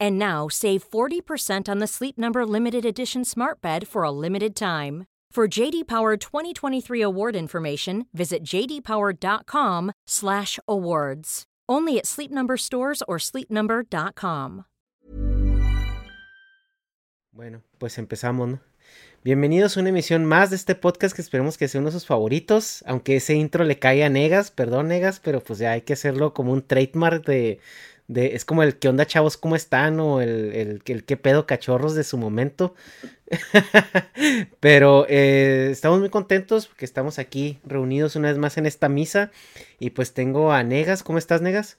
And now save 40% on the Sleep Number limited edition Smart Bed for a limited time. For JD Power 2023 award information, visit jdpower.com/awards. Only at Sleep Number stores or sleepnumber.com. Bueno, pues empezamos, ¿no? Bienvenidos a una emisión más de este podcast que esperemos que sea uno de sus favoritos, aunque ese intro le caiga a Negas, perdón Negas, pero pues ya hay que hacerlo como un trademark de, de es como el que onda chavos, ¿cómo están? O el, el, el qué pedo cachorros de su momento. Pero eh, estamos muy contentos porque estamos aquí reunidos una vez más en esta misa. Y pues tengo a Negas. ¿Cómo estás, Negas?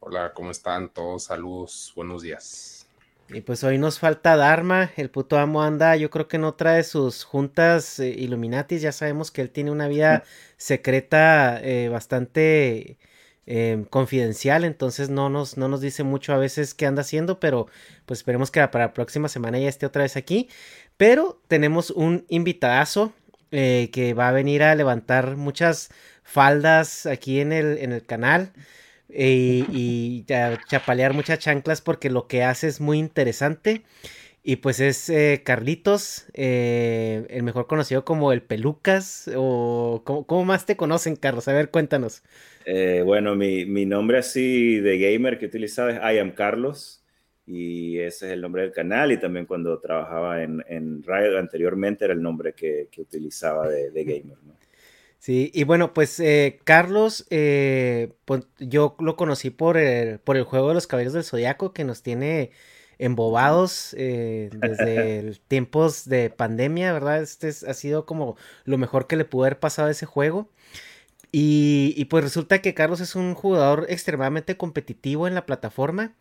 Hola, ¿cómo están todos? Saludos, buenos días. Y pues hoy nos falta Dharma, el puto amo anda, yo creo que no trae sus juntas eh, Illuminatis, ya sabemos que él tiene una vida secreta eh, bastante eh, confidencial, entonces no nos, no nos dice mucho a veces qué anda haciendo, pero pues esperemos que para la próxima semana ya esté otra vez aquí. Pero tenemos un invitadazo eh, que va a venir a levantar muchas faldas aquí en el, en el canal. eh, y a chapalear muchas chanclas porque lo que hace es muy interesante. Y pues es eh, Carlitos, eh, el mejor conocido como el Pelucas, o ¿cómo, cómo más te conocen, Carlos? A ver, cuéntanos. Eh, bueno, mi, mi nombre así de gamer que utilizaba es I am Carlos y ese es el nombre del canal y también cuando trabajaba en, en Riot anteriormente era el nombre que, que utilizaba de, de gamer. ¿no? Sí, y bueno, pues eh, Carlos, eh, pues, yo lo conocí por el, por el juego de los Caballeros del Zodiaco que nos tiene embobados eh, desde el tiempos de pandemia, ¿verdad? Este es- ha sido como lo mejor que le pudo haber pasado a ese juego. Y, y pues resulta que Carlos es un jugador extremadamente competitivo en la plataforma.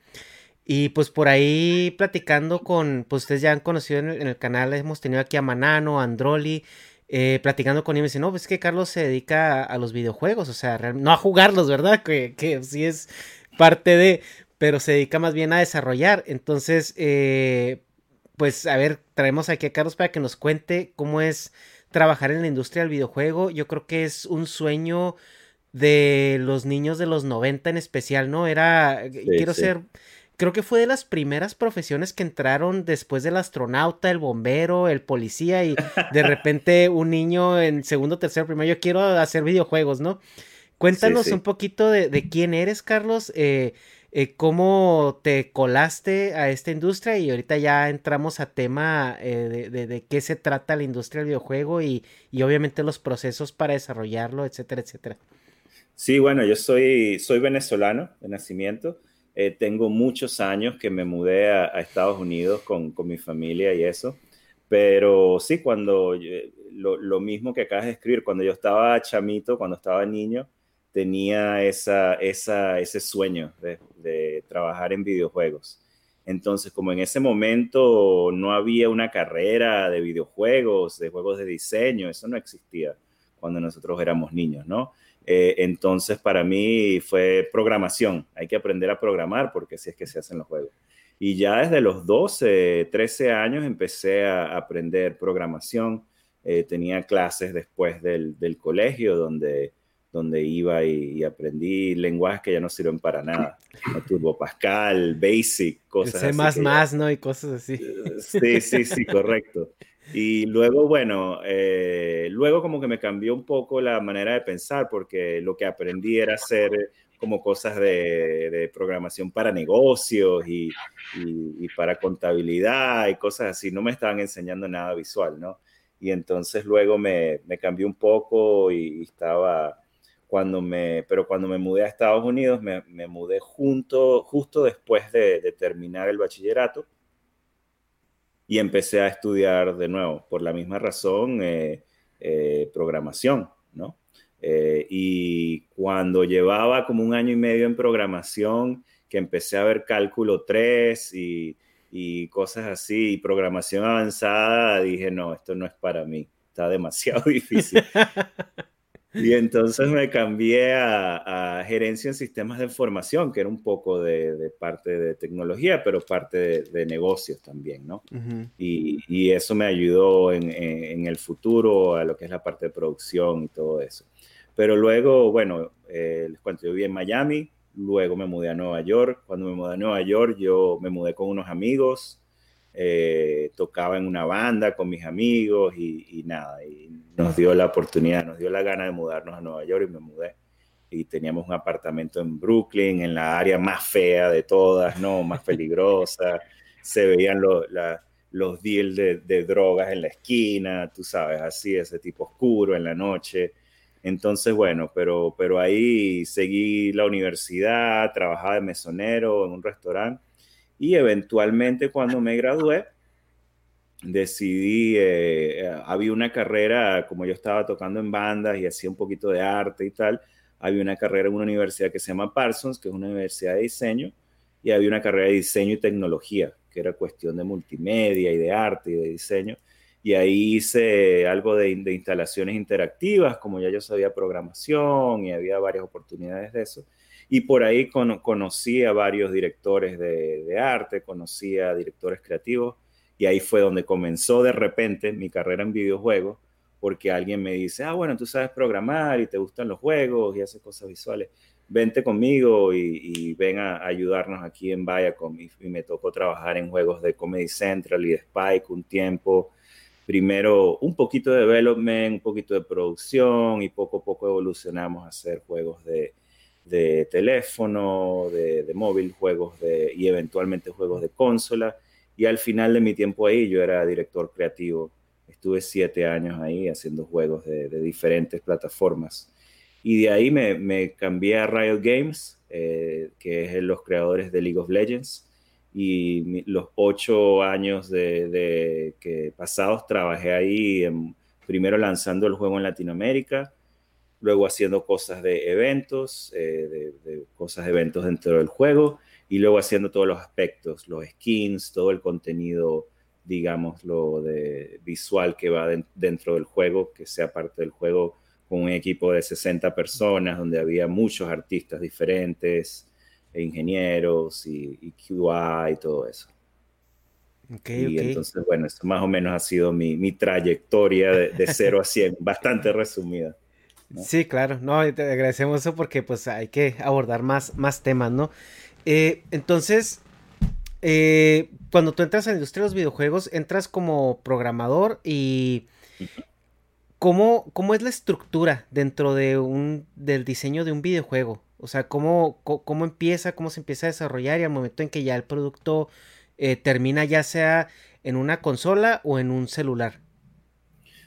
Y pues por ahí platicando con, pues ustedes ya han conocido en el, en el canal, hemos tenido aquí a Manano, a Androli, eh, platicando con él, me dice, no, pues es que Carlos se dedica a, a los videojuegos, o sea, no a jugarlos, ¿verdad? Que, que sí es parte de, pero se dedica más bien a desarrollar. Entonces, eh, pues a ver, traemos aquí a Carlos para que nos cuente cómo es trabajar en la industria del videojuego. Yo creo que es un sueño de los niños de los 90 en especial, ¿no? Era, quiero sí. ser, creo que fue de las primeras profesiones que entraron después del astronauta, el bombero, el policía y de repente un niño en segundo, tercero, primero, yo quiero hacer videojuegos, ¿no? Cuéntanos sí. un poquito de, de quién eres, Carlos, eh, eh, cómo te colaste a esta industria y ahorita ya entramos a tema eh, de, de- de qué se trata la industria del videojuego y, y obviamente los procesos para desarrollarlo, etcétera, etcétera. Sí, bueno, yo soy, soy venezolano de nacimiento. Eh, tengo muchos años que me mudé a, a Estados Unidos con, con mi familia y eso. Pero sí, cuando yo- lo, lo mismo que acabas de escribir, cuando yo estaba chamito, cuando estaba niño, tenía esa, esa, ese sueño de, trabajar en videojuegos. Entonces, como en ese momento no había una carrera de videojuegos, de juegos de diseño, eso no existía cuando nosotros éramos niños, ¿no? Eh, entonces, para mí fue programación. Hay que aprender a programar porque así es que se hacen los juegos. Y ya desde los 12, 13 años empecé a aprender programación. Eh, tenía clases después del, del colegio donde donde iba y, aprendí lenguajes que ya no sirven para nada. Turbo Pascal, Basic, cosas así. más más, ¿no? Y cosas así. Sí, sí, sí, correcto. Y luego, bueno, eh, luego como que me cambió un poco la manera de pensar porque lo que aprendí era hacer como cosas de, programación para negocios y, y, para contabilidad y cosas así. No me estaban enseñando nada visual, ¿no? Y entonces luego me, me cambié un poco y estaba cuando me, pero cuando me mudé a Estados Unidos, me, me mudé junto, justo después de, terminar el bachillerato y empecé a estudiar de nuevo, por la misma razón, eh, eh, programación, ¿no? Eh, y cuando llevaba como un año y medio en programación, que empecé a ver cálculo 3 y, y cosas así, y programación avanzada, dije, no, esto no es para mí, está demasiado difícil. Y entonces me cambié a, gerencia en sistemas de información, que era un poco de, parte de tecnología, pero parte de, negocios también, ¿no? y, eso me ayudó en, el futuro a lo que es la parte de producción y todo eso. Pero luego, bueno, eh, les cuento, yo viví en Miami, luego me mudé a Nueva York. Cuando me mudé a Nueva York, yo me mudé con unos amigos, eh, tocaba en una banda con mis amigos y, y nada, y nos dio la oportunidad, nos dio la gana de mudarnos a Nueva York y me mudé. Y teníamos un apartamento en Brooklyn, en la área más fea de todas, ¿no? Más peligrosa. Se veían los deals de, de, drogas en la esquina, tú sabes, así, ese tipo oscuro en la noche. Entonces, bueno, pero, pero ahí seguí la universidad, trabajaba de mesonero en un restaurante y eventualmente cuando me gradué, decidí, eh, eh, había una carrera, como yo estaba tocando en bandas y hacía un poquito de arte y tal, había una carrera en una universidad que se llama Parsons, que es una universidad de diseño, y había una carrera de diseño y tecnología, que era cuestión de multimedia y de arte y de diseño. Y ahí hice algo de, instalaciones interactivas, como ya yo sabía programación y había varias oportunidades de eso. Y por ahí conocí a varios directores de, de arte, conocí a directores creativos y ahí fue donde comenzó de repente mi carrera en videojuegos, porque alguien me dice, ah, bueno, tú sabes programar y te gustan los juegos y haces cosas visuales, vente conmigo y, ven a, ayudarnos aquí en Viacom. Y, y, me tocó trabajar en juegos de Comedy Central y de Spike un tiempo. Primero un poquito de development, un poquito de producción y poco a poco evolucionamos a hacer juegos de, de teléfono, de, de móvil, juegos de, y eventualmente juegos de consola y al final de mi tiempo ahí, yo era director creativo. Estuve siete años ahí haciendo juegos de, diferentes plataformas. Y de ahí me, cambié a Riot Games, eh, que es los creadores de League of Legends. Y los ocho años de, que pasados trabajé ahí, primero lanzando el juego en Latinoamérica, luego haciendo cosas de eventos, eh, de, cosas de eventos dentro del juego, y luego haciendo todos los aspectos, los skins, todo el contenido, digamos, lo de visual que va dentro del juego, que sea parte del juego con un equipo de 60 personas, donde había muchos artistas diferentes, e ingenieros y, y QA y todo eso. y entonces, bueno, eso más o menos ha sido mi, mi trayectoria de, de 0 a 100, bastante resumida. Sí, claro, no, te agradecemos eso porque pues hay que abordar más, más temas, ¿no? Eh, entonces, eh, cuando tú entras a la industria de los videojuegos, entras como programador y ¿cómo, cómo es la estructura dentro de un, del diseño de un videojuego? O sea, ¿cómo, cómo, empieza, cómo se empieza a desarrollar y al momento en que ya el producto eh, termina ya sea en una consola o en un celular?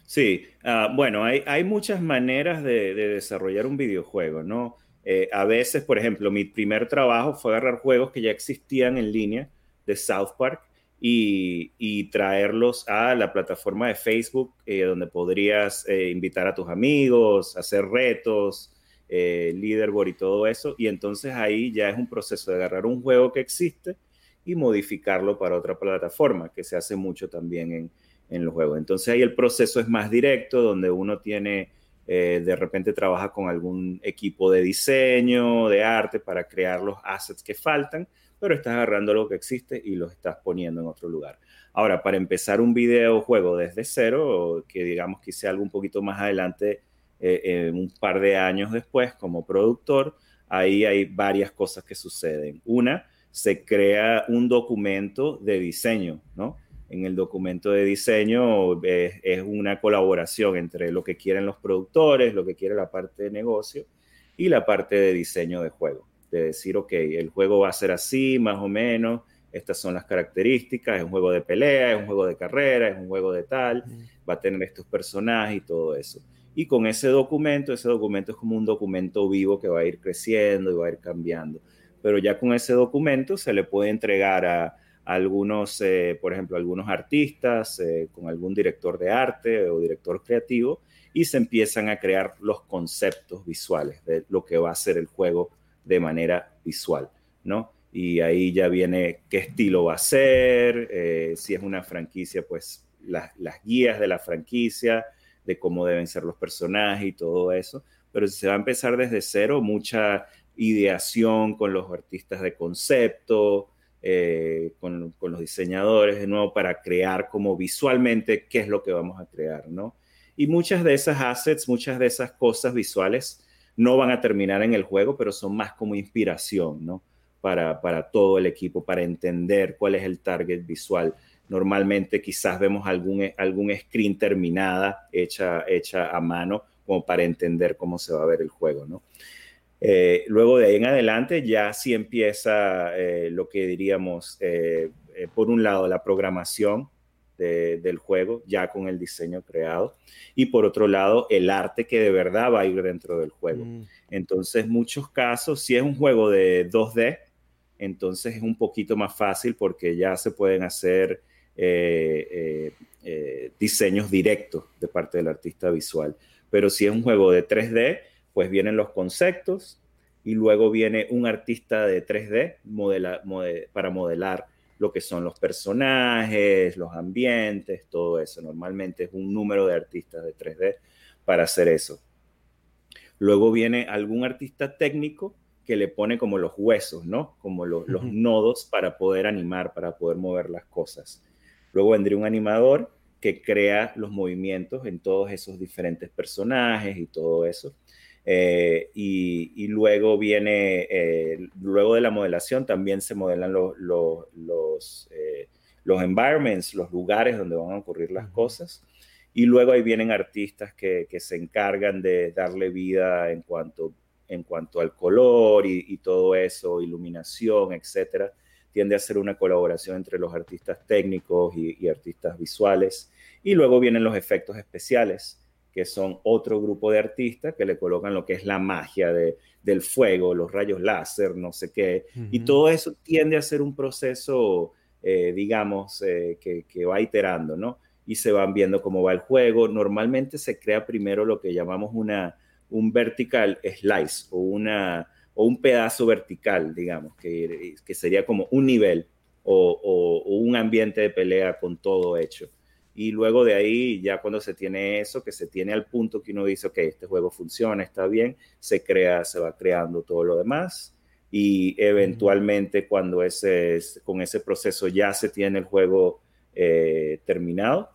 Sí, ah, bueno, hay, muchas maneras de, de desarrollar un videojuego, ¿no? Eh, a veces, por ejemplo, mi primer trabajo fue agarrar juegos que ya existían en línea de South Park y, traerlos a la plataforma de Facebook, eh, donde podrías eh, invitar a tus amigos, hacer retos, leaderboard y todo eso. Y entonces ahí ya es un proceso de agarrar un juego que existe y modificarlo para otra plataforma, que se hace mucho también en, en los juegos. Entonces ahí el proceso es más directo, donde uno tiene, eh, de repente trabaja con algún equipo de diseño, de arte, para crear los assets que faltan, pero estás agarrando lo que existe y lo estás poniendo en otro lugar. Ahora, para empezar un videojuego desde cero, que digamos que hice algo un poquito más adelante, eh, un par de años después como productor, ahí hay varias cosas que suceden. Una, se crea un documento de diseño, ¿no? En el documento de diseño eh, es, una colaboración entre lo que quieren los productores, lo que quiere la parte de negocio y la parte de diseño de juego. De decir, ok, el juego va a ser así, más o menos, estas son las características, es un juego de pelea, es un juego de carrera, es un juego de tal, va a tener estos personajes y todo eso. Y con ese documento, ese documento es como un documento vivo que va a ir creciendo y va a ir cambiando pero ya con ese documento se le puede entregar a, algunos, eh, por ejemplo, algunos artistas, eh, con algún director de arte o director creativo, y se empiezan a crear los conceptos visuales de lo que va a ser el juego de manera visual, ¿no? Y ahí ya viene qué estilo va a ser, eh, si es una franquicia, pues las, las guías de la franquicia, de cómo deben ser los personajes y todo eso. Pero si se va a empezar desde cero, mucha ideación con los artistas de concepto, eh, con, los diseñadores, de nuevo, para crear como visualmente qué es lo que vamos a crear, ¿no? Y muchas de esas assets, muchas de esas cosas visuales no van a terminar en el juego, pero son más como inspiración, ¿no? Para, para todo el equipo, para entender cuál es el target visual. Normalmente quizás vemos algún, algún screen terminada, hecha, hecha a mano, como para entender cómo se va a ver el juego, ¿no? Eh, luego de ahí en adelante ya sí empieza eh, lo que diríamos, eh, por un lado, la programación del juego, ya con el diseño creado, y por otro lado, el arte que de verdad va a ir dentro del juego. Mm. Entonces, muchos casos, si es un juego de 2D, entonces es un poquito más fácil porque ya se pueden hacer diseños directos de parte del artista visual. Pero si es un juego de 3D, pues vienen los conceptos y luego viene un artista de 3D para modelar lo que son los personajes, los ambientes, todo eso. Normalmente es un número de artistas de 3D para hacer eso. Luego viene algún artista técnico que le pone como los huesos, ¿no? Como los nodos para poder animar, para poder mover las cosas. Luego vendría un animador que crea los movimientos en todos esos diferentes personajes y todo eso. Eh, y, luego viene, eh, luego de la modelación también se modelan los, los, eh, los, environments, los lugares donde van a ocurrir las cosas. Y luego ahí vienen artistas que, que se encargan de darle vida en cuanto, en cuanto al color y, todo eso, iluminación, etcétera. Tiende a ser una colaboración entre los artistas técnicos y, y artistas visuales. Y luego vienen los efectos especiales, que son otro grupo de artistas que le colocan lo que es la magia de, del fuego, los rayos láser, no sé qué. Y todo eso tiende a ser un proceso, eh, digamos, eh, que, va iterando, ¿no? Y se van viendo cómo va el juego. Normalmente se crea primero lo que llamamos una, un vertical slice o, una, o un pedazo vertical, digamos, que, que sería como un nivel o, o un ambiente de pelea con todo hecho. Y luego de ahí, ya cuando se tiene eso, que se tiene al punto que uno dice, ok, este juego funciona, está bien, se crea, se va creando todo lo demás. Y eventualmente cuando ese, con ese proceso ya se tiene el juego eh, terminado,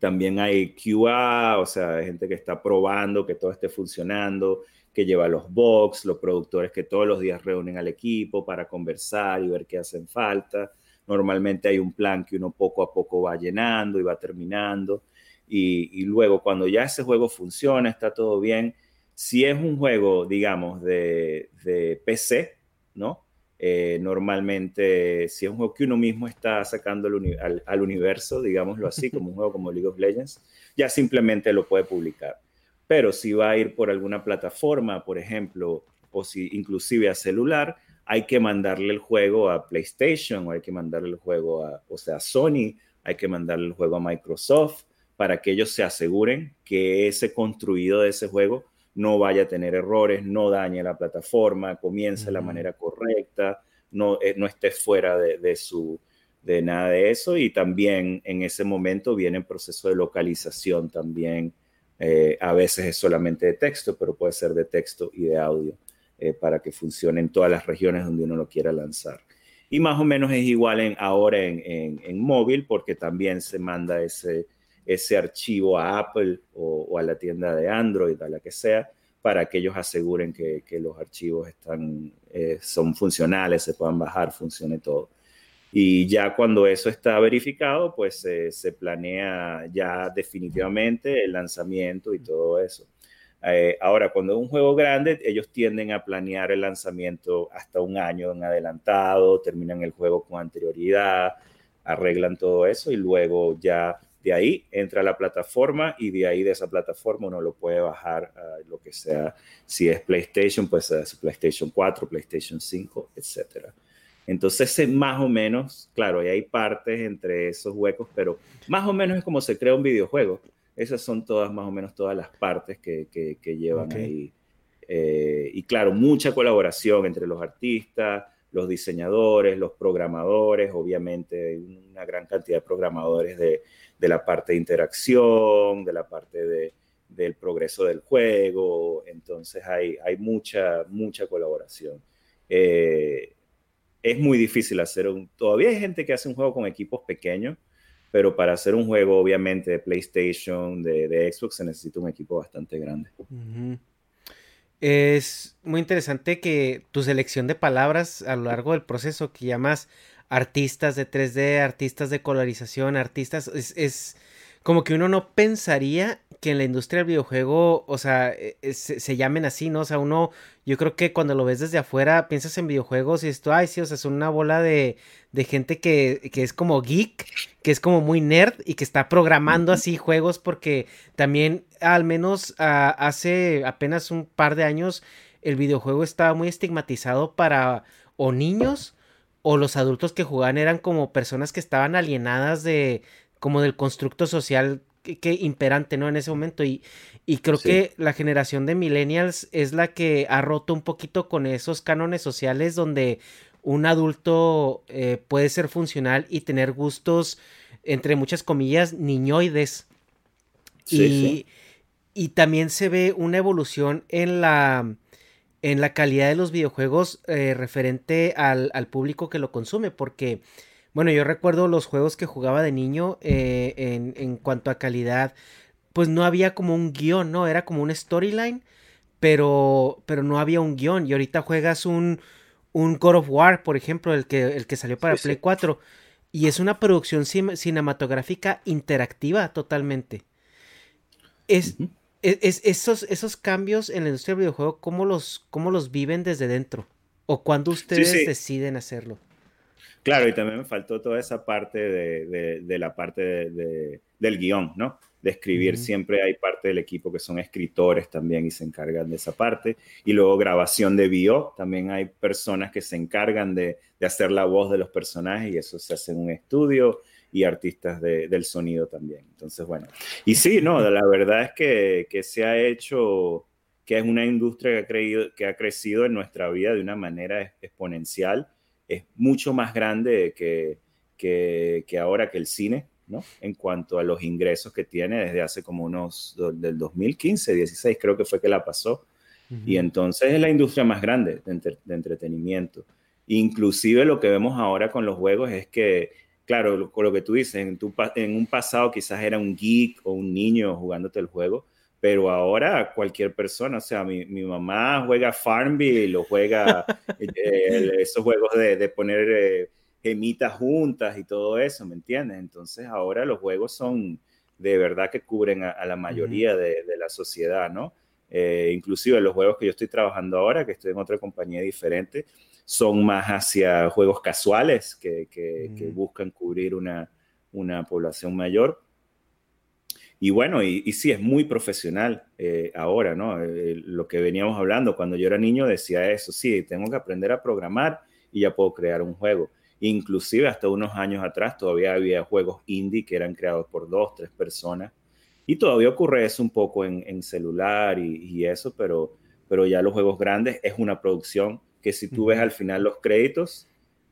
también hay QA, o sea, gente que está probando que todo esté funcionando, que lleva los box, los productores que todos los días reúnen al equipo para conversar y ver qué hacen falta Normalmente hay un plan que uno poco a poco va llenando y va terminando. Y, luego cuando ya ese juego funciona, está todo bien. Si es un juego, digamos, de, PC, ¿no? Eh, normalmente, si es un juego que uno mismo está sacando al, universo, digámoslo así, como un juego como League of Legends, ya simplemente lo puede publicar. Pero si va a ir por alguna plataforma, por ejemplo, o si inclusive a celular, hay que mandarle el juego a PlayStation o hay que mandarle el juego a, o sea, a Sony, hay que mandarle el juego a Microsoft para que ellos se aseguren que ese construido de ese juego no vaya a tener errores, no dañe la plataforma, comience de la manera correcta, no, eh, no esté fuera de, su, de nada de eso. Y también en ese momento viene el proceso de localización también. Eh, a veces es solamente de texto, pero puede ser de texto y de audio para que funcione en todas las regiones donde uno lo quiera lanzar. Y más o menos es igual ahora en, en, móvil porque también se manda ese, ese archivo a Apple o, a la tienda de Android, a la que sea, para que ellos aseguren que, que los archivos están, eh, son funcionales, se puedan bajar, funcione todo. Y ya cuando eso está verificado, pues se planea ya definitivamente el lanzamiento y todo eso. Eh, ahora, cuando es un juego grande, ellos tienden a planear el lanzamiento hasta un año en adelantado, terminan el juego con anterioridad, arreglan todo eso y luego ya de ahí entra la plataforma y de ahí de esa plataforma uno lo puede bajar a lo que sea, si es PlayStation, pues es PlayStation 4, PlayStation 5, etc. Entonces, es más o menos, claro, y hay partes entre esos huecos, pero más o menos es como se crea un videojuego. Esas son todas, más o menos, todas las partes que, que, llevan ahí. Eh, y claro, mucha colaboración entre los artistas, los diseñadores, los programadores, obviamente una gran cantidad de programadores de, de la parte de interacción, de la parte de, del progreso del juego, entonces hay, hay mucha, mucha colaboración. Eh, es muy difícil hacer un... Todavía hay gente que hace un juego con equipos pequeños, pero para hacer un juego, obviamente, de PlayStation, de, Xbox, se necesita un equipo bastante grande. Es muy interesante que tu selección de palabras a lo largo del proceso que llamas artistas de 3D, artistas de colorización, artistas, es como que uno no pensaría que en la industria del videojuego, o sea, e, e, se, llamen así, ¿no? O sea, uno, yo creo que cuando lo ves desde afuera, piensas en videojuegos y esto, ay, sí, o sea, son una bola de, de gente que, que, es como geek, que es como muy nerd y que está programando así juegos porque también, al menos hace apenas un par de años, el videojuego estaba muy estigmatizado para o niños o los adultos que jugaban eran como personas que estaban alienadas de, como del constructo social que, imperante, ¿no? En ese momento. Y, y creo que la generación de millennials es la que ha roto un poquito con esos cánones sociales donde un adulto eh, puede ser funcional y tener gustos, entre muchas comillas, niñoides. y, y también se ve una evolución en la, en la calidad de los videojuegos eh, referente al, al, público que lo consume, porque bueno, yo recuerdo los juegos que jugaba de niño eh, en, en, cuanto a calidad, pues no había como un guion, ¿no? Era como un storyline, pero, pero no había un guion. Y ahorita juegas un, un God of War, por ejemplo, el que, el que salió para Play 4, y es una producción cinematográfica interactiva totalmente. Es, e, es, esos, esos cambios en la industria del videojuego, ¿cómo los, cómo los viven desde dentro? ¿O cuándo ustedes deciden hacerlo? Claro, y también me faltó toda esa parte de, la parte del guion, ¿no? De escribir, siempre hay parte del equipo que son escritores también y se encargan de esa parte. Y luego grabación de bio, también hay personas que se encargan de, hacer la voz de los personajes y eso se hace en un estudio y artistas del sonido también. Entonces, bueno. Y sí, no, la verdad es que, que se ha hecho, que es una industria que ha, creído, que ha crecido en nuestra vida de una manera exponencial es mucho más grande que, que, ahora que el cine, ¿no? En cuanto a los ingresos que tiene desde hace como unos, del 2015, 16 creo que fue que la pasó. Y entonces es la industria más grande de, entretenimiento. Inclusive lo que vemos ahora con los juegos es que, claro, con lo que tú dices, en, tu, en un pasado quizás era un geek o un niño jugándote el juego, pero ahora cualquier persona, o sea, mi, mi mamá juega Farmville o juega eh, esos juegos de, de poner eh, gemitas juntas y todo eso, ¿me entiendes? Entonces ahora los juegos son de verdad que cubren a, la mayoría de, de, la sociedad, ¿no? Eh, inclusive los juegos que yo estoy trabajando ahora, que estoy en otra compañía diferente, son más hacia juegos casuales que, que, que buscan cubrir una, una población mayor y bueno, y, sí, es muy profesional eh, ahora, ¿no? Eh, lo que veníamos hablando, cuando yo era niño decía eso, sí, tengo que aprender a programar y ya puedo crear un juego. Inclusive hasta unos años atrás todavía había juegos indie que eran creados por dos, tres personas. Y todavía ocurre eso un poco en, celular y, eso, pero, pero ya los juegos grandes es una producción que si tú ves al final los créditos,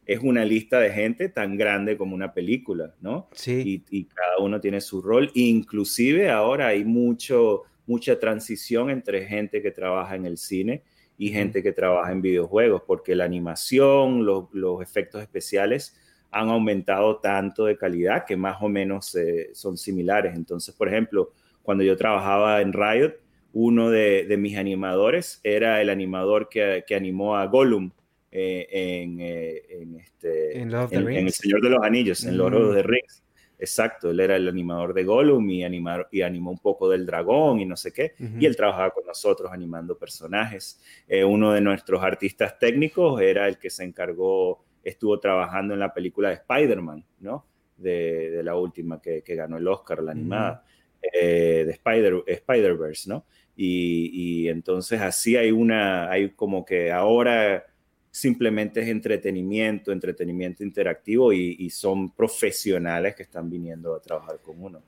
es una lista de gente tan grande como una película, ¿no? Sí. Y, cada uno tiene su rol. Inclusive ahora hay mucho, mucha transición entre gente que trabaja en el cine y gente que trabaja en videojuegos, porque la animación, los, efectos especiales han aumentado tanto de calidad que más o menos eh, son similares. Entonces, por ejemplo, cuando yo trabajaba en Riot, uno de, mis animadores era el animador que, que animó a Gollum eh, en, eh, en, este, en, El Señor de los Anillos, en Lord of the mm. Rings. Exacto, él era el animador de Gollum y, animar, y animó un poco del dragón y no sé qué. Y él trabajaba con nosotros animando personajes. Eh, uno de nuestros artistas técnicos era el que se encargó, estuvo trabajando en la película de Spider-Man, ¿no? De, de, la última que, que, ganó el Oscar, la animada, de Spider, Spider-Verse, ¿no? Y, y, entonces así hay una, hay como que ahora simplemente es entretenimiento, entretenimiento interactivo y, son profesionales que están viniendo a trabajar con uno.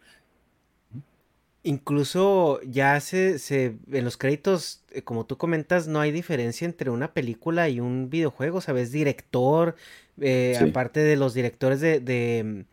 Incluso ya se, se en los créditos, eh, como tú comentas, no hay diferencia entre una película y un videojuego, ¿sabes? Director, eh, aparte de los directores de,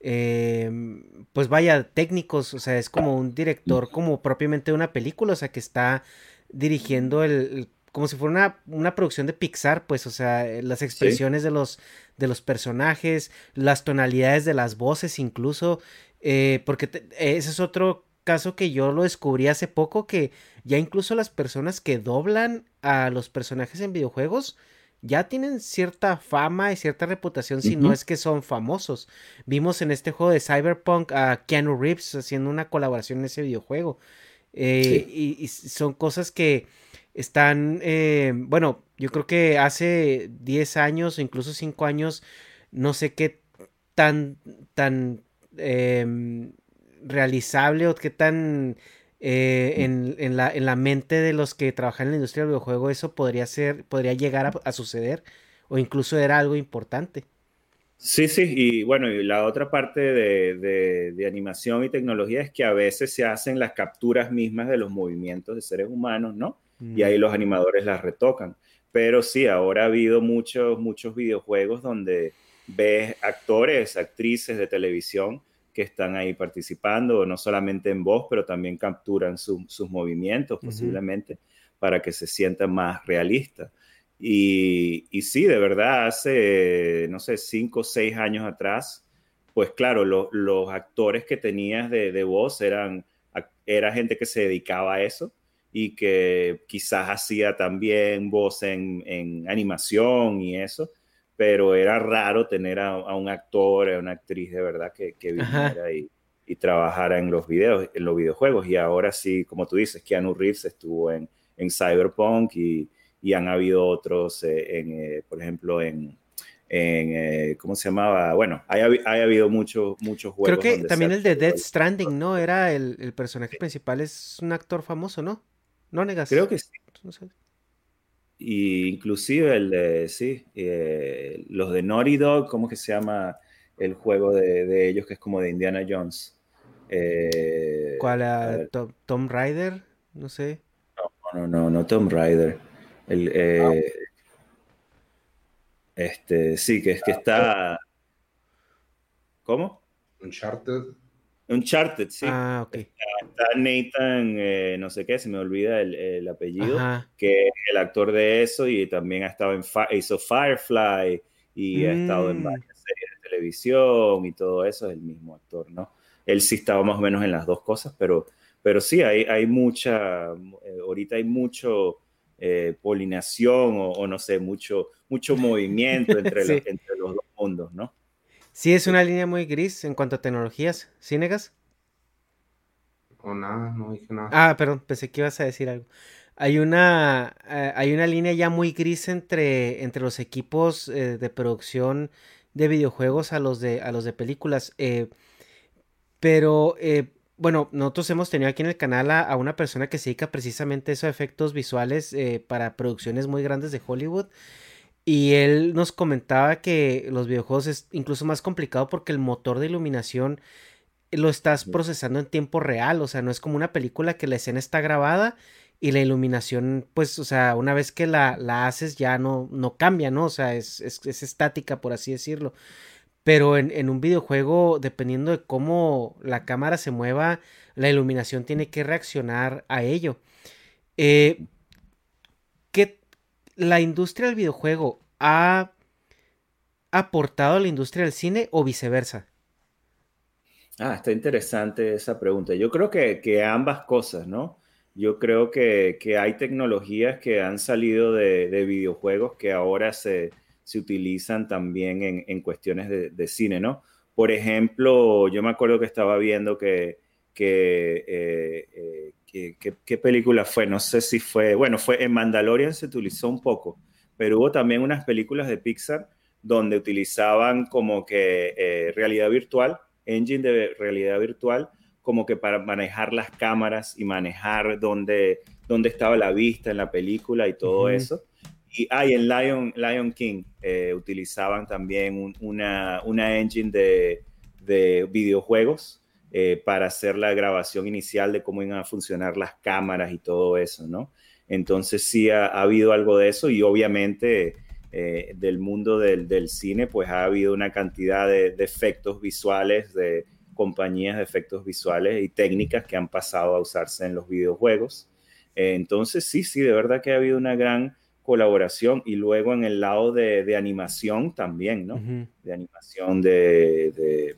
em, pues vaya, técnicos, o sea, es como un director como propiamente de una película, o sea, que está dirigiendo el como si fuera una, producción de Pixar, pues, o sea, eh, las expresiones de, los, de los personajes, las tonalidades de las voces incluso, eh, porque ese es otro caso que yo lo descubrí hace poco, que ya incluso las personas que doblan a los personajes en videojuegos, ya tienen cierta fama y cierta reputación si no es que son famosos. Vimos en este juego de Cyberpunk a Keanu Reeves haciendo una colaboración en ese videojuego. Eh, y, son cosas que están, eh, bueno, yo creo que hace 10 años o incluso 5 años, no sé qué tan, tan em, realizable o qué tan eh, en, la, en, la, mente de los que trabajan en la industria del videojuego eso podría ser, podría llegar a, suceder o incluso era algo importante. Sí, sí, y bueno, y la otra parte de, de, animación y tecnología es que a veces se hacen las capturas mismas de los movimientos de seres humanos, ¿no? Y ahí los animadores las retocan. Pero sí, ahora ha habido muchos, muchos videojuegos donde ves actores, actrices de televisión que están ahí participando, no solamente en voz, pero también capturan sus movimientos posiblemente para que se sientan más realistas. Y, y, sí, de verdad, hace, no sé, cinco o seis años atrás, pues claro, los actores que tenías de, de voz eran, era gente que se dedicaba a eso y que quizás hacía también voz en, animación y eso, pero era raro tener a, un actor, a una actriz de verdad que, que viniera y, y, trabajara en los, videos, en los videojuegos. Y ahora sí, como tú dices, Keanu Reeves estuvo en, en Cyberpunk y, y, han habido otros, eh, en, eh, por ejemplo, en, en eh, ¿cómo se llamaba? Bueno, hay habido muchos muchos juegos. Creo que también el de Dead Stranding, ¿no? Era el, el personaje principal, es un actor famoso, ¿no? ¿No negas? Creo que sí. Y inclusive el de, sí, eh, los de Naughty Dog, ¿cómo que se llama el juego de, ellos que es como de Indiana Jones? Eh, ¿Cuál? Ah, Tom, Tom, Raider? No sé. No, no, no, no Tom Raider. El, eh, Este, sí, que es que está... ¿Cómo? Uncharted. Uncharted, sí. Ah, ok. Está, Nathan, eh, no sé qué, se me olvida el, apellido, que es el actor de eso y también ha estado en hizo Firefly y ha estado en mm. varias series de televisión y todo eso, es el mismo actor, ¿no? Él sí estaba más o menos en las dos cosas, pero, pero sí, hay, hay mucha, eh, ahorita hay mucho eh, polinación o, no sé, mucho, mucho movimiento entre, los, entre los dos mundos, ¿no? Sí, es una línea muy gris en cuanto a tecnologías. ¿Sí negas? O nada, no dije nada. Ah, perdón, pensé que ibas a decir algo. Hay una, eh, hay una línea ya muy gris entre, entre los equipos eh, de producción de videojuegos a los de, a los de películas. Eh, pero, bueno, nosotros hemos tenido aquí en el canal a, a, una persona que se dedica precisamente a esos efectos visuales para producciones muy grandes de Hollywood. Y él nos comentaba que los videojuegos es incluso más complicado porque el motor de iluminación lo estás procesando en tiempo real, o sea, no es como una película que la escena está grabada y la iluminación, pues, o sea, una vez que la, la haces ya no, no cambia, ¿no? O sea, es, es, es estática, por así decirlo. Pero en, en, un videojuego, dependiendo de cómo la cámara se mueva, la iluminación tiene que reaccionar a ello. Eh, ¿Qué la industria del videojuego ha aportado a la industria del cine o viceversa? Ah, está interesante esa pregunta. Yo creo que, que ambas cosas, ¿no? Yo creo que, que, hay tecnologías que han salido de, de videojuegos que ahora se, se utilizan también en, en cuestiones de, cine, ¿no? Por ejemplo, yo me acuerdo que estaba viendo que, que, eh, eh, ¿qué película fue? No sé si fue, bueno, fue en Mandalorian se utilizó un poco, pero hubo también unas películas de Pixar donde utilizaban como que eh, realidad virtual, engine de realidad virtual, como que para manejar las cámaras y manejar dónde, dónde estaba la vista en la película y todo uh -huh. eso. Y ah, en Lion, Lion King eh, utilizaban también un, una, una, engine de, de videojuegos eh, para hacer la grabación inicial de cómo iban a funcionar las cámaras y todo eso, ¿no? Entonces sí ha, ha habido algo de eso y obviamente eh, del mundo del, del, cine, pues ha habido una cantidad de, de, efectos visuales, de compañías de efectos visuales y técnicas que han pasado a usarse en los videojuegos. Eh, entonces sí, sí, de verdad que ha habido una gran colaboración y luego en el lado de, de animación también, ¿no? Uh -huh. De animación de, de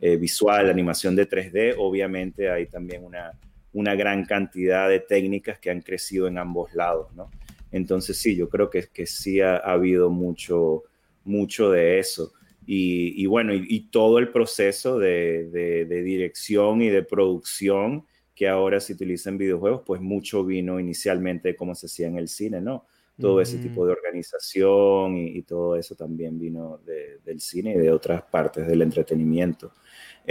eh, visual, animación de 3D, obviamente hay también una, una gran cantidad de técnicas que han crecido en ambos lados, ¿no? Entonces sí, yo creo que, que sí ha, ha habido mucho, mucho de eso. Y, y bueno, y, y, todo el proceso de, de, de, dirección y de producción que ahora se utiliza en videojuegos, pues mucho vino inicialmente de cómo se hacía en el cine, ¿no? Todo mm. ese tipo de organización y, y todo eso también vino de, del cine y de otras partes del entretenimiento.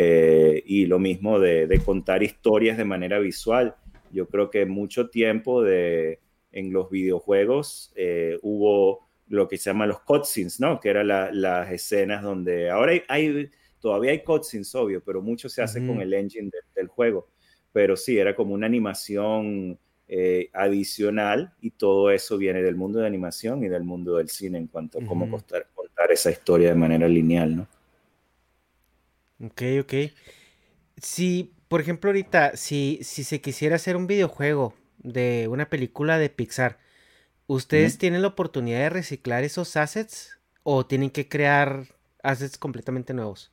Eh, y lo mismo de, de, contar historias de manera visual. Yo creo que mucho tiempo de, en los videojuegos eh, hubo lo que se llama los cutscenes, ¿no? Que eran la, las escenas donde ahora hay, hay, todavía hay cutscenes, obvio, pero mucho se hace uh -huh. con el engine de, del juego. Pero sí, era como una animación eh, adicional y todo eso viene del mundo de animación y del mundo del cine en cuanto a cómo uh -huh. contar, contar esa historia de manera lineal, ¿no? Ok, ok. Si, por ejemplo, ahorita, si, si se quisiera hacer un videojuego de una película de Pixar, ¿ustedes mm. tienen la oportunidad de reciclar esos assets o tienen que crear assets completamente nuevos?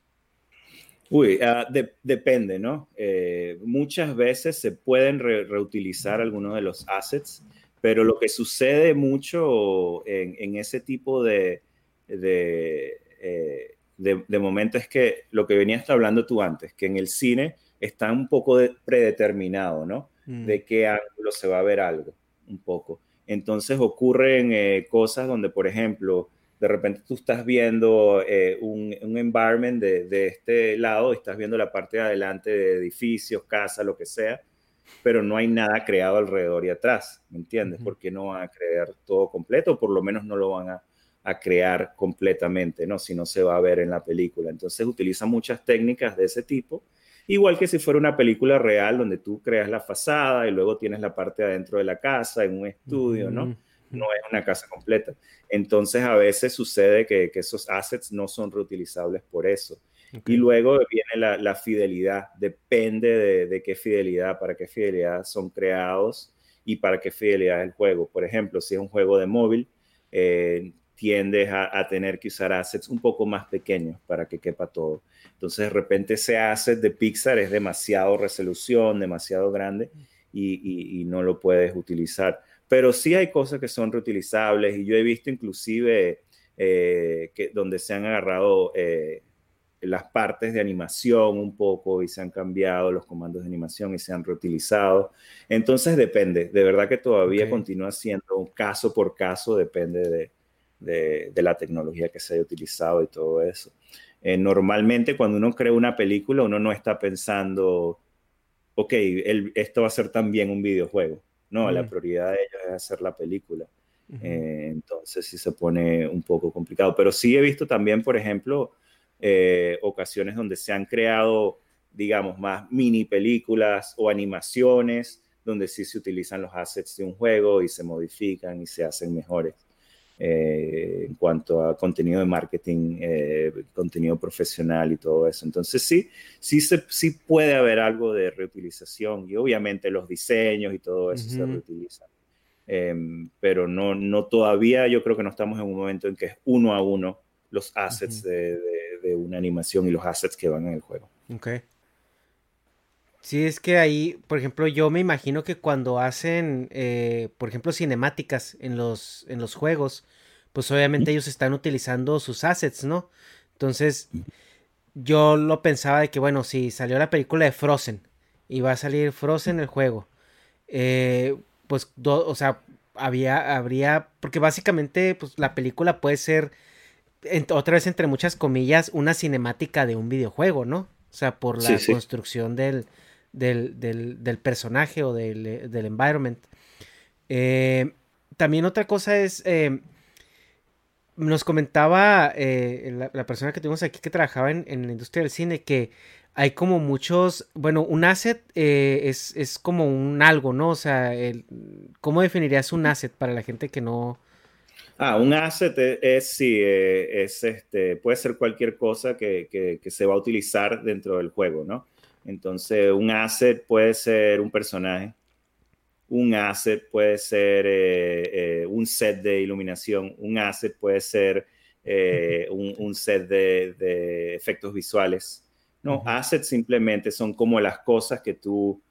Uy, uh, de, depende, ¿no? Eh, muchas veces se pueden re reutilizar algunos de los assets, pero lo que sucede mucho en, en ese tipo de, de, eh, de, de momento es que lo que venías hablando tú antes, que en el cine está un poco predeterminado, ¿no? Mm. De qué ángulo se va a ver algo, un poco. Entonces ocurren eh, cosas donde, por ejemplo, de repente tú estás viendo eh, un, un, environment de, de, este lado, estás viendo la parte de adelante de edificios, casas, lo que sea, pero no hay nada creado alrededor y atrás, ¿me entiendes? Uh -huh. Porque no van a crear todo completo, o por lo menos no lo van a, a, crear completamente, ¿no? Si no se va a ver en la película. Entonces utilizan muchas técnicas de ese tipo Igual que si fuera una película real donde tú creas la fachada y luego tienes la parte adentro de la casa, en un estudio, ¿no? No es una casa completa. Entonces a veces sucede que, que esos assets no son reutilizables por eso. Okay. Y luego viene la, la fidelidad. Depende de, de, qué fidelidad, para qué fidelidad son creados y para qué fidelidad es el juego. Por ejemplo, si es un juego de móvil, eh, tiendes a, a, tener que usar assets un poco más pequeños para que quepa todo. Entonces, de repente ese asset de Pixar es demasiado resolución, demasiado grande y, y, y no lo puedes utilizar. Pero sí hay cosas que son reutilizables y yo he visto inclusive eh, que, donde se han agarrado eh, las partes de animación un poco y se han cambiado los comandos de animación y se han reutilizado. Entonces depende, de verdad que todavía okay. continúa siendo un caso por caso, depende de, de, de, la tecnología que se haya utilizado y todo eso. Eh, normalmente cuando uno crea una película, uno no está pensando, ok, el, esto va a ser también un videojuego. No, mm. la prioridad de ellos es hacer la película. Uh -huh. eh, entonces sí se pone un poco complicado. Pero sí he visto también, por ejemplo, eh, ocasiones donde se han creado, digamos, más mini películas o animaciones donde sí se utilizan los assets de un juego y se modifican y se hacen mejores. Eh, en cuanto a contenido de marketing, eh, contenido profesional y todo eso. Entonces sí, sí, se, sí puede haber algo de reutilización y obviamente los diseños y todo eso se reutilizan. Em, pero no, no todavía, yo creo que no estamos en un momento en que es uno a uno los assets de, de, una animación y los assets que van en el juego. Ok. Sí, es que ahí, por ejemplo, yo me imagino que cuando hacen, eh, por ejemplo, cinemáticas en los, en los juegos, pues obviamente ellos están utilizando sus assets, ¿no? Entonces, yo lo pensaba de que, bueno, si salió la película de Frozen y va a salir Frozen el juego, eh, pues, o sea, había, habría, porque básicamente, pues la película puede ser, otra vez entre muchas comillas, una cinemática de un videojuego, ¿no? O sea, por la construcción del, del, personaje o del, environment. Eh, también otra cosa es, eh, nos comentaba eh, la, persona que tuvimos aquí que trabajaba en, la industria del cine que hay como muchos, bueno, un asset es, es, como un algo, ¿no? O sea, ¿cómo definirías un asset para la gente que no... Ah, un asset es, sí, es este, puede ser cualquier cosa que, que, se va a utilizar dentro del juego, ¿no? Entonces, un asset puede ser un personaje, un asset puede ser eh, eh, un set de iluminación, un asset puede ser eh, un, set de, efectos visuales. No, assets simplemente son como las cosas que tú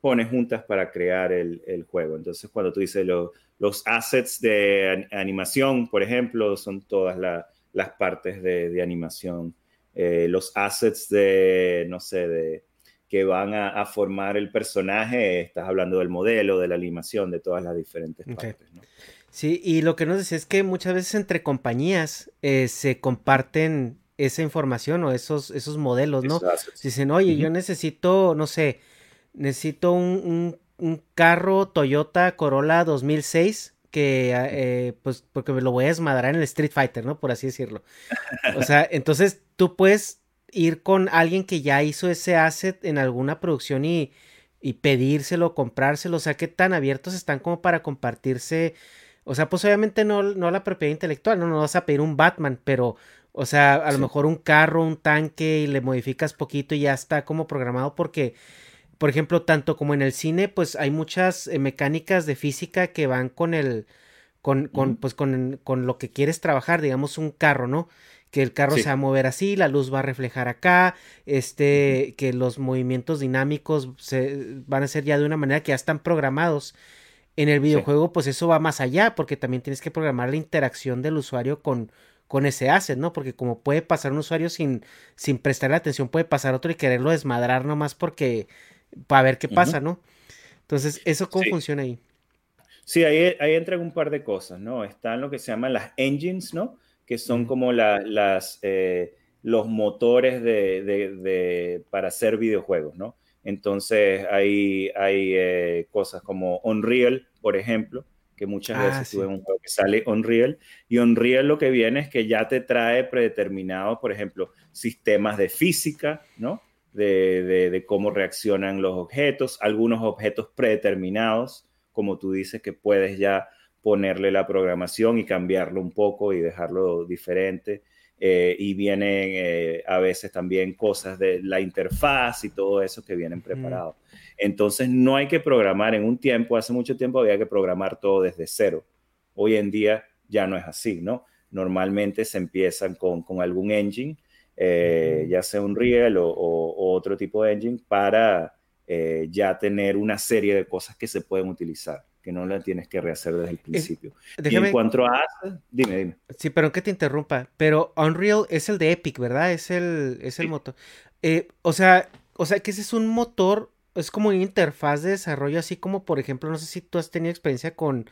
pones juntas para crear el, juego. Entonces, cuando tú dices los assets de animación, por ejemplo, son todas las partes de, animación. los assets de, no sé, de, que van a, formar el personaje, estás hablando del modelo, de la animación, de todas las diferentes partes. ¿no? Sí, y lo que nos dice es que muchas veces entre compañías eh, se comparten esa información o esos, esos modelos, ¿no? Dicen, oye, yo necesito, no sé, necesito un, un, carro Toyota Corolla 2006 que, eh, pues, porque me lo voy a desmadrar en el Street Fighter, ¿no? Por así decirlo. O sea, entonces tú puedes ir con alguien que ya hizo ese asset en alguna producción y, y pedírselo, comprárselo, o sea, qué tan abiertos están como para compartirse, o sea, pues obviamente no, no la propiedad intelectual, no, no vas a pedir un Batman, pero, o sea, a lo mejor un carro, un tanque y le modificas poquito y ya está como programado porque, por ejemplo, tanto como en el cine, pues hay muchas eh, mecánicas de física que van con el, con, con, pues con, con lo que quieres trabajar, digamos un carro, ¿no? que el carro se va a mover así, la luz va a reflejar acá, este, que los movimientos dinámicos se, van a ser ya de una manera que ya están programados. En el videojuego, pues eso va más allá, porque también tienes que programar la interacción del usuario con, con ese asset, ¿no? Porque como puede pasar un usuario sin, sin prestarle atención, puede pasar otro y quererlo desmadrar nomás porque, para ver qué pasa, ¿no? Entonces, ¿eso cómo funciona ahí? Sí, ahí, ahí entran un par de cosas, ¿no? Están lo que se llaman las engines, ¿no? que son como las, eh, los motores de, para hacer videojuegos, ¿no? Entonces hay, hay eh, cosas como Unreal, por ejemplo, que muchas ah, veces tuve un juego que sale Unreal, y Unreal lo que viene es que ya te trae predeterminados, por ejemplo, sistemas de física, ¿no? De, de, cómo reaccionan los objetos, algunos objetos predeterminados, como tú dices, que puedes ya ponerle la programación y cambiarlo un poco y dejarlo diferente. Eh, y vienen eh, a veces también cosas de la interfaz y todo eso que vienen preparados. Entonces no hay que programar en un tiempo, hace mucho tiempo había que programar todo desde cero. Hoy en día ya no es así, ¿no? Normalmente se empiezan con, con algún engine, eh, ya sea un Real o, o, otro tipo de engine, para ya tener una serie de cosas que se pueden utilizar que no la tienes que rehacer desde el principio. y en cuanto a... Dime, dime. Sí, pero que te interrumpa, pero Unreal es el de Epic, ¿verdad? Es el, es el motor. Eh, o sea, o sea, que ese es un motor, es como una interfaz de desarrollo, así como, por ejemplo, no sé si tú has tenido experiencia con,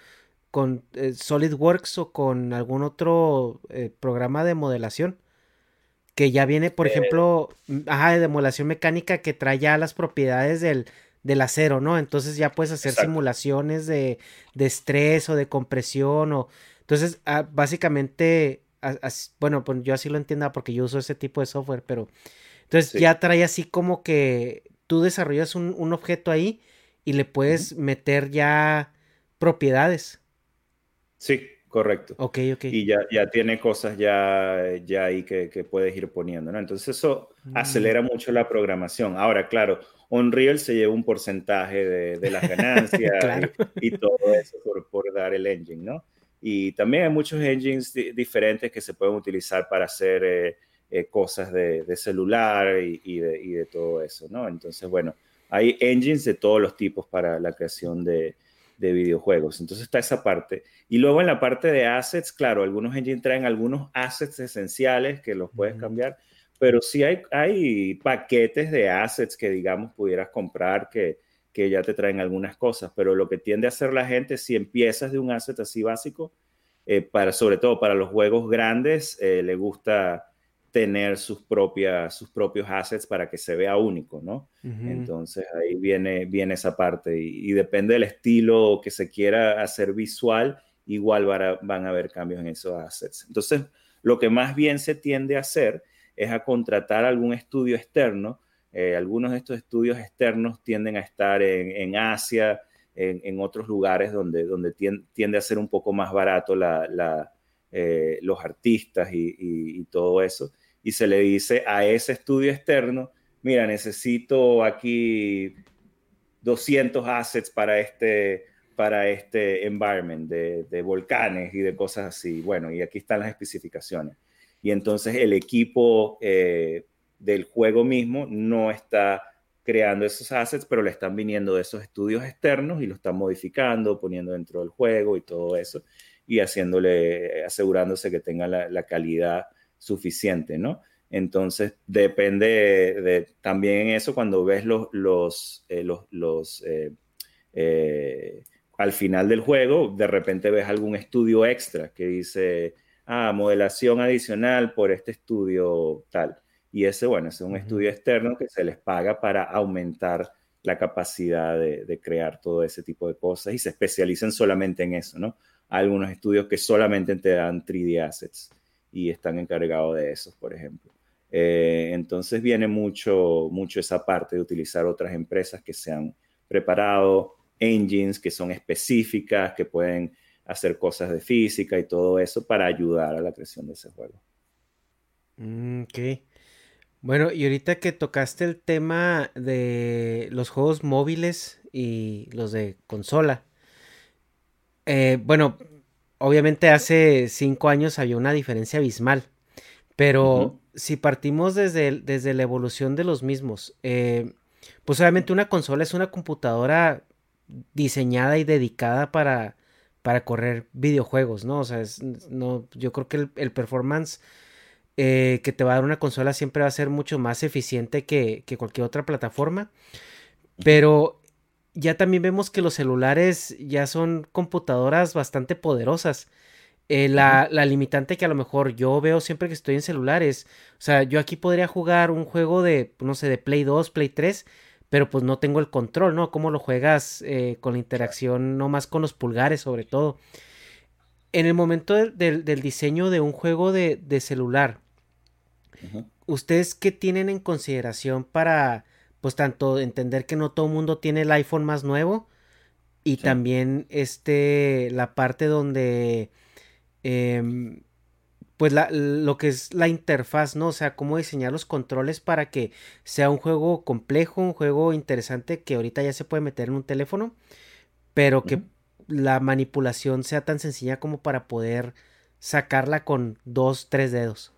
con eh, SolidWorks o con algún otro eh, programa de modelación que ya viene, por ejemplo, ajá, de modelación mecánica que trae ya las propiedades del, del acero, ¿no? Entonces ya puedes hacer simulaciones de, estrés o de compresión o... Entonces, ah, básicamente, bueno, pues yo así lo entiendo porque yo uso ese tipo de software, pero... Entonces ya trae así como que tú desarrollas un, objeto ahí y le puedes meter ya propiedades. Sí, correcto. Ok, ok. Y ya, ya tiene cosas ya, ya ahí que, que puedes ir poniendo, ¿no? Entonces eso Mm. acelera mucho la programación. Ahora, claro, Unreal se lleva un porcentaje de, de las ganancias Claro. y, y todo eso por, por dar el engine, ¿no? Y también hay muchos engines di- diferentes que se pueden utilizar para hacer eh, eh, cosas de, de celular y, y de, y de todo eso, ¿no? Entonces, bueno, hay engines de todos los tipos para la creación de, de videojuegos. Entonces está esa parte. Y luego en la parte de assets, claro, algunos engines traen algunos assets esenciales que los puedes cambiar, pero sí hay, hay paquetes de assets que, digamos, pudieras comprar que, que ya te traen algunas cosas, pero lo que tiende a hacer la gente, si empiezas de un asset así básico, eh, para, sobre todo para los juegos grandes, eh, le gusta tener sus, propias, sus propios assets para que se vea único, ¿no? Entonces ahí viene, viene esa parte y, y depende del estilo que se quiera hacer visual, igual van a, van a haber cambios en esos assets. Entonces, lo que más bien se tiende a hacer es a contratar algún estudio externo. Eh, algunos de estos estudios externos tienden a estar en, en Asia, en, en, otros lugares donde, donde tiende, tiende, a ser un poco más barato la, la, eh, los artistas y, y, y todo eso. Y se le dice a ese estudio externo, mira, necesito aquí 200 assets para este, para este environment de, de, volcanes y de cosas así. Bueno, y aquí están las especificaciones. Y entonces el equipo eh, del juego mismo no está creando esos assets, pero le están viniendo de esos estudios externos y lo están modificando, poniendo dentro del juego y todo eso, y haciéndole, asegurándose que tenga la, la calidad suficiente, ¿no? Entonces, depende de, de, también eso cuando ves los, los, eh, los, los eh, eh, al final del juego, de repente ves algún estudio extra que dice, ah, modelación adicional por este estudio tal. Y ese, bueno, ese es un estudio externo que se les paga para aumentar la capacidad de, de, crear todo ese tipo de cosas y se especializan solamente en eso, ¿no? Hay algunos estudios que solamente te dan 3D assets y están encargados de eso, por ejemplo. Eh, entonces viene mucho, mucho esa parte de utilizar otras empresas que se han preparado, engines que son específicas, que pueden hacer cosas de física y todo eso para ayudar a la creación de ese juego. Mm, ok. Bueno, y ahorita que tocaste el tema de los juegos móviles y los de consola. Eh, bueno, obviamente hace cinco años había una diferencia abismal. Pero uh -huh. si partimos desde, desde la evolución de los mismos, eh, pues obviamente una consola es una computadora diseñada y dedicada para, para correr videojuegos, ¿no? O sea, es, no, yo creo que el, el performance eh, que te va a dar una consola siempre va a ser mucho más eficiente que, que cualquier otra plataforma. Pero ya también vemos que los celulares ya son computadoras bastante poderosas. Eh, la, la, limitante que a lo mejor yo veo siempre que estoy en celulares. O sea, yo aquí podría jugar un juego de, no sé, de Play 2, Play 3, pero pues no tengo el control, ¿no? ¿Cómo lo juegas eh, con la interacción, no más con los pulgares sobre todo? En el momento de, de, del diseño de un juego de, de celular, uh -huh. ¿ustedes qué tienen en consideración para, pues tanto entender que no todo el mundo tiene el iPhone más nuevo y sí. también este, la parte donde... Eh, pues la, lo que es la interfaz, ¿no? O sea, cómo diseñar los controles para que sea un juego complejo, un juego interesante que ahorita ya se puede meter en un teléfono, pero que uh -huh. la manipulación sea tan sencilla como para poder sacarla con dos, tres dedos.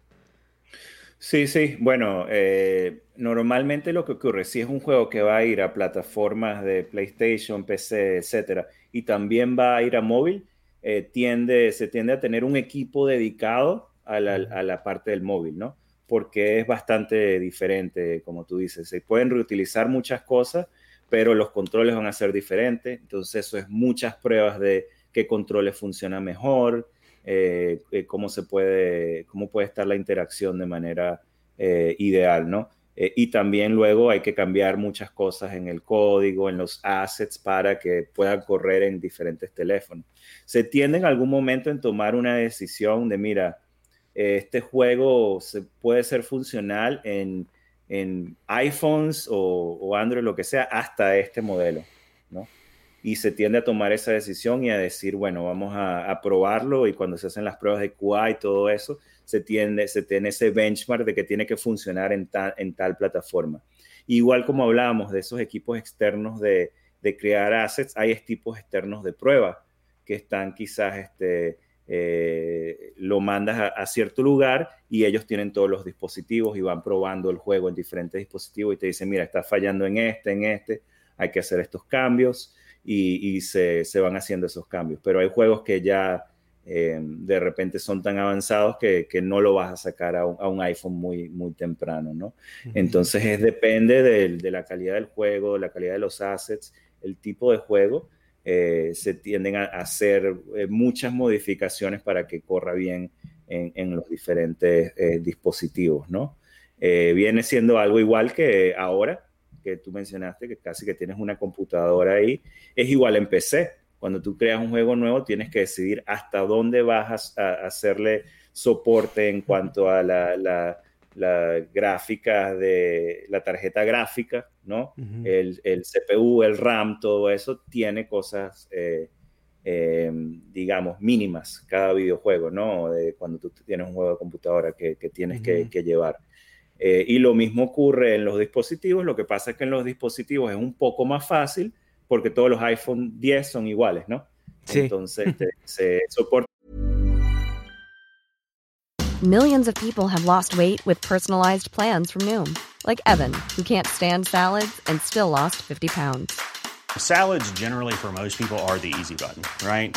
Sí, sí, bueno, eh, normalmente lo que ocurre, si es un juego que va a ir a plataformas de PlayStation, PC, etcétera, y también va a ir a móvil, eh, tiende, se tiende a tener un equipo dedicado a la, a la, parte del móvil, ¿no? Porque es bastante diferente, como tú dices. Se pueden reutilizar muchas cosas, pero los controles van a ser diferentes. Entonces, eso es muchas pruebas de qué controles funcionan mejor, eh, cómo se puede, cómo puede estar la interacción de manera eh, ideal, ¿no? Eh, y también luego hay que cambiar muchas cosas en el código, en los assets para que puedan correr en diferentes teléfonos. Se tiende en algún momento en tomar una decisión de, mira, eh, este juego se puede ser funcional en, en iPhones o, Android, lo que sea, hasta este modelo. ¿no? Y se tiende a tomar esa decisión y a decir, bueno, vamos a, probarlo y cuando se hacen las pruebas de QA y todo eso, se tiene, se tiene ese benchmark de que tiene que funcionar en, en tal plataforma. Igual como hablábamos de esos equipos externos de, de crear assets, hay equipos externos de prueba que están quizás este, eh, lo mandas a, cierto lugar y ellos tienen todos los dispositivos y van probando el juego en diferentes dispositivos y te dicen, mira, está fallando en este, en este, hay que hacer estos cambios y, se, van haciendo esos cambios. Pero hay juegos que ya eh, de repente son tan avanzados que, no lo vas a sacar a un, iPhone muy, muy temprano, ¿no? Entonces es, depende de, la calidad del juego, la calidad de los assets, el tipo de juego eh, se tienden a hacer eh, muchas modificaciones para que corra bien en, los diferentes eh, dispositivos, ¿no? viene siendo algo igual que ahora, que tú mencionaste, que casi que tienes una computadora ahí, es igual en PC. Cuando tú creas un juego nuevo, tienes que decidir hasta dónde vas a, hacerle soporte en cuanto a la la gráfica de la tarjeta gráfica, ¿no? el, CPU, el RAM, todo eso tiene cosas, eh, eh, digamos, mínimas cada videojuego, ¿no? De cuando tú tienes un juego de computadora que, tienes que, llevar. Eh, y lo mismo ocurre en los dispositivos, lo que pasa es que en los dispositivos es un poco más fácil porque todos los iPhone 10 son iguales, ¿no? Entonces se soporta Millions of people have lost weight with personalized plans from Noom, like Evan, who can't stand salads and still lost 50 pounds. Salads, generally, for most people, are the easy button, right?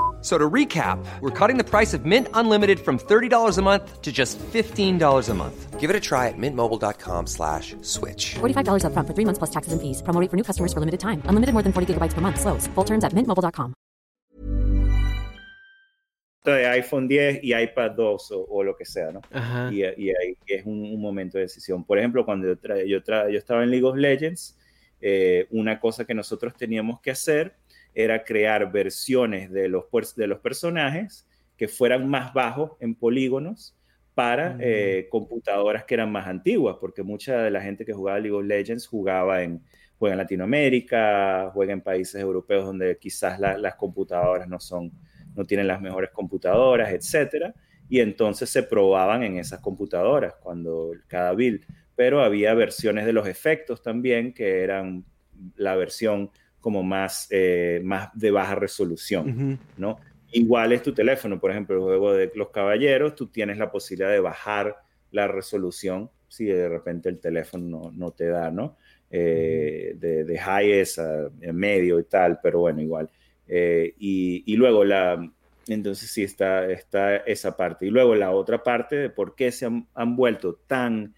So to recap, we're cutting the price of Mint Unlimited from $30 a month to just $15 a month. Give it a try at mintmobile.com slash switch. $45 up front for three months plus taxes and fees. Promo for new customers for limited time. Unlimited more than 40 gigabytes per month. Slows. Full terms at mintmobile.com. De iPhone 10 y iPad 2 o, o lo que sea, ¿no? Y, y, ahí es un, un, momento de decisión. Por ejemplo, cuando yo, tra yo, tra yo estaba en League of Legends, eh, una cosa que nosotros teníamos que hacer era crear versiones de los, de los personajes que fueran más bajos en polígonos para eh, computadoras que eran más antiguas, porque mucha de la gente que jugaba League of Legends jugaba en, juega en Latinoamérica, juega en países europeos donde quizás las computadoras no son, no tienen las mejores computadoras, etcétera, y entonces se probaban en esas computadoras cuando cada build, pero había versiones de los efectos también que eran la versión como más, eh, más de baja resolución, ¿no? Igual es tu teléfono, por ejemplo, el juego de los caballeros, tú tienes la posibilidad de bajar la resolución si de repente el teléfono no, te da, ¿no? Eh, de, de highest a, medio y tal, pero bueno, igual. Eh, y, y, luego la, entonces sí está, está esa parte. Y luego la otra parte de por qué se han, han vuelto tan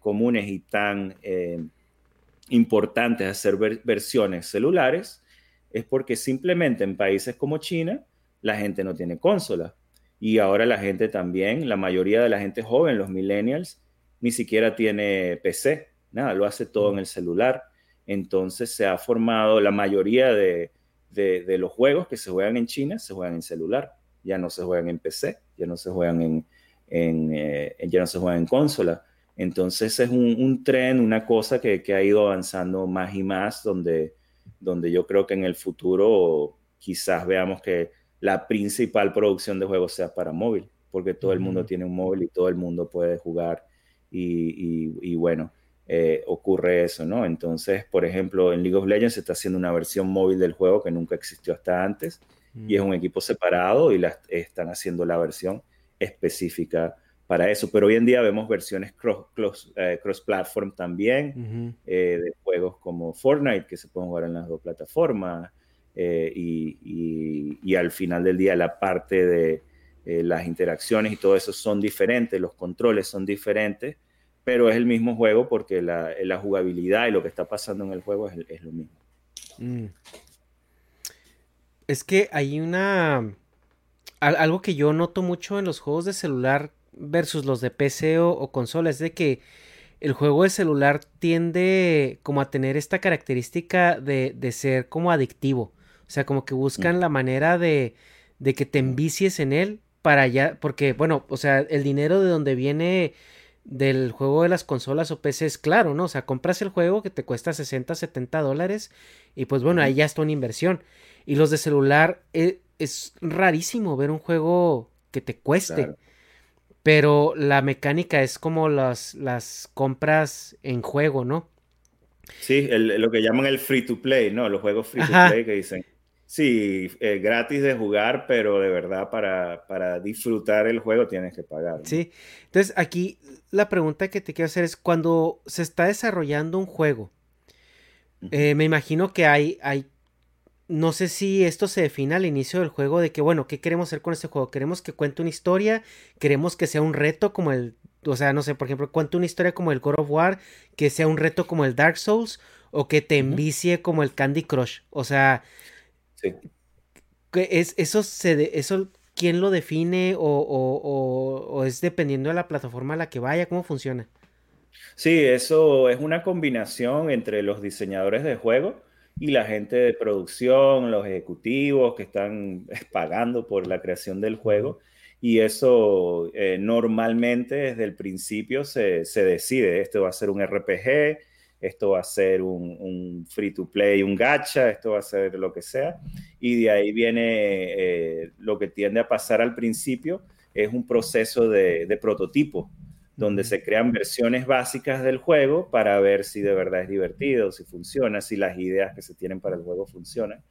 comunes y tan importante hacer versiones celulares es porque simplemente en países como China la gente no tiene consola. Y ahora la gente también, la mayoría de la gente joven, los millennials, ni siquiera tiene PC, nada, lo hace todo en el celular. Entonces se ha formado la mayoría de, los juegos que se juegan en China, se juegan en celular, ya no se juegan en PC, ya no se juegan en, eh, ya no se juegan en consola. Entonces es un, tren, una cosa que, ha ido avanzando más y más, donde, donde yo creo que en el futuro quizás veamos que la principal producción de juegos sea para móvil, porque todo el mundo tiene un móvil y todo el mundo puede jugar y, bueno, eh, ocurre eso, ¿no? Entonces, por ejemplo, en League of Legends se está haciendo una versión móvil del juego que nunca existió hasta antes y es un equipo separado y la, están haciendo la versión específica para eso. Pero hoy en día vemos versiones eh, cross-platform también eh, de juegos como Fortnite que se pueden jugar en las dos plataformas. Eh, y, al final del día la parte de las interacciones y todo eso son diferentes, los controles son diferentes, pero es el mismo juego porque la, la jugabilidad y lo que está pasando en el juego es, es lo mismo. Mm. Es que hay una... Algo que yo noto mucho en los juegos de celular versus los de PC o, o consola es de que el juego de celular tiende como a tener esta característica de, de ser como adictivo. O sea, como que buscan mm. la manera de, de que te envicies en él para allá, porque bueno, o sea, el dinero de donde viene del juego de las consolas o PC es claro, ¿no? O sea, compras el juego que te cuesta 60, 70 dólares y pues bueno, ahí ya está una inversión. Y los de celular eh, es, rarísimo ver un juego que te cueste. Pero la mecánica es como las, las compras en juego, ¿no? Sí, lo que llaman el free to play, ¿no? Los juegos free to play que dicen, sí, eh, gratis de jugar, pero de verdad para, para, disfrutar el juego tienes que pagar. Sí, entonces aquí la pregunta que te quiero hacer es, cuando se está desarrollando un juego, eh, me imagino que hay, hay no sé si esto se define al inicio del juego de que, bueno, ¿qué queremos hacer con este juego? ¿Queremos que cuente una historia? ¿Queremos que sea un reto como el, o sea, no sé, por ejemplo, cuente una historia como el God of War, que sea un reto como el Dark Souls o que te envicie como el Candy Crush? O sea, sí. es, eso, se eso quién lo define o, o, o es dependiendo de la plataforma a la que vaya? ¿Cómo funciona? Sí, eso es una combinación entre los diseñadores de juego y la gente de producción, los ejecutivos que están pagando por la creación del juego. Y eso eh, normalmente desde el principio se, decide, esto va a ser un RPG, esto va a ser un, free to play, un gacha, esto va a ser lo que sea. Y de ahí viene eh, lo que tiende a pasar al principio, es un proceso de, de prototipo donde se crean versiones básicas del juego para ver si de verdad es divertido, si funciona, si las ideas que se tienen para el juego funcionan.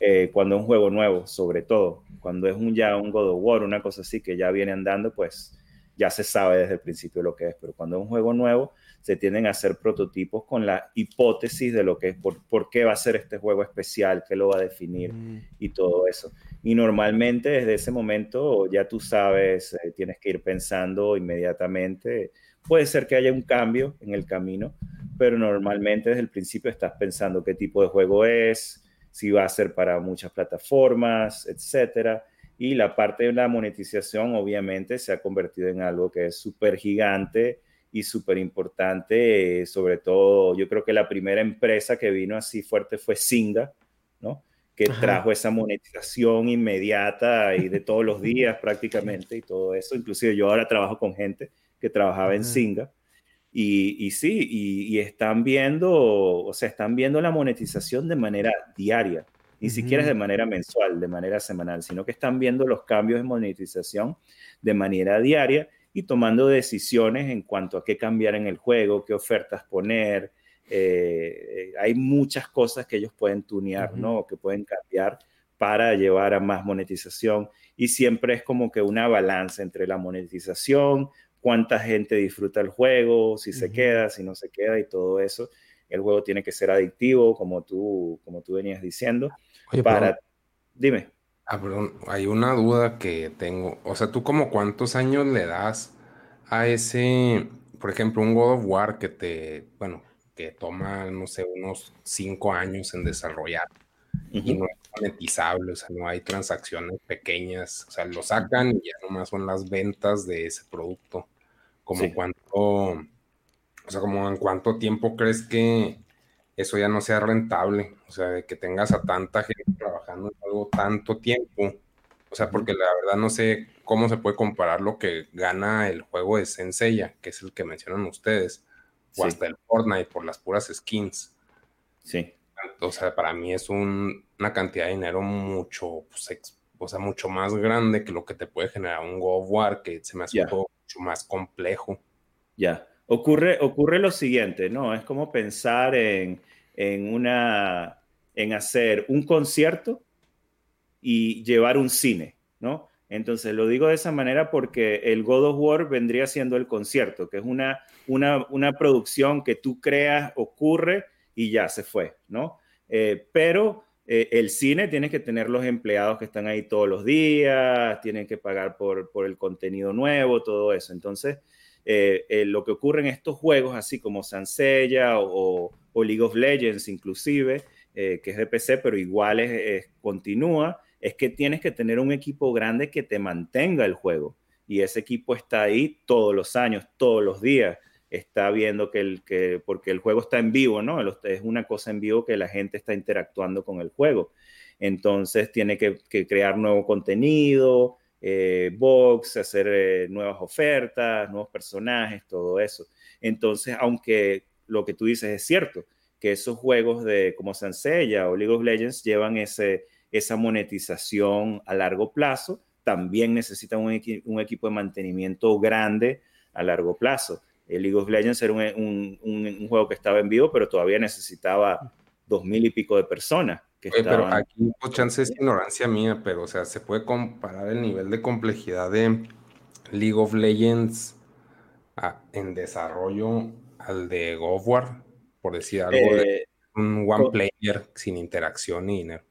Eh, cuando es un juego nuevo, sobre todo, cuando es un ya un God of War, una cosa así que ya viene andando, pues ya se sabe desde el principio lo que es, pero cuando es un juego nuevo, se tienden a hacer prototipos con la hipótesis de lo que es, por, qué va a ser este juego especial, qué lo va a definir mm. y todo eso. Y normalmente desde ese momento ya tú sabes, eh, tienes que ir pensando inmediatamente. Puede ser que haya un cambio en el camino, pero normalmente desde el principio estás pensando qué tipo de juego es, si va a ser para muchas plataformas, etcétera. Y la parte de la monetización obviamente se ha convertido en algo que es súper gigante y súper importante, sobre todo yo creo que la primera empresa que vino así fuerte fue Singa, ¿no? que trajo esa monetización inmediata y de todos los días prácticamente y todo eso. Inclusive yo ahora trabajo con gente que trabajaba en Singa y, y sí, y, están viendo, o sea, están viendo la monetización de manera diaria, ni siquiera es de manera mensual, de manera semanal, sino que están viendo los cambios de monetización de manera diaria y tomando decisiones en cuanto a qué cambiar en el juego, qué ofertas poner, eh, hay muchas cosas que ellos pueden tunear, ¿no? Que pueden cambiar para llevar a más monetización. Y siempre es como que una balanza entre la monetización, cuánta gente disfruta el juego, si se queda, si no se queda y todo eso. El juego tiene que ser adictivo, como tú, como tú venías diciendo. para... Dime. Ah, hay una duda que tengo. O sea, ¿tú como cuántos años le das a ese, por ejemplo, un God of War que te, bueno, que toma, no sé, unos cinco años en desarrollar y no es monetizable, o sea, no hay transacciones pequeñas, o sea, lo sacan y ya nomás son las ventas de ese producto. Como cuánto, o sea, como en cuánto tiempo crees que eso ya no sea rentable, o sea, de que tengas a tanta gente trabajando en algo tanto tiempo, o sea, porque la verdad no sé cómo se puede comparar lo que gana el juego de Senseiya, que es el que mencionan ustedes, o hasta el Fortnite por las puras skins. Sí. O sea, para mí es una cantidad de dinero mucho, pues, o sea, mucho más grande que lo que te puede generar un of War, que se me hace mucho más complejo. Ya. Ocurre, ocurre lo siguiente, ¿no? Es como pensar en, en, una, en hacer un concierto y llevar un cine, ¿no? Entonces lo digo de esa manera porque el God of War vendría siendo el concierto, que es una, una, producción que tú creas, ocurre y ya se fue, ¿no? Eh, pero eh, el cine tiene que tener los empleados que están ahí todos los días, tienen que pagar por, el contenido nuevo, todo eso. Entonces, eh, eh, lo que ocurre en estos juegos, así como Sansella o, o League of Legends inclusive, que es de PC, pero igual es, continúa, es que tienes que tener un equipo grande que te mantenga el juego. Y ese equipo está ahí todos los años, todos los días está viendo que el que, porque el juego está en vivo, ¿no? Es una cosa en vivo que la gente está interactuando con el juego. Entonces tiene que, crear nuevo contenido, eh, box, hacer eh, nuevas ofertas, nuevos personajes, todo eso. Entonces, aunque lo que tú dices es cierto, que esos juegos de como Sansella o League of Legends llevan ese, esa monetización a largo plazo, también necesitan un, un equipo de mantenimiento grande a largo plazo. El League of Legends era un, juego que estaba en vivo, pero todavía necesitaba dos mil y pico de personas. Que Pero aquí, pues, chance es ignorancia mía, pero o sea, se puede comparar el nivel de complejidad de League of Legends en desarrollo al de God of War, por decir algo, de eh, un one player sin interacción ni dinero.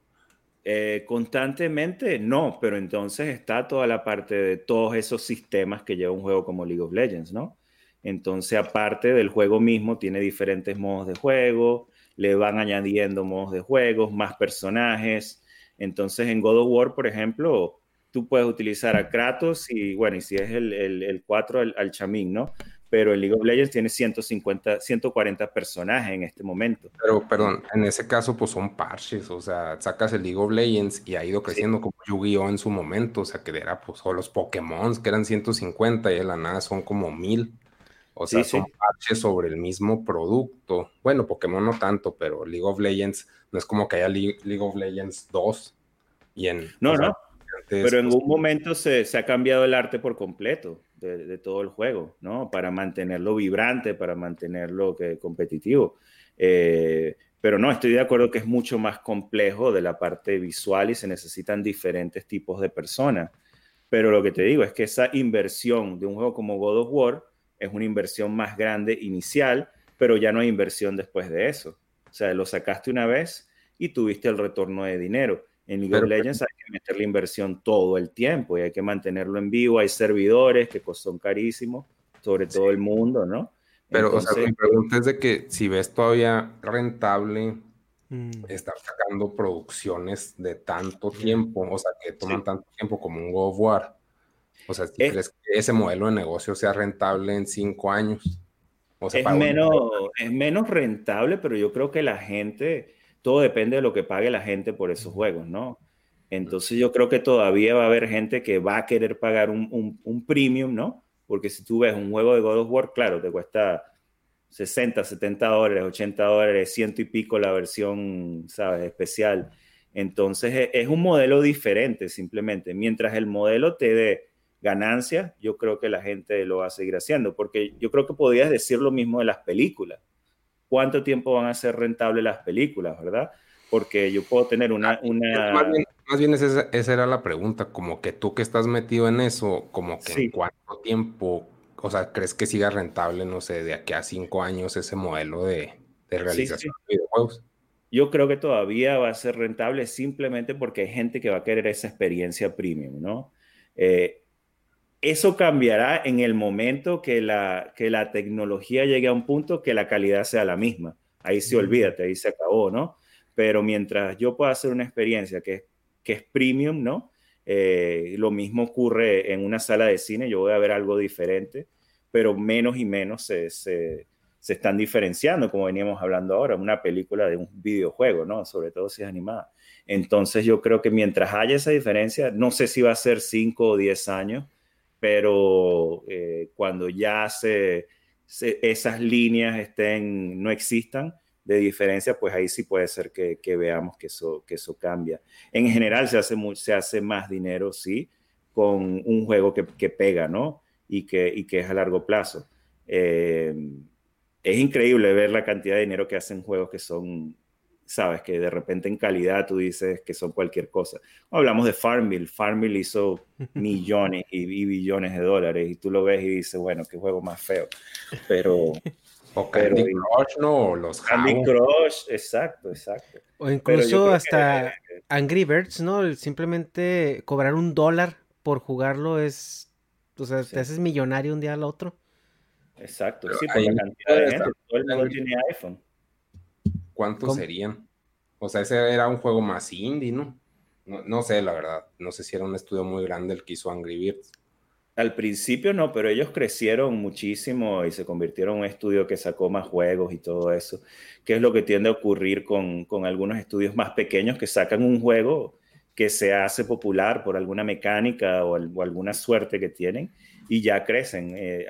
Eh, constantemente no, pero entonces está toda la parte de todos esos sistemas que lleva un juego como League of Legends, ¿no? Entonces, aparte del juego mismo, tiene diferentes modos de juego, le van añadiendo modos de juego, más personajes. Entonces, en God of War, por ejemplo, tú puedes utilizar a Kratos y, bueno, y si es el, el, 4, al, Chamín, ¿no? Pero el League of Legends tiene 150, 140 personajes en este momento. Pero, perdón, en ese caso, pues son parches, o sea, sacas el League of Legends y ha ido creciendo como Yu-Gi-Oh! en su momento, o sea, que era, pues, o los Pokémon, que eran 150 y de la nada son como 1000. O sea, son parches sobre el mismo producto. Bueno, Pokémon no tanto, pero League of Legends no es como que haya League, of Legends 2. Y en, no, no. pero en pues un momento se, ha cambiado el arte por completo de, todo el juego, ¿no? Para mantenerlo vibrante, para mantenerlo que, competitivo. Eh, pero no, estoy de acuerdo que es mucho más complejo de la parte visual y se necesitan diferentes tipos de personas. Pero lo que te digo es que esa inversión de un juego como God of War es una inversión más grande inicial, pero ya no hay inversión después de eso. O sea, lo sacaste una vez y tuviste el retorno de dinero. En League of Legends hay que meter la inversión todo el tiempo y hay que mantenerlo en vivo. Hay servidores que son carísimos, sobre todo el mundo, ¿no? Pero, o sea, mi pregunta es de que si ves todavía rentable mm. estar sacando producciones de tanto tiempo, o sea, que toman tanto tiempo como un God of War, o sea, si crees que ese modelo de negocio sea rentable en cinco años. es, menos, es menos rentable, pero yo creo que la gente, todo depende de lo que pague la gente por esos juegos, ¿no? Entonces yo creo que todavía va a haber gente que va a querer pagar un, un, premium, ¿no? Porque si tú ves un juego de God of War, claro, te cuesta 60, 70 dólares, 80 dólares, ciento y pico la versión, ¿sabes? Especial. Entonces e, es un modelo diferente simplemente. Mientras el modelo te dé ganancias, yo creo que la gente lo va a seguir haciendo, porque yo creo que podrías decir lo mismo de las películas. ¿Cuánto tiempo van a ser rentables las películas, verdad? Porque yo puedo tener una... Ah, una... Más bien, esa, era la pregunta, como que tú que estás metido en eso, como que en cuánto tiempo, o sea, ¿crees que siga rentable, no sé, de aquí a cinco años ese modelo de, realización de videojuegos? Yo creo que todavía va a ser rentable simplemente porque hay gente que va a querer esa experiencia premium, ¿no? Eh, eso cambiará en el momento que la, que la tecnología llegue a un punto que la calidad sea la misma. Ahí se olvídate, ahí se acabó, ¿no? Pero mientras yo pueda hacer una experiencia que, que es premium, ¿no? Eh, lo mismo ocurre en una sala de cine, yo voy a ver algo diferente, pero menos y menos se, se, se están diferenciando, como veníamos hablando ahora, una película de un videojuego, ¿no? Sobre todo si es animada. Entonces yo creo que mientras haya esa diferencia, no sé si va a ser 5 o 10 años, pero eh, cuando ya se, esas líneas estén, no existan de diferencia, pues ahí sí puede ser que, veamos que eso, que eso cambia. En general se hace, se hace más dinero, sí, con un juego que, pega, ¿no? Y que, y que es a largo plazo. Eh, es increíble ver la cantidad de dinero que hacen juegos que son sabes, que de repente en calidad tú dices que son cualquier cosa. Hablamos de Farmville, Farmville hizo millones y, billones de dólares y tú lo ves y dices, bueno, qué juego más feo. Pero... O Candy Crush, ¿no? Los Candy Crush, exacto, exacto. O incluso hasta Angry Birds, ¿no? Simplemente cobrar un dólar por jugarlo es, o sea, te haces millonario un día al otro. Exacto, sí, por la cantidad de gente, todo el mundo tiene iPhone. ¿Cuántos serían? O sea, ese era un juego más indie, ¿no? ¿no? No sé, la verdad. No sé si era un estudio muy grande el que hizo Angry Birds. Al principio no, pero ellos crecieron muchísimo y se convirtieron en un estudio que sacó más juegos y todo eso, que es lo que tiende a ocurrir con, con algunos estudios más pequeños que sacan un juego que se hace popular por alguna mecánica o, alguna suerte que tienen y ya crecen. Eh,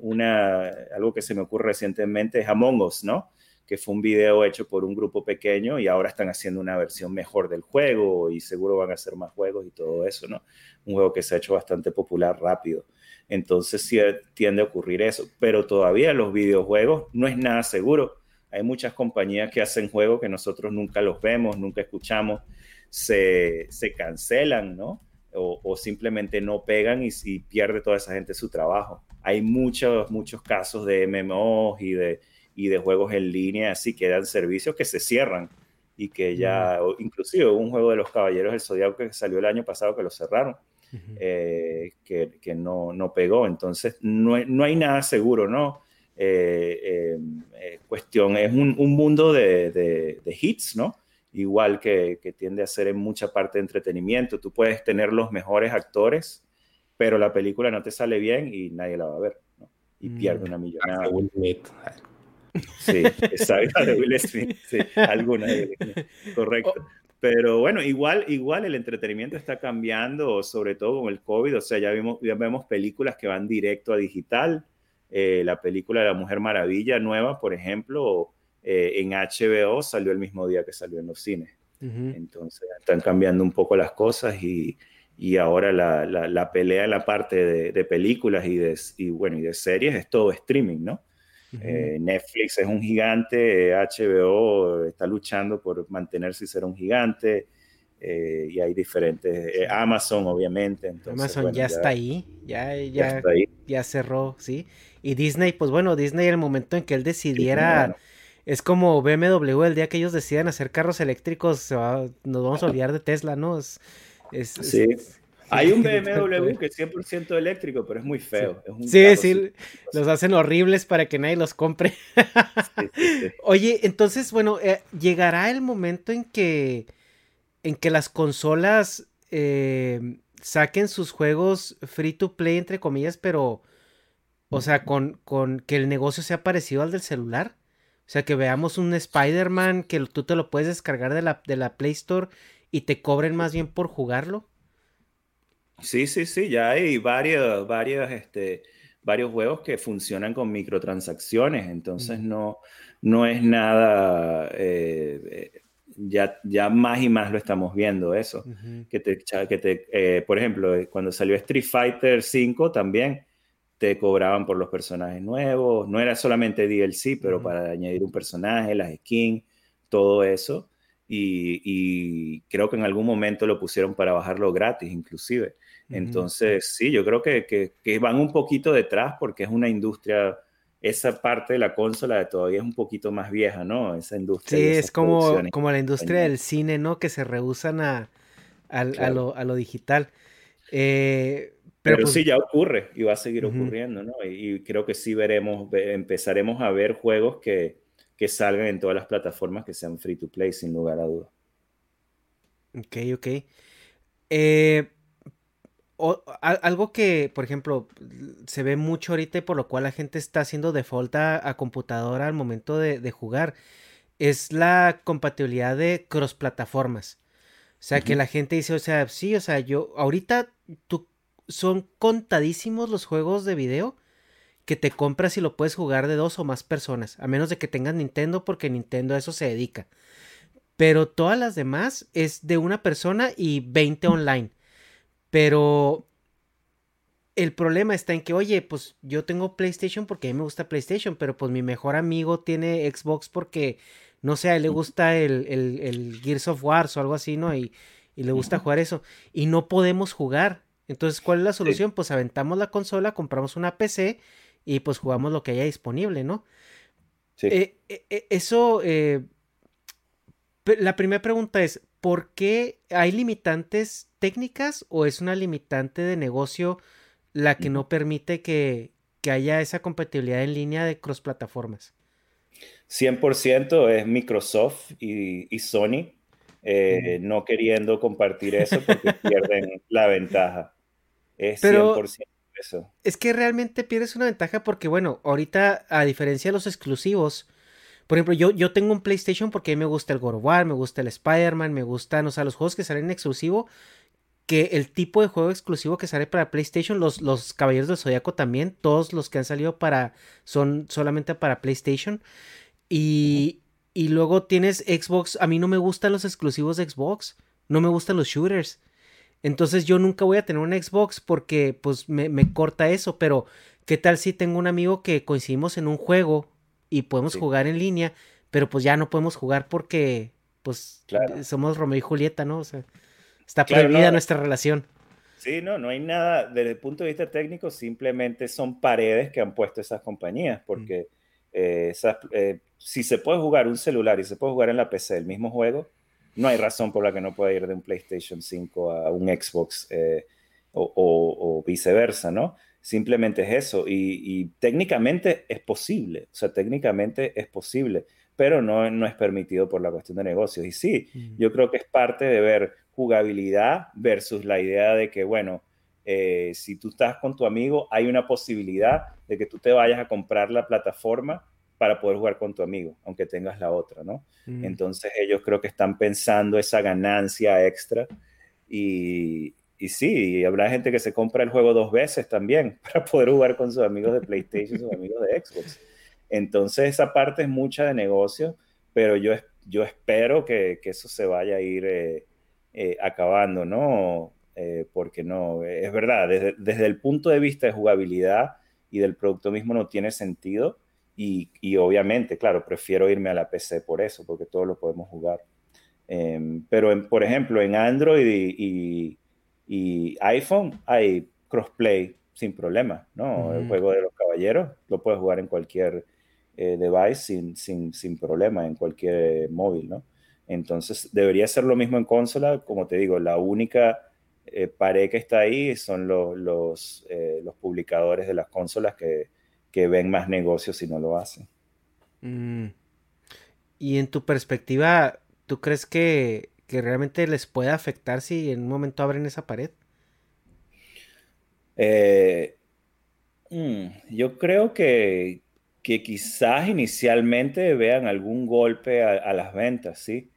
una, algo que se me ocurre recientemente es Among Us, ¿no? Que fue un video hecho por un grupo pequeño y ahora están haciendo una versión mejor del juego y seguro van a hacer más juegos y todo eso, ¿no? Un juego que se ha hecho bastante popular rápido. Entonces sí tiende a ocurrir eso, pero todavía los videojuegos no es nada seguro. Hay muchas compañías que hacen juegos que nosotros nunca los vemos, nunca escuchamos, se, se cancelan, ¿no? O, o, simplemente no pegan y, y pierde toda esa gente su trabajo. Hay muchos, muchos casos de MMOs y de, y de juegos en línea, así que dan servicios que se cierran y que ya, inclusive un juego de los Caballeros del Zodiaco que salió el año pasado que lo cerraron, eh, que, que no, no, pegó, entonces no, no, hay nada seguro, ¿no? Eh, eh, cuestión, es un, un mundo de, de, de, hits, ¿no? Igual que, que, tiende a ser en mucha parte de entretenimiento, tú puedes tener los mejores actores, pero la película no te sale bien y nadie la va a ver, ¿no? Y pierde una millonada. Sí, exacto, de Will Smith, sí, alguna, correcto. Oh. Pero bueno, igual, igual el entretenimiento está cambiando, sobre todo con el COVID, o sea, ya vimos, ya vemos películas que van directo a digital, eh, la película de la Mujer Maravilla nueva, por ejemplo, eh, en HBO salió el mismo día que salió en los cines. Entonces están cambiando un poco las cosas y, y ahora la, la, la, pelea en la parte de, de películas y, de, y, bueno, y de series es todo streaming, ¿no? Eh, Netflix es un gigante, HBO está luchando por mantenerse y ser un gigante. Eh, y hay diferentes, eh, Amazon obviamente. Entonces, Amazon ya, está ahí, ya, ya, ya, cerró, sí. Y Disney, pues bueno, Disney el momento en que él decidiera, es como BMW, el día que ellos decidan hacer carros eléctricos, nos vamos a olvidar de Tesla, ¿no? Es, sí. Hay un BMW que es 100% eléctrico, pero es muy feo. Sí, sí, los hacen horribles para que nadie los compre. Oye, entonces, bueno, eh, llegará el momento en que, en que las consolas eh, saquen sus juegos free to play, entre comillas, pero, o sea, con, con que el negocio sea parecido al del celular. O sea, que veamos un Spider-Man que tú te lo puedes descargar de la, de la Play Store y te cobren más bien por jugarlo. Sí, sí, sí, ya hay varios, varios, este, varios juegos que funcionan con microtransacciones, entonces no, no es nada, eh, eh, ya, ya más y más lo estamos viendo eso, que te, que te eh, por ejemplo, cuando salió Street Fighter V también te cobraban por los personajes nuevos, no era solamente DLC, pero para añadir un personaje, las skins, todo eso. Y, y, creo que en algún momento lo pusieron para bajarlo gratis, inclusive. Entonces, sí, yo creo que, que, van un poquito detrás porque es una industria, esa parte de la consola todavía es un poquito más vieja, ¿no? Esa industria. Sí, es como, como la industria del cine, ¿no? Que se rehusan a, a, lo, a lo, digital. Eh, pero, pues sí, ya ocurre y va a seguir ocurriendo, ¿no? Y, creo que sí veremos, empezaremos a ver juegos que, que salgan en todas las plataformas que sean free to play, sin lugar a dudas. Ok, ok. Eh, algo que, por ejemplo, se ve mucho ahorita y por lo cual la gente está haciendo default a, computadora al momento de, jugar, es la compatibilidad de cross plataformas. O sea, que la gente dice, o sea, sí, o sea, yo, ahorita tú, son contadísimos los juegos de video que te compras y lo puedes jugar de dos o más personas, a menos de que tengas Nintendo, porque Nintendo a eso se dedica. Pero todas las demás es de una persona y 20 online. Pero el problema está en que, oye, pues yo tengo PlayStation porque a mí me gusta PlayStation, pero pues mi mejor amigo tiene Xbox porque, no sé, a él le gusta el, el, Gears of War o algo así, ¿no? Y, y, le gusta jugar eso. Y no podemos jugar. Entonces, ¿cuál es la solución? Pues aventamos la consola, compramos una PC y pues jugamos lo que haya disponible, ¿no? Sí. Eh, eh, eh, eso, la primera pregunta es, ¿por qué hay limitantes técnicas o es una limitante de negocio la que no permite que, que haya esa compatibilidad en línea de cross plataformas? 100% es Microsoft y, Sony eh, no queriendo compartir eso porque pierden la ventaja. Es 100% eso. Es que realmente pierdes una ventaja porque, bueno, ahorita, a diferencia de los exclusivos, por ejemplo, yo, yo tengo un PlayStation porque a mí me gusta el God of War, me gusta el Spider-Man, me gustan, o sea, los juegos que salen en exclusivo, que el tipo de juego exclusivo que sale para PlayStation, los, los Caballeros del Zodiaco también, todos los que han salido para, son solamente para PlayStation. Y, y luego tienes Xbox, a mí no me gustan los exclusivos de Xbox, no me gustan los shooters. Entonces yo nunca voy a tener un Xbox porque pues me, me corta eso, pero ¿qué tal si tengo un amigo que coincidimos en un juego y podemos jugar en línea, pero pues ya no podemos jugar porque pues somos Romeo y Julieta, ¿no? O sea, está prohibida nuestra relación. Sí, no, no hay nada, desde el punto de vista técnico, simplemente son paredes que han puesto esas compañías, porque eh, eh, si se puede jugar un celular y se puede jugar en la PC el mismo juego, no hay razón por la que no pueda ir de un PlayStation 5 a un Xbox eh, o, viceversa, ¿no? Simplemente es eso. Y, técnicamente es posible, o sea, técnicamente es posible, pero no, no es permitido por la cuestión de negocios. Y sí, yo creo que es parte de ver jugabilidad versus la idea de que, bueno, eh, si tú estás con tu amigo, hay una posibilidad de que tú te vayas a comprar la plataforma para poder jugar con tu amigo, aunque tengas la otra, ¿no? Entonces ellos creo que están pensando esa ganancia extra y, y sí, habrá gente que se compra el juego dos veces también para poder jugar con sus amigos de PlayStation, sus amigos de Xbox. Entonces esa parte es mucha de negocio, pero yo, yo espero que, eso se vaya a ir eh, eh, acabando, ¿no? Eh, porque no, es verdad, desde, desde, el punto de vista de jugabilidad y del producto mismo no tiene sentido y, y obviamente, claro, prefiero irme a la PC por eso, porque todo lo podemos jugar. Em, pero, por ejemplo, en Android y y iPhone hay crossplay sin problema, ¿no? El juego de los caballeros lo puedes jugar en cualquier eh, device sin, sin, sin, problema, en cualquier móvil, ¿no? Entonces debería ser lo mismo en consola, como te digo, la única eh, pared que está ahí son los, los, eh, los publicadores de las consolas que, que, ven más negocios si no lo hacen. Mm. Y en tu perspectiva, ¿tú crees que que realmente les puede afectar si en un momento abren esa pared? Eh, mm, yo creo que, que, quizás inicialmente vean algún golpe a, las ventas, sí,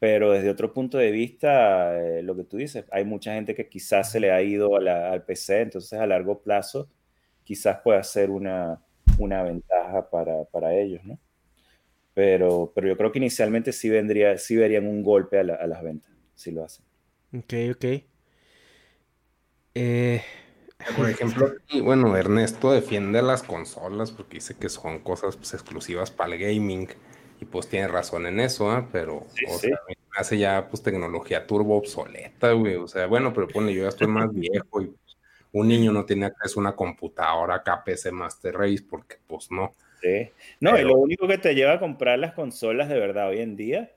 pero desde otro punto de vista, eh, lo que tú dices, hay mucha gente que quizás se le ha ido al PC, entonces a largo plazo quizás pueda ser una, una ventaja para, para ellos, ¿no? Pero, pero yo creo que inicialmente sí, vendría, sí verían un golpe a, las ventas, si lo hacen. Ok, ok. Eh, Por ejemplo, bueno, Ernesto defiende las consolas porque dice que son cosas pues, exclusivas para el gaming. Y pues tiene razón en eso, ¿ah? Pero hace ya pues tecnología turbo obsoleta, güey. O sea, bueno, pero pone, yo ya estoy más viejo y pues, un niño no tiene acceso a una computadora acá PC Master Race porque pues no. No, y lo único que te lleva a comprar las consolas de verdad hoy en día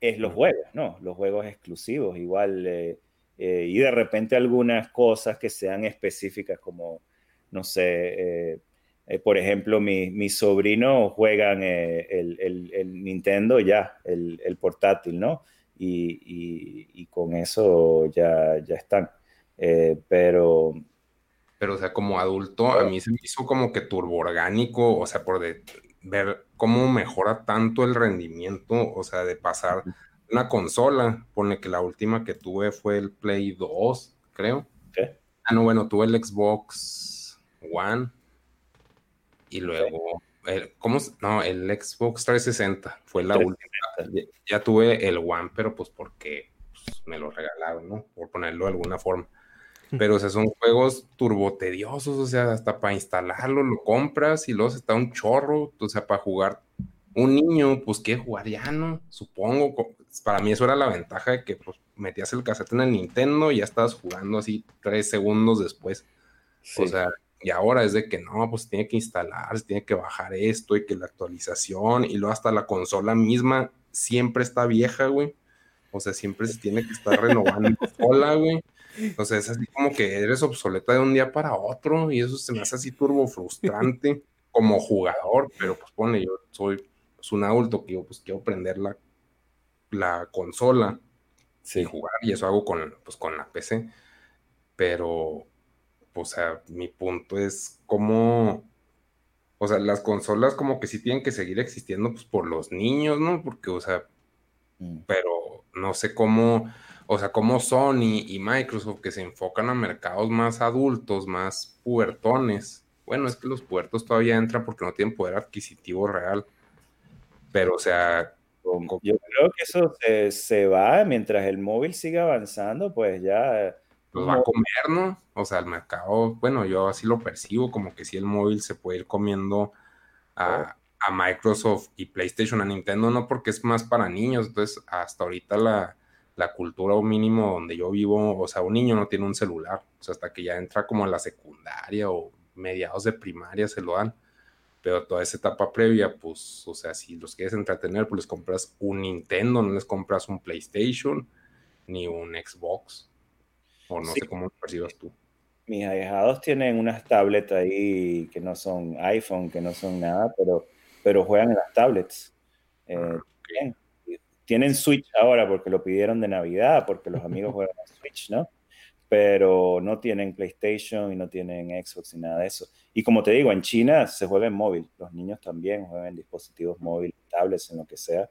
es los juegos, ¿no? Los juegos exclusivos, igual. Eh, eh, y de repente algunas cosas que sean específicas, como, no sé, eh, por ejemplo, mis mi sobrinos juegan el, el, Nintendo ya, el, portátil, ¿no? Y, y, con eso ya, ya están. pero pero o sea, como adulto, a mí se me hizo como que turboorgánico, o sea, por ver cómo mejora tanto el rendimiento, o sea, de pasar una consola, pone que la última que tuve fue el Play 2, creo. ¿Qué? Ah, no, bueno, tuve el Xbox One y luego, ¿cómo? No, el Xbox 360 fue la última. Ya, tuve el One, pero pues porque pues, me lo regalaron, ¿no? Por ponerlo de alguna forma. Pero, o sea, son juegos turbotediosos, o sea, hasta para instalarlo lo compras y luego está un chorro, o sea, para jugar un niño, pues, ¿qué jugar ya, no? Supongo, para mí eso era la ventaja de que, pues, metías el cassette en el Nintendo y ya estabas jugando así tres segundos después. O sea, y ahora es de que no, pues tiene que instalar, tiene que bajar esto y que la actualización y luego hasta la consola misma siempre está vieja, güey. O sea, siempre se tiene que estar renovando sola, güey. Entonces es así como que eres obsoleta de un día para otro y eso se me hace así turbo frustrante como jugador, pero pues pone, yo soy pues, un adulto que yo pues quiero prender la, la consola y jugar y eso hago con, pues, con la PC, pero, o sea, mi punto es cómo, o sea, las consolas como que sí tienen que seguir existiendo pues por los niños, ¿no? Porque, o sea, mm. pero no sé cómo o sea, como Sony y Microsoft que se enfocan a mercados más adultos, más puertones. Bueno, es que los puertos todavía entran porque no tienen poder adquisitivo real. Pero, o sea... Yo creo que eso se, va mientras el móvil siga avanzando, pues ya... Los va a comer, ¿no? O sea, el mercado, bueno, yo así lo percibo, como que si el móvil se puede ir comiendo a, a Microsoft y PlayStation, a Nintendo, no porque es más para niños. Entonces, hasta ahorita la, la cultura o mínimo donde yo vivo, o sea, un niño no tiene un celular, o sea, hasta que ya entra como a la secundaria o mediados de primaria se lo dan, pero toda esa etapa previa, pues, o sea, si los quieres entretener, pues les compras un Nintendo, no les compras un PlayStation ni un Xbox, o no sé cómo lo percibas tú. Mis ahijados tienen unas tablets ahí que no son iPhone, que no son nada, pero, pero juegan en las tablets. Eh, ah, bien tienen Switch ahora porque lo pidieron de Navidad, porque los amigos juegan a Switch, ¿no? Pero no tienen PlayStation y no tienen Xbox ni nada de eso. Y como te digo, en China se juega en móvil. Los niños también juegan en dispositivos móviles, tablets, en lo que sea.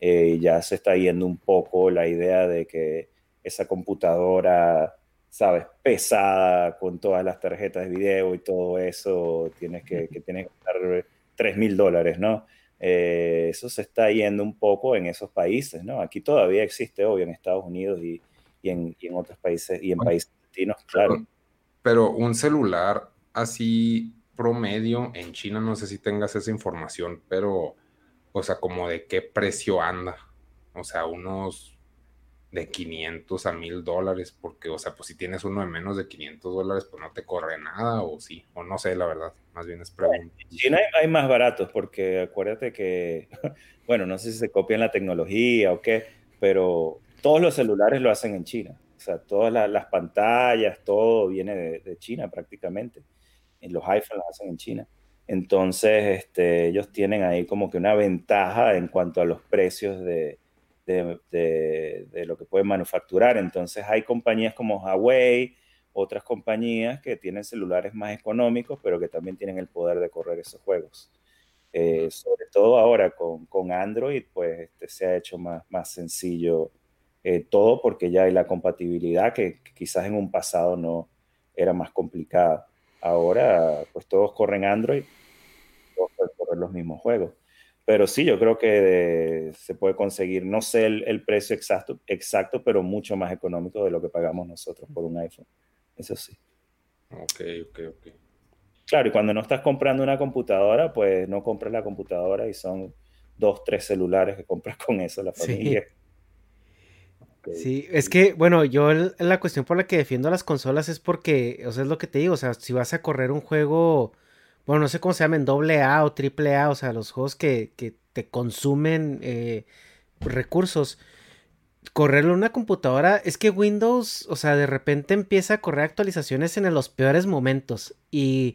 Eh, ya se está yendo un poco la idea de que esa computadora, sabes, pesada con todas las tarjetas de video y todo eso, tienes que, que tienes que dar 3 mil dólares, ¿no? Eh, eso se está yendo un poco en esos países, ¿no? Aquí todavía existe, obvio, en Estados Unidos y, en, otros países, y en países latinos, claro. Pero un celular así promedio en China, no sé si tengas esa información, pero, o sea, como de qué precio anda. O sea, unos de 500 a 1000 dólares, porque, o sea, pues si tienes uno de menos de 500 dólares, pues no te corre nada, o sí, o no sé, la verdad, más bien es pregunta. En China hay, más baratos, porque acuérdate que, bueno, no sé si se copian la tecnología o qué, pero todos los celulares lo hacen en China, o sea, todas las pantallas, todo viene de, China prácticamente, los iPhones los hacen en China. Entonces, este, ellos tienen ahí como que una ventaja en cuanto a los precios de, de, lo que pueden manufacturar. Entonces hay compañías como Huawei, otras compañías que tienen celulares más económicos, pero que también tienen el poder de correr esos juegos. Eh, sobre todo ahora con, con Android, pues este, se ha hecho más, más sencillo eh, todo porque ya hay la compatibilidad que, quizás en un pasado no era más complicada. Ahora, pues todos corren Android, todos pueden correr los mismos juegos. Pero sí, yo creo que se puede conseguir, no sé el, precio exacto, exacto, pero mucho más económico de lo que pagamos nosotros por un iPhone. Eso sí. Ok, ok, ok. Claro, y cuando no estás comprando una computadora, pues no compras la computadora y son dos, tres celulares que compras con eso la familia. Sí. sí. es que, bueno, yo la cuestión por la que defiendo las consolas es porque, o sea, es lo que te digo, o sea, si vas a correr un juego bueno, no sé cómo se llaman, doble A o triple A, o sea, los juegos que, te consumen eh, recursos. Correrlo en una computadora, es que Windows, o sea, de repente empieza a correr actualizaciones en los peores momentos. Y,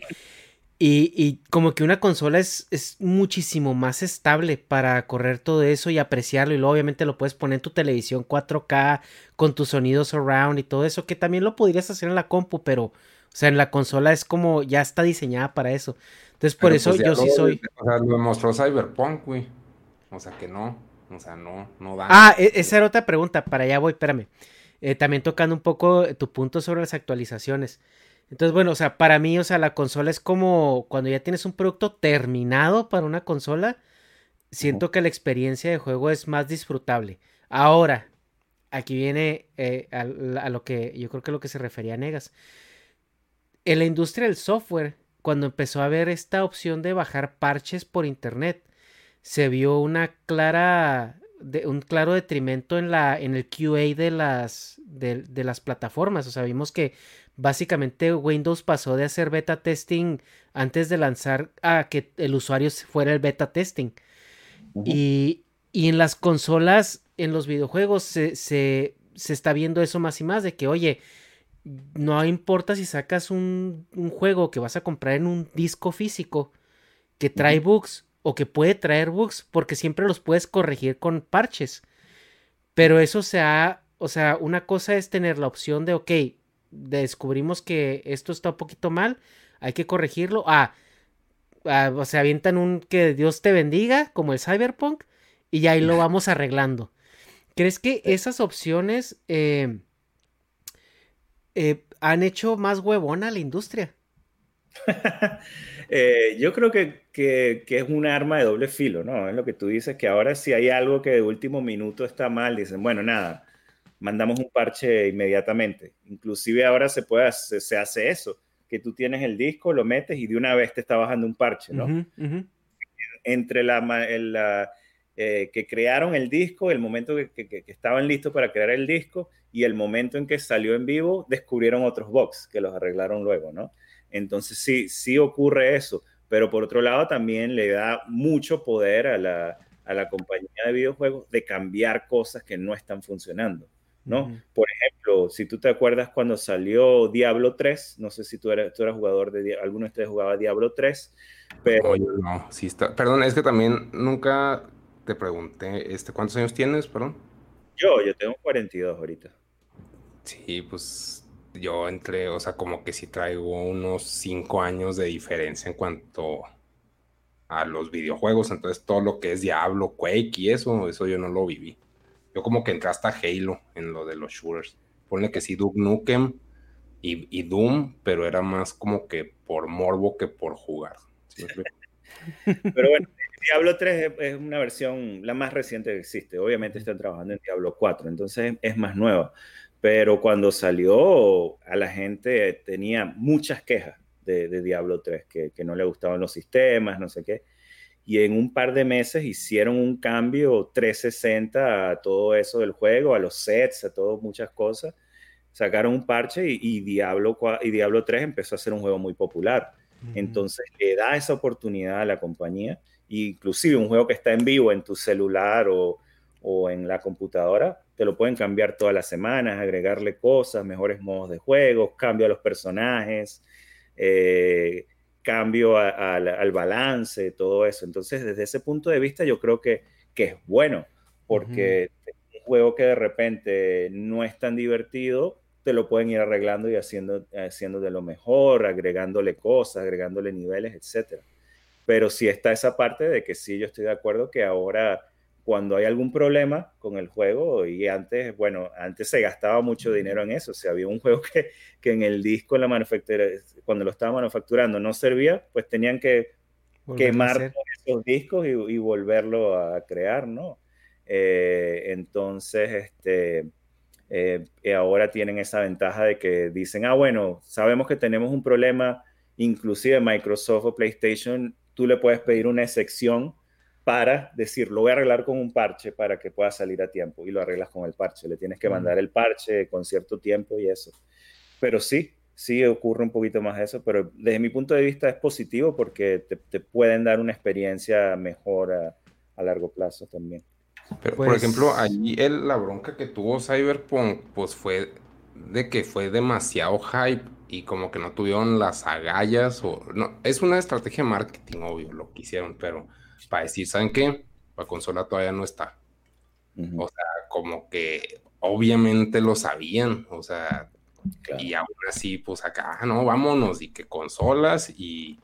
y, como que una consola es, es, muchísimo más estable para correr todo eso y apreciarlo. Y luego obviamente lo puedes poner en tu televisión 4K con tus sonidos surround y todo eso, que también lo podrías hacer en la compu, pero sea, en la consola es como ya está diseñada para eso. Entonces, por eso pues, yo sí soy. O sea, lo mostró Cyberpunk, güey. O sea, que no. O sea, no, no da. Ah, e, esa era otra pregunta. Para allá voy, espérame. Eh, también tocando un poco tu punto sobre las actualizaciones. Entonces, bueno, o sea, para mí, o sea, la consola es como cuando ya tienes un producto terminado para una consola, siento que la experiencia de juego es más disfrutable. Ahora, aquí viene eh, a, a, lo que yo creo que lo que se refería a Negas en la industria del software, cuando empezó a haber esta opción de bajar parches por internet, se vio una clara de, un claro detrimento en la en el QA de las de, las plataformas, o sea, vimos que básicamente Windows pasó de hacer beta testing antes de lanzar a que el usuario fuera el beta testing. y, y, en las consolas, en los videojuegos, se, se, se está viendo eso más y más, de que, oye, no importa si sacas un, un juego que vas a comprar en un disco físico que trae bugs o que puede traer bugs porque siempre los puedes corregir con parches. Pero eso se ha, o sea, una cosa es tener la opción de, ok, descubrimos que esto está un poquito mal, hay que corregirlo. Ah, ah o sea, avientan un que Dios te bendiga, como el Cyberpunk, y ahí lo vamos arreglando. ¿Crees que esas opciones eh, eh, han hecho más huevona a la industria? Eh, yo creo que, que, es un arma de doble filo, ¿no? Es lo que tú dices, que ahora si hay algo que de último minuto está mal, dicen, bueno, nada, mandamos un parche inmediatamente. Inclusive ahora se, puede, se, hace eso, que tú tienes el disco, lo metes y de una vez te está bajando un parche, ¿no? Entre la, eh, que crearon el disco, el momento que, que, estaban listos para crear el disco y el momento en que salió en vivo, descubrieron otros box que los arreglaron luego, ¿no? Entonces sí, sí ocurre eso, pero por otro lado también le da mucho poder a la, a la compañía de videojuegos de cambiar cosas que no están funcionando. ¿no? Por ejemplo, si tú te acuerdas cuando salió Diablo 3, no sé si tú eras, tú eras jugador de, alguno de ustedes jugaba Diablo 3, pero... no, sí está, perdón, es que también nunca te pregunté, este, ¿cuántos años tienes, perdón? Yo, yo tengo 42 ahorita. Sí, pues yo entre, o sea, como que sí traigo unos 5 años de diferencia en cuanto a los videojuegos, entonces todo lo que es Diablo, Quake y eso, eso yo no lo viví. Yo como que entré hasta Halo en lo de los shooters. Ponle que sí, Duke Nukem y, Doom, pero era más como que por morbo que por jugar. pero bueno, Diablo 3 es una versión la más reciente que existe. Obviamente están trabajando en Diablo 4, entonces es más nueva. Pero cuando salió, a la gente tenía muchas quejas de, Diablo 3, que, que, no le gustaban los sistemas, no sé qué. Y en un par de meses hicieron un cambio 360 a todo eso del juego, a los sets, a todo, muchas cosas. Sacaron un parche y, Diablo, y Diablo 3 empezó a ser un juego muy popular. Entonces le da esa oportunidad a la compañía, inclusive un juego que está en vivo en tu celular o, o en la computadora, te lo pueden cambiar todas las semanas, agregarle cosas, mejores modos de juego, cambio a los personajes, eh, cambio al balance, todo eso. Entonces, desde ese punto de vista, yo creo que, que es bueno, porque un juego que de repente no es tan divertido, te lo pueden ir arreglando y haciendo, haciendo de lo mejor, agregándole cosas, agregándole niveles, etc. Pero sí está esa parte de que sí, yo estoy de acuerdo que ahora cuando hay algún problema con el juego y antes, bueno, antes se gastaba mucho dinero en eso, o sea, había un juego que, que en el disco, en la manufactura, cuando lo estaba manufacturando no servía, pues tenían que quemar esos discos y, volverlo a crear, ¿no? Eh, entonces, este, eh, ahora tienen esa ventaja de que dicen, ah, bueno, sabemos que tenemos un problema, inclusive Microsoft o PlayStation, tú le puedes pedir una excepción para decir, lo voy a arreglar con un parche para que pueda salir a tiempo y lo arreglas con el parche. Le tienes que mandar el parche con cierto tiempo y eso. Pero sí, sí ocurre un poquito más eso, pero desde mi punto de vista es positivo porque te, pueden dar una experiencia mejor a, largo plazo también. Pero, por pues ejemplo, allí el, la bronca que tuvo Cyberpunk, pues fue de que fue demasiado hype y como que no tuvieron las agallas o no, es una estrategia de marketing, obvio, lo que hicieron, pero para decir, ¿saben qué? La consola todavía no está. O sea, como que obviamente lo sabían, o sea, y aún así, pues acá, no, vámonos, y que consolas y,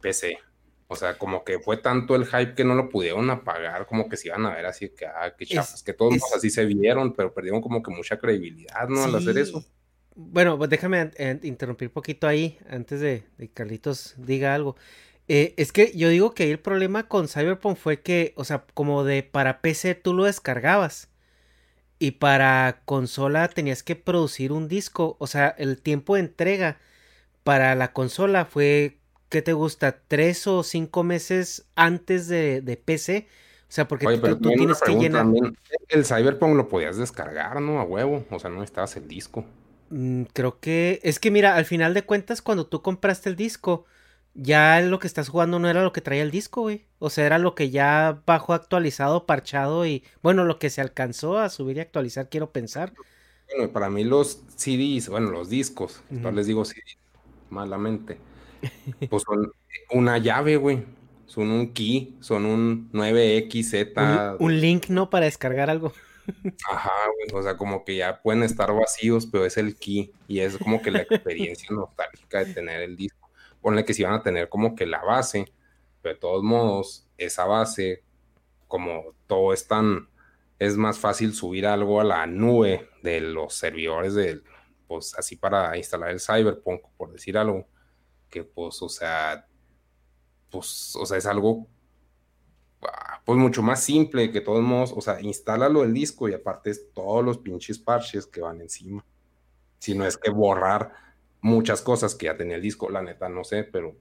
PC. O sea, como que fue tanto el hype que no lo pudieron apagar, como que se iban a ver así que, ah, qué chafas, que todos así se vieron, pero perdieron como que mucha credibilidad, ¿no? Al hacer eso. Bueno, pues déjame interrumpir un poquito ahí, antes de, de Carlitos diga algo. Eh, es que yo digo que ahí el problema con Cyberpunk fue que, o sea, como de para PC tú lo descargabas y para consola tenías que producir un disco, o sea, el tiempo de entrega para la consola fue, ¿qué te gusta? ¿Tres o cinco meses antes de, PC? O sea, porque tú, tienes que llenar. El Cyberpunk lo podías descargar, ¿no? A huevo. O sea, no estabas el disco. Mm, creo que. Es que mira, al final de cuentas, cuando tú compraste el disco, ya lo que estás jugando no era lo que traía el disco, güey. O sea, era lo que ya bajó actualizado, parchado y bueno, lo que se alcanzó a subir y actualizar, quiero pensar. bueno, para mí los CDs, bueno, los discos, les digo CDs, malamente, pues son una llave, güey. Son un key, son un 9XZ. Un, un link, ¿no? Para descargar algo. Ajá, güey, o sea, como que ya pueden estar vacíos, pero es el key y es como que la experiencia nostálgica de tener el disco. Ponle que si van a tener como que la base, pero de todos modos, esa base, como todo es tan, es más fácil subir algo a la nube de los servidores del, pues así para instalar el Cyberpunk, por decir algo, que pues, o sea, pues, o sea, es algo pues mucho más simple, que todos modos, o sea, instálalo el disco y aparte es todos los pinches parches que van encima. Si no es que borrar muchas cosas que ya tenía el disco, la neta no sé, pero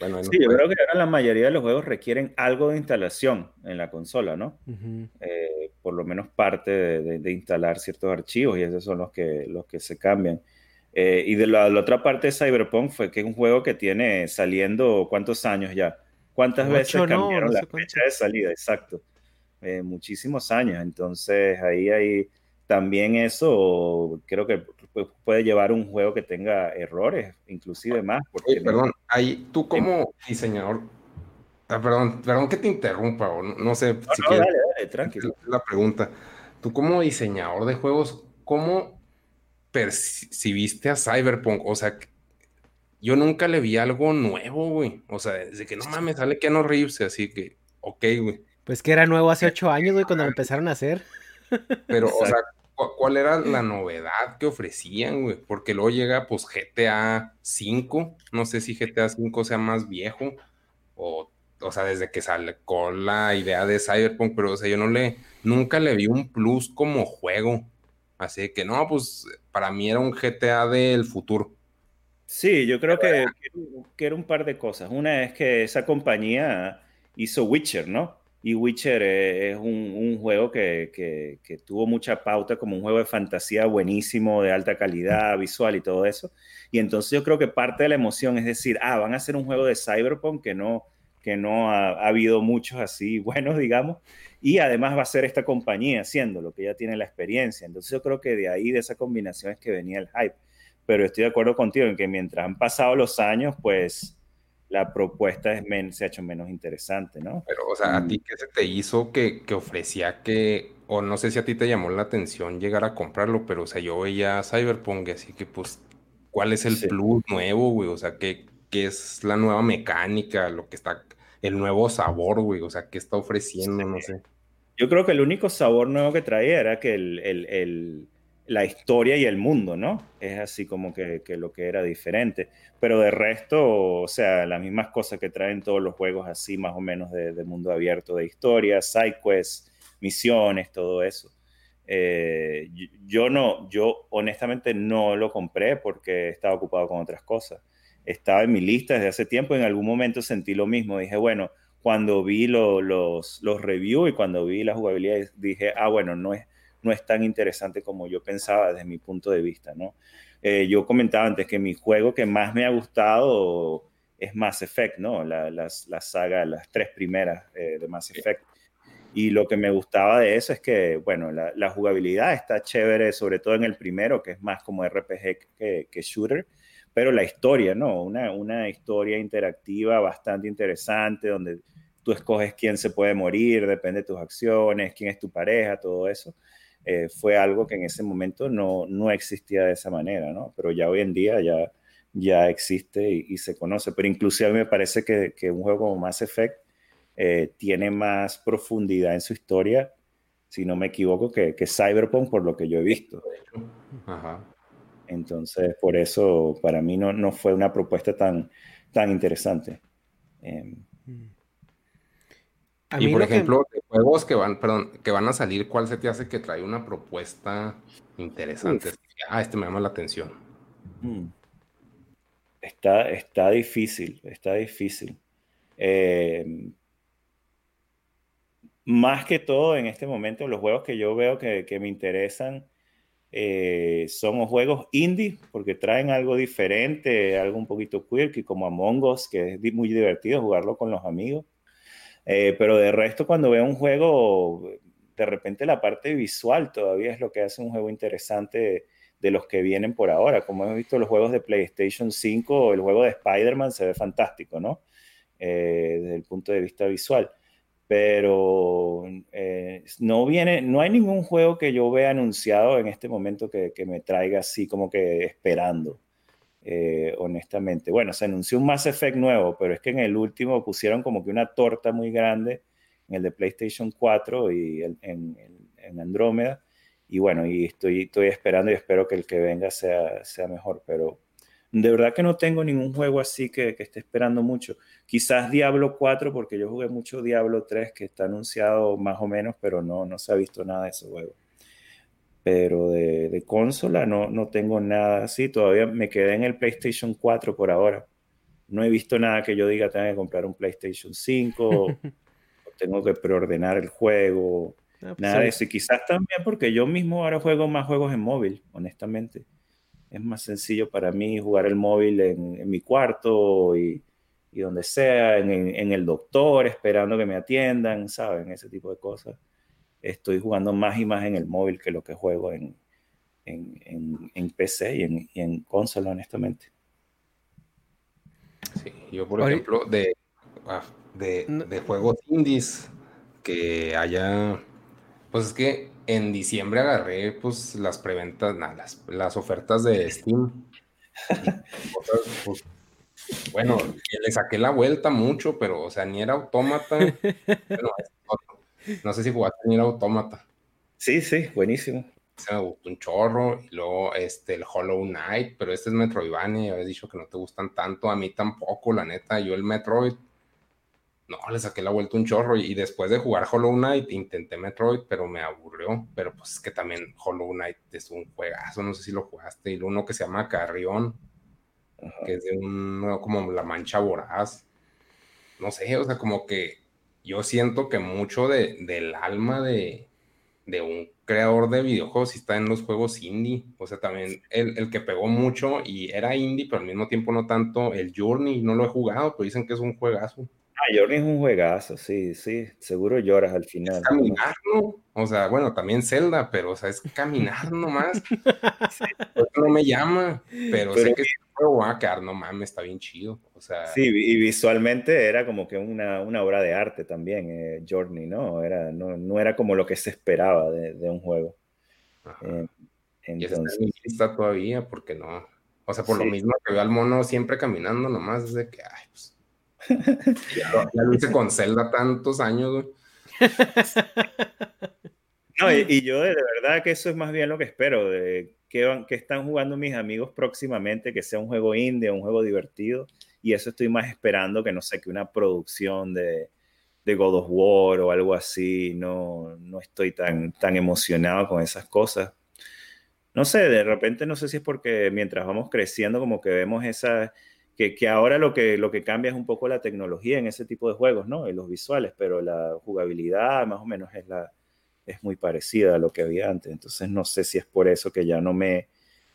bueno, sí, yo creo que ahora la mayoría de los juegos requieren algo de instalación en la consola, ¿no? Eh, por lo menos parte de, instalar ciertos archivos y esos son los que, los que se cambian. Eh, y de la, la, otra parte de Cyberpunk fue que es un juego que tiene saliendo cuántos años ya. ¿Cuántas veces cambiaron la fecha de salida? Exacto. Eh, muchísimos años. Entonces ahí hay también eso, creo que puede llevar un juego que tenga errores, inclusive más. Porque perdón, ahí tú como diseñador, ah, perdón, perdón que te interrumpa, no, sé si quieres. Dale, dale, tranquilo. La pregunta, tú como diseñador de juegos, ¿cómo percibiste a Cyberpunk? O sea, yo nunca le vi algo nuevo, güey. O sea, desde que no mames, sale no Reeves, así que, ok, güey. Pues que era nuevo hace ocho años, güey, cuando lo empezaron a hacer. Pero, o sea, ¿cuál era la novedad que ofrecían, güey? Porque luego llega, pues, GTA 5. No sé si GTA 5 sea más viejo o, o sea, desde que sale con la idea de Cyberpunk, pero, o sea, yo no le, nunca le vi un plus como juego. Así que, no, pues, para mí era un GTA del futuro. Sí, yo creo que, que, era un par de cosas. Una es que esa compañía hizo Witcher, ¿no? Y Witcher es un, juego que, que, tuvo mucha pauta como un juego de fantasía buenísimo, de alta calidad visual y todo eso. Y entonces yo creo que parte de la emoción es decir, ah, van a hacer un juego de Cyberpunk que no, que no ha, ha habido muchos así buenos, digamos. Y además va a ser esta compañía haciéndolo, que ya tiene la experiencia. Entonces yo creo que de ahí, de esa combinación es que venía el hype pero estoy de acuerdo contigo en que mientras han pasado los años, pues la propuesta es se ha hecho menos interesante, ¿no? Pero, o sea, ¿a ti qué se te hizo que, que, ofrecía que, o no sé si a ti te llamó la atención llegar a comprarlo, pero, o sea, yo veía Cyberpunk, así que, pues, ¿cuál es el plus nuevo, güey? O sea, ¿qué, ¿qué, es la nueva mecánica, lo que está, el nuevo sabor, güey? O sea, ¿qué está ofreciendo? No sé. Yo creo que el único sabor nuevo que traía era que el, el, el la historia y el mundo, ¿no? Es así como que, lo que era diferente. Pero de resto, o sea, las mismas cosas que traen todos los juegos así, más o menos de, mundo abierto, de historia, side quests, misiones, todo eso. Eh, yo no, yo honestamente no lo compré porque estaba ocupado con otras cosas. Estaba en mi lista desde hace tiempo y en algún momento sentí lo mismo. Dije, bueno, cuando vi los, los reviews y cuando vi la jugabilidad, dije, ah, bueno, no es no es tan interesante como yo pensaba desde mi punto de vista, ¿no? Eh, yo comentaba antes que mi juego que más me ha gustado es Mass Effect, ¿no? La, la, saga, las tres primeras eh, de Mass Effect. Y lo que me gustaba de eso es que, bueno, la, jugabilidad está chévere, sobre todo en el primero, que es más como RPG que, que shooter, pero la historia, ¿no? Una, una historia interactiva bastante interesante, donde tú escoges quién se puede morir, depende de tus acciones, quién es tu pareja, todo eso. Eh, fue algo que en ese momento no, no, existía de esa manera, ¿no? Pero ya hoy en día ya, ya existe y, se conoce. Pero inclusive a mí me parece que, que un juego como Mass Effect eh, tiene más profundidad en su historia, si no me equivoco, que, que Cyberpunk, por lo que yo he visto. Ajá. Entonces, por eso para mí no, no fue una propuesta tan, tan interesante. Eh, y por ejemplo, juegos que van, perdón, que van a salir, ¿cuál se te hace que trae una propuesta interesante? Ah, este me llama la atención. Mm. Está, está difícil, está difícil. Eh, más que todo en este momento, los juegos que yo veo que, me interesan eh, son juegos indie, porque traen algo diferente, algo un poquito quirky, como Among Us, que es muy divertido jugarlo con los amigos. Eh, pero de resto, cuando veo un juego, de repente la parte visual todavía es lo que hace un juego interesante de, los que vienen por ahora. Como hemos visto los juegos de PlayStation 5, el juego de Spider-Man se ve fantástico, ¿no? Eh, desde el punto de vista visual. Pero eh, no viene, no hay ningún juego que yo vea anunciado en este momento que, que me traiga así como que esperando. Eh, honestamente. Bueno, se anunció un Mass Effect nuevo, pero es que en el último pusieron como que una torta muy grande en el de PlayStation 4 y en, en, Andrómeda. Y bueno, y estoy, esperando y espero que el que venga sea, sea mejor, pero de verdad que no tengo ningún juego así que, que esté esperando mucho. Quizás Diablo 4, porque yo jugué mucho Diablo 3, que está anunciado más o menos, pero no, no se ha visto nada de ese juego pero de, consola no, no tengo nada así. Todavía me quedé en el PlayStation 4 por ahora. No he visto nada que yo diga tengo que comprar un PlayStation 5, o tengo que preordenar el juego, ah, pues nada de eso. Y quizás también porque yo mismo ahora juego más juegos en móvil, honestamente. Es más sencillo para mí jugar el móvil en, mi cuarto y, y donde sea, en, en, el doctor, esperando que me atiendan, ¿saben? Ese tipo de cosas estoy jugando más y más en el móvil que lo que juego en, en, PC y en, y consola, honestamente. Sí, yo por ejemplo, ah, de, de, juegos indies que haya, pues es que en diciembre agarré pues las preventas, las, las ofertas de Steam. Pues, bueno, le saqué la vuelta mucho, pero o sea, ni era autómata. Bueno, no sé si jugaste en Automata. Sí, sí, buenísimo. Se me gustó un chorro. Y luego este, el Hollow Knight, pero este es Metroidvania. Habías dicho que no te gustan tanto. A mí tampoco, la neta. Yo el Metroid, no, le saqué la vuelta un chorro. Y después de jugar Hollow Knight, intenté Metroid, pero me aburrió. Pero pues es que también Hollow Knight es un juegazo. No sé si lo jugaste. Y uno que se llama Carrión, que es de un, como la mancha voraz. No sé, o sea, como que yo siento que mucho de, del alma de, un creador de videojuegos está en los juegos indie. O sea, también el, el, que pegó mucho y era indie, pero al mismo tiempo no tanto, el Journey, no lo he jugado, pero dicen que es un juegazo. Ah, Journey es un juegazo, sí, sí, seguro lloras al final. caminar, ¿no? O sea, bueno, también Zelda, pero o sea, es caminar nomás. no me llama, pero, sé que si juego va a quedar, no mames, está bien chido. O sea, sí, y visualmente era como que una, una obra de arte también, eh, Journey, ¿no? Era, no, no era como lo que se esperaba de, de un juego. Eh, entonces... Y está todavía, porque no. O sea, por lo mismo que veo al mono siempre caminando nomás, de que, ay, pues ya, lo hice con Zelda tantos años, No, y, yo de verdad que eso es más bien lo que espero, de que, que están jugando mis amigos próximamente, que sea un juego indie, un juego divertido, y eso estoy más esperando que no sé, que una producción de, de God of War o algo así, no, no estoy tan, tan emocionado con esas cosas. No sé, de repente no sé si es porque mientras vamos creciendo como que vemos esas que, ahora lo que, lo que cambia es un poco la tecnología en ese tipo de juegos, ¿no? Y los visuales, pero la jugabilidad más o menos es, la, es muy parecida a lo que había antes. Entonces no sé si es por eso que ya no me,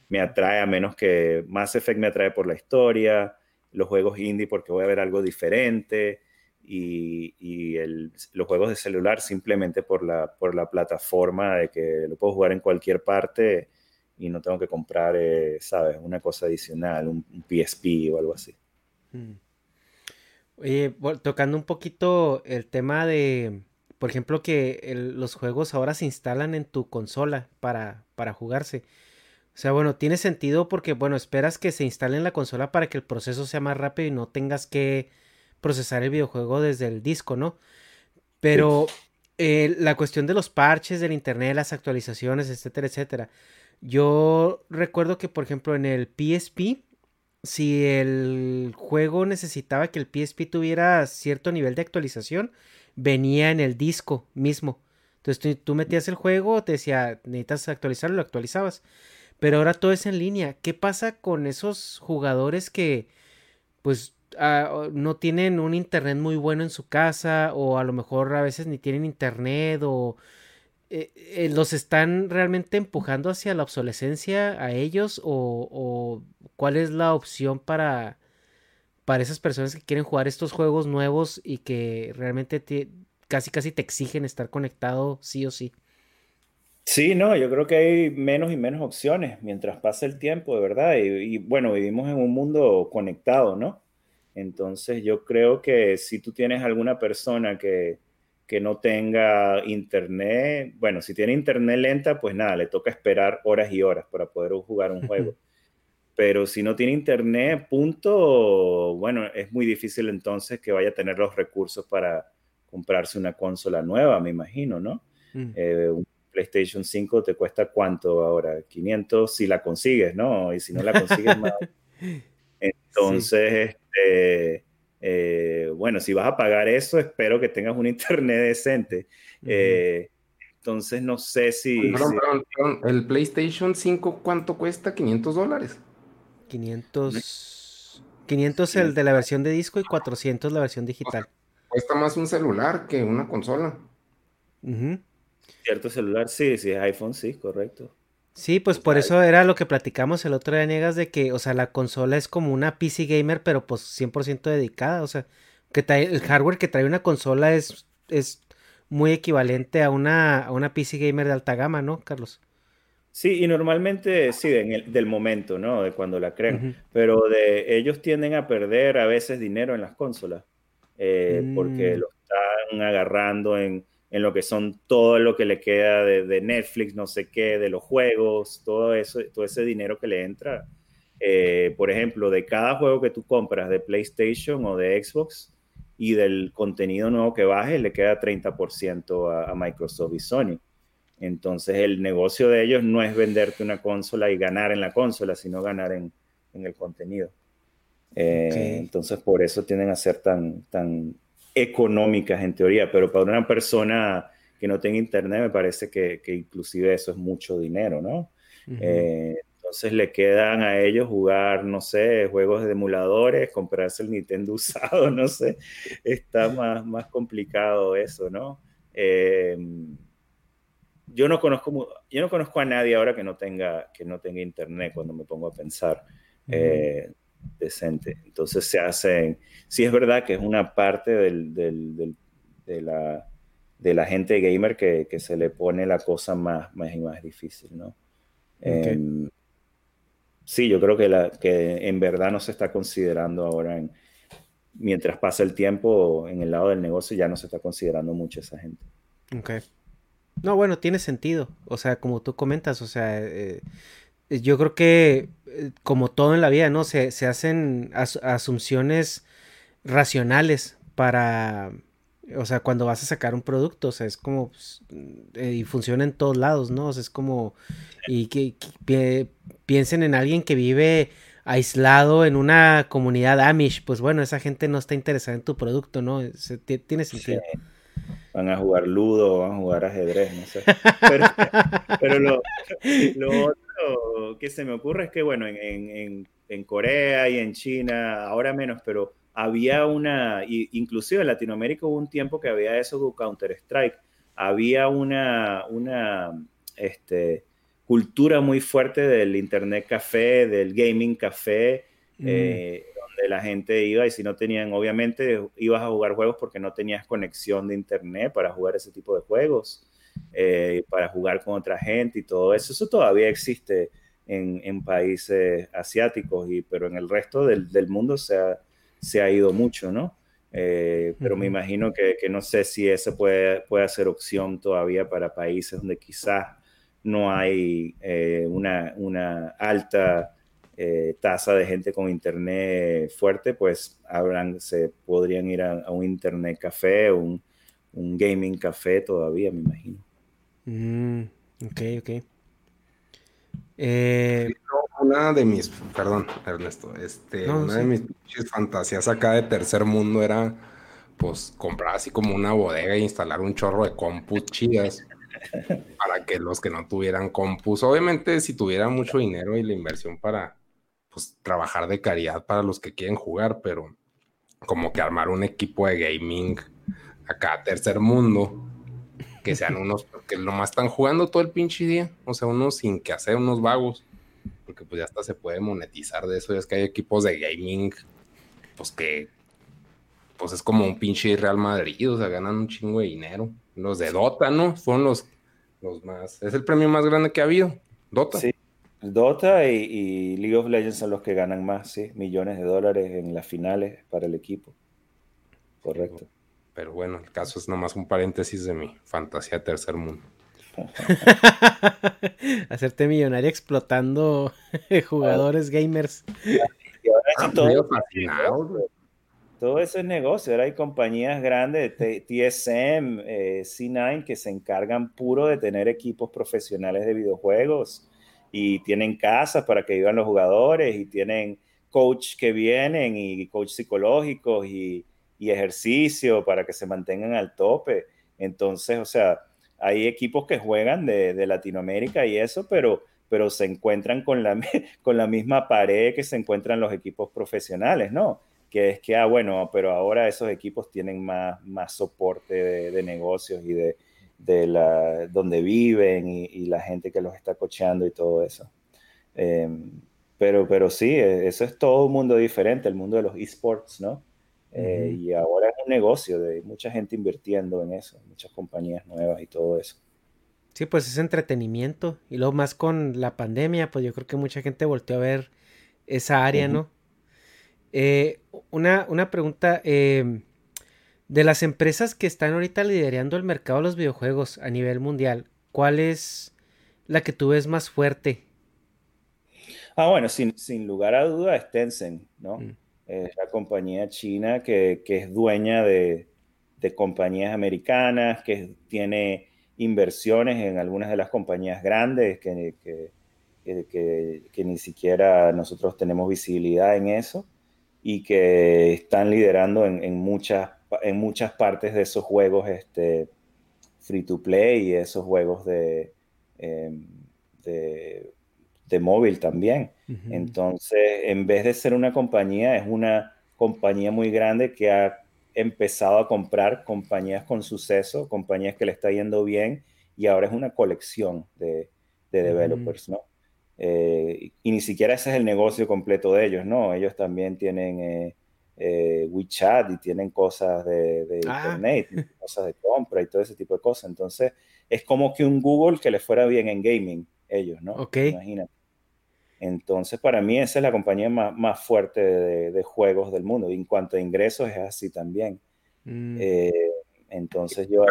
me atrae, a menos que Mass Effect me atrae por la historia, los juegos indie porque voy a ver algo diferente y, y el, los juegos de celular simplemente por la, por la plataforma de que lo puedo jugar en cualquier parte y no tengo que comprar, eh, ¿sabes? Una cosa adicional, un, PSP o algo así. Mm. Oye, tocando un poquito el tema de, por ejemplo, que los juegos ahora se instalan en tu consola para, para jugarse. O sea, bueno, tiene sentido porque, bueno, esperas que se instale en la consola para que el proceso sea más rápido y no tengas que procesar el videojuego desde el disco, ¿no? Pero eh, la cuestión de los parches del internet, las actualizaciones, etcétera, etcétera. Yo recuerdo que, por ejemplo, en el PSP, si el juego necesitaba que el PSP tuviera cierto nivel de actualización, venía en el disco mismo. Entonces tú, metías el juego, te decía, necesitas actualizarlo, lo actualizabas. Pero ahora todo es en línea. ¿Qué pasa con esos jugadores que, pues, ah, no tienen un internet muy bueno en su casa o a lo mejor a veces ni tienen internet o eh, eh, los están realmente empujando hacia la obsolescencia a ellos o, cuál es la opción para, para esas personas que quieren jugar estos juegos nuevos y que realmente casi casi te exigen estar conectado sí o sí. Sí, no, yo creo que hay menos y menos opciones mientras pasa el tiempo, de verdad. Y, bueno, vivimos en un mundo conectado, ¿no? Entonces yo creo que si tú tienes alguna persona que, que no tenga internet, bueno, si tiene internet lenta, pues nada, le toca esperar horas y horas para poder jugar un juego. Pero si no tiene internet, punto, bueno, es muy difícil entonces que vaya a tener los recursos para comprarse una consola nueva, me imagino, ¿no? Mm. Eh, un PlayStation 5 te cuesta cuánto ahora? 500 si la consigues, ¿no? Y si no la consigues más. Entonces, este, eh, bueno, si vas a pagar eso, espero que tengas un internet decente. Eh, entonces, no sé si, El PlayStation 5, ¿cuánto cuesta? 500 dólares. 500. 500 el de la versión de disco y 400 la versión digital. cuesta más un celular que una consola. Cierto celular, sí, sí, iPhone, sí, correcto. Sí, pues por eso era lo que platicamos el otro día, Niegas, de que, o sea, la consola es como una PC gamer, pero pues 100% dedicada, o sea, que el hardware que trae una consola es, es muy equivalente a una, a una PC gamer de alta gama, ¿no, Carlos? Sí, y normalmente sí, en el, del momento, ¿no? De cuando la crean, pero de ellos tienden a perder a veces dinero en las consolas, eh, porque mm. lo están agarrando en en lo que son todo lo que le queda de, Netflix, no sé qué, de los juegos, todo eso, todo ese dinero que le entra. Eh, por ejemplo, de cada juego que tú compras de PlayStation o de Xbox y del contenido nuevo que baje, le queda 30% a, a, Microsoft y Sony. Entonces, el negocio de ellos no es venderte una consola y ganar en la consola, sino ganar en, en el contenido. Eh, entonces, por eso tienden a ser tan, tan económicas en teoría, pero para una persona que no tenga internet me parece que, inclusive eso es mucho dinero, ¿no? Eh, entonces le quedan a ellos jugar, no sé, juegos de emuladores, comprarse el Nintendo usado, no sé, está más, más complicado eso, ¿no? Eh, yo no conozco yo no conozco a nadie ahora que no tenga que no tenga internet cuando me pongo a pensar decente. Entonces se hacen, sí es verdad que es una parte del, del, de, la, de la gente gamer que, que, se le pone la cosa más, más y más difícil, ¿no? Em, sí, yo creo que, la, que en verdad no se está considerando ahora, en, mientras pasa el tiempo, en el lado del negocio ya no se está considerando mucho esa gente. Ok. No, bueno, tiene sentido. O sea, como tú comentas, o sea, eh, yo creo que eh, como todo en la vida, ¿no? Se, hacen asunciones racionales para, o sea, cuando vas a sacar un producto, o sea, es como, pues, eh, y funciona en todos lados, ¿no? O sea, es como, y que, piensen en alguien que vive aislado en una comunidad Amish, pues bueno, esa gente no está interesada en tu producto, ¿no? tiene sentido. Van a jugar ludo, van a jugar ajedrez, no sé. Pero, lo, lo que se me ocurre es que, bueno, en, Corea y en China, ahora menos, pero había una, inclusive en Latinoamérica hubo un tiempo que había eso de Counter-Strike, había una, una este, cultura muy fuerte del Internet Café, del Gaming Café, mm. eh, donde la gente iba y si no tenían, obviamente ibas a jugar juegos porque no tenías conexión de Internet para jugar ese tipo de juegos. Eh, para jugar con otra gente y todo eso. Eso todavía existe en, países asiáticos, y, pero en el resto del, mundo se ha, se ha, ido mucho, ¿no? Eh, pero me imagino que, no sé si eso puede, puede ser opción todavía para países donde quizás no hay eh, una, una, alta tasa de gente con internet fuerte, pues habrán, se podrían ir a, un internet café, un, un gaming café todavía, me imagino. Mm, ok, ok. Eh, una de mis, perdón, Ernesto, este, una de mis fantasías acá de tercer mundo era, pues, comprar así como una bodega e instalar un chorro de compus chidas para que los que no tuvieran compus, obviamente, si tuvieran mucho dinero y la inversión para, pues, trabajar de caridad para los que quieren jugar, pero como que armar un equipo de gaming acá tercer mundo que sean unos que nomás están jugando todo el pinche día, o sea, unos sin que hacer, unos vagos, porque pues ya hasta se puede monetizar de eso, es que hay equipos de gaming, pues que pues es como un pinche Real Madrid, o sea, ganan un chingo de dinero. Los de Dota, ¿no? Son los, los más, es el premio más grande que ha habido, Dota. Sí, Dota y, League of Legends son los que ganan más, sí, millones de dólares en las finales para el equipo. Correcto. Pero bueno, el caso es nomás un paréntesis de mi fantasía tercer mundo. Hacerte millonario explotando jugadores gamers. Ah, todo, eso es negocio. Ahora hay compañías grandes, TSM, eh, C9, que se encargan puro de tener equipos profesionales de videojuegos y tienen casas para que vivan los jugadores y tienen coach que vienen y coach psicológicos y, y ejercicio para que se mantengan al tope. Entonces, o sea, hay equipos que juegan de, Latinoamérica y eso, pero, pero se encuentran con la, con la misma pared que se encuentran los equipos profesionales, ¿no? Que es que, ah, bueno, pero ahora esos equipos tienen más, más soporte de, negocios y de, de, la, donde viven y, la gente que los está cocheando y todo eso. Em, pero, pero sí, e, eso es todo un mundo diferente, el mundo de los esports, ¿no? Eh, y ahora es un negocio de mucha gente invirtiendo en eso, muchas compañías nuevas y todo eso. Sí, pues es entretenimiento. Y luego más con la pandemia, pues yo creo que mucha gente volteó a ver esa área, ¿no? Eh, una, una, pregunta. Em, de las empresas que están ahorita liderando el mercado de los videojuegos a nivel mundial, ¿cuál es la que tú ves más fuerte? Ah, bueno, sin, sin lugar a duda es Tencent, ¿no? Mm. Es la compañía china que, es dueña de, compañías americanas, que tiene inversiones en algunas de las compañías grandes que, que, ni siquiera nosotros tenemos visibilidad en eso y que están liderando en, muchas, en muchas partes de esos juegos este, free to play y esos juegos de, em, de de móvil también. Entonces, en vez de ser una compañía, es una compañía muy grande que ha empezado a comprar compañías con suceso, compañías que le está yendo bien y ahora es una colección de, developers, ¿no? Eh, y ni siquiera ese es el negocio completo de ellos, ¿no? Ellos también tienen eh, eh, WeChat y tienen cosas de, ah. internet, cosas de compra y todo ese tipo de cosas. Entonces, es como que un Google que le fuera bien en gaming, ellos, ¿no? Ok. Imagínate. Entonces, para mí esa es la compañía más, fuerte de, juegos del mundo. Y en cuanto a ingresos es así también. Mm. Eh, entonces yo...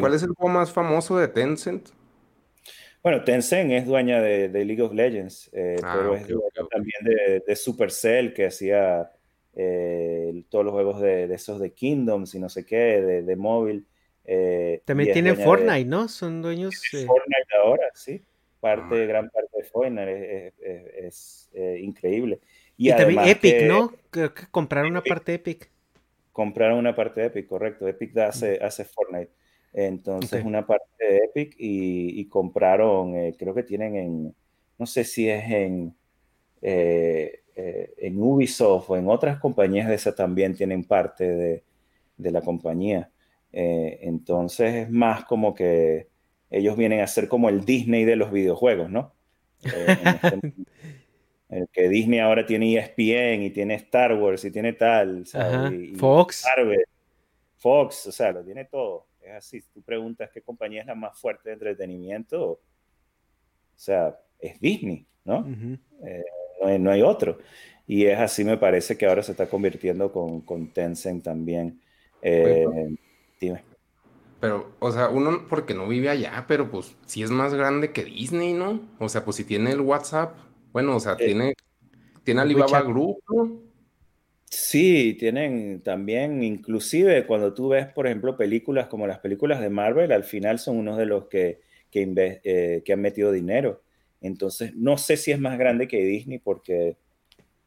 cuál, es el juego más famoso de Tencent? Bueno, Tencent es dueña de, League of Legends, eh, ah, pero es dueña también de, Supercell, que hacía eh, todos los juegos de, esos de Kingdoms y no sé qué, de, móvil. también tiene Fortnite, ¿no? Son dueños... Fortnite ahora, sí parte, gran parte de Fortnite es, eh, increíble. Y, también Epic, ¿no? Creo que compraron una parte de Epic. Compraron una parte de Epic, correcto. Epic hace, hace Fortnite. Entonces, una parte de Epic y, compraron, eh, creo que tienen en, no sé si es en, eh, en Ubisoft o en otras compañías de esas también tienen parte de, de la compañía. entonces, es más como que ellos vienen a ser como el Disney de los videojuegos, ¿no? Eh, este el que Disney ahora tiene ESPN y tiene Star Wars y tiene tal, Fox. Fox, o sea, lo tiene todo. Es así. tú preguntas qué compañía es la más fuerte de entretenimiento, o sea, es Disney, ¿no? Eh, no, hay, otro. Y es así, me parece que ahora se está convirtiendo con, con Tencent también. Eh, dime. Pero, o sea, uno porque no vive allá, pero pues sí es más grande que Disney, ¿no? O sea, pues si tiene el WhatsApp, bueno, o sea, eh, tiene, tiene Alibaba Group, ¿no? Sí, tienen también, inclusive cuando tú ves, por ejemplo, películas como las películas de Marvel, al final son unos de los que, que, eh, que han metido dinero. Entonces, no sé si es más grande que Disney porque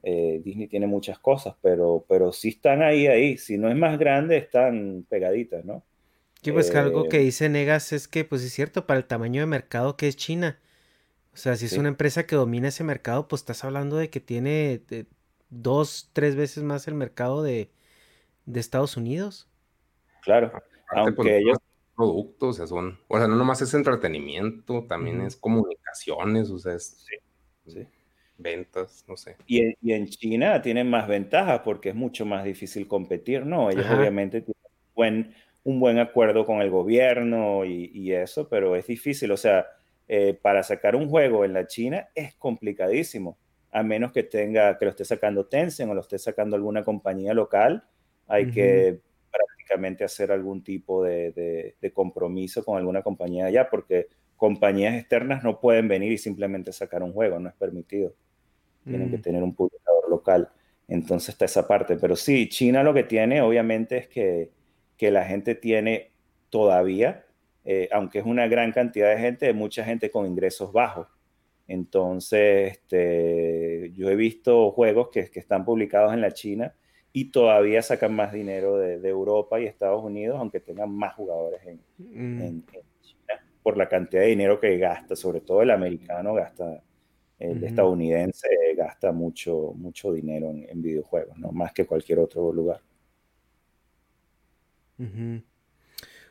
eh, Disney tiene muchas cosas, pero, pero sí están ahí, ahí. Si no es más grande, están pegaditas, ¿no? Sí, pues que algo que eh, dice Negas es que, pues es cierto, para el tamaño de mercado que es China. O sea, si es una empresa que domina ese mercado, pues estás hablando de que tiene dos, tres veces más el mercado de, Estados Unidos. Claro, aunque pues, ellos... Productos, o sea, son, o sea, no nomás es entretenimiento, también es comunicaciones, o sea, es... Sí, ventas, no sé. Y, en China tienen más ventajas porque es mucho más difícil competir, ¿no? Ellos obviamente tienen un buen, un buen acuerdo con el gobierno y, eso, pero es difícil, o sea, eh, para sacar un juego en la China es complicadísimo, a menos que tenga, que lo esté sacando Tencent o lo esté sacando alguna compañía local, hay que prácticamente hacer algún tipo de, de, compromiso con alguna compañía allá, porque compañías externas no pueden venir y simplemente sacar un juego, no es permitido. Tienen que mm. tener un publicador local. Entonces está esa parte. Pero sí, China lo que tiene obviamente es que, que la gente tiene todavía, eh, aunque es una gran cantidad de gente, mucha gente con ingresos bajos. Entonces, este, yo he visto juegos que, que están publicados en la China y todavía sacan más dinero de, Europa y Estados Unidos, aunque tengan más jugadores mm. en, China, por la cantidad de dinero que gasta, sobre todo el americano gasta, el estadounidense gasta mucho, mucho dinero en, videojuegos, ¿no? más que cualquier otro lugar.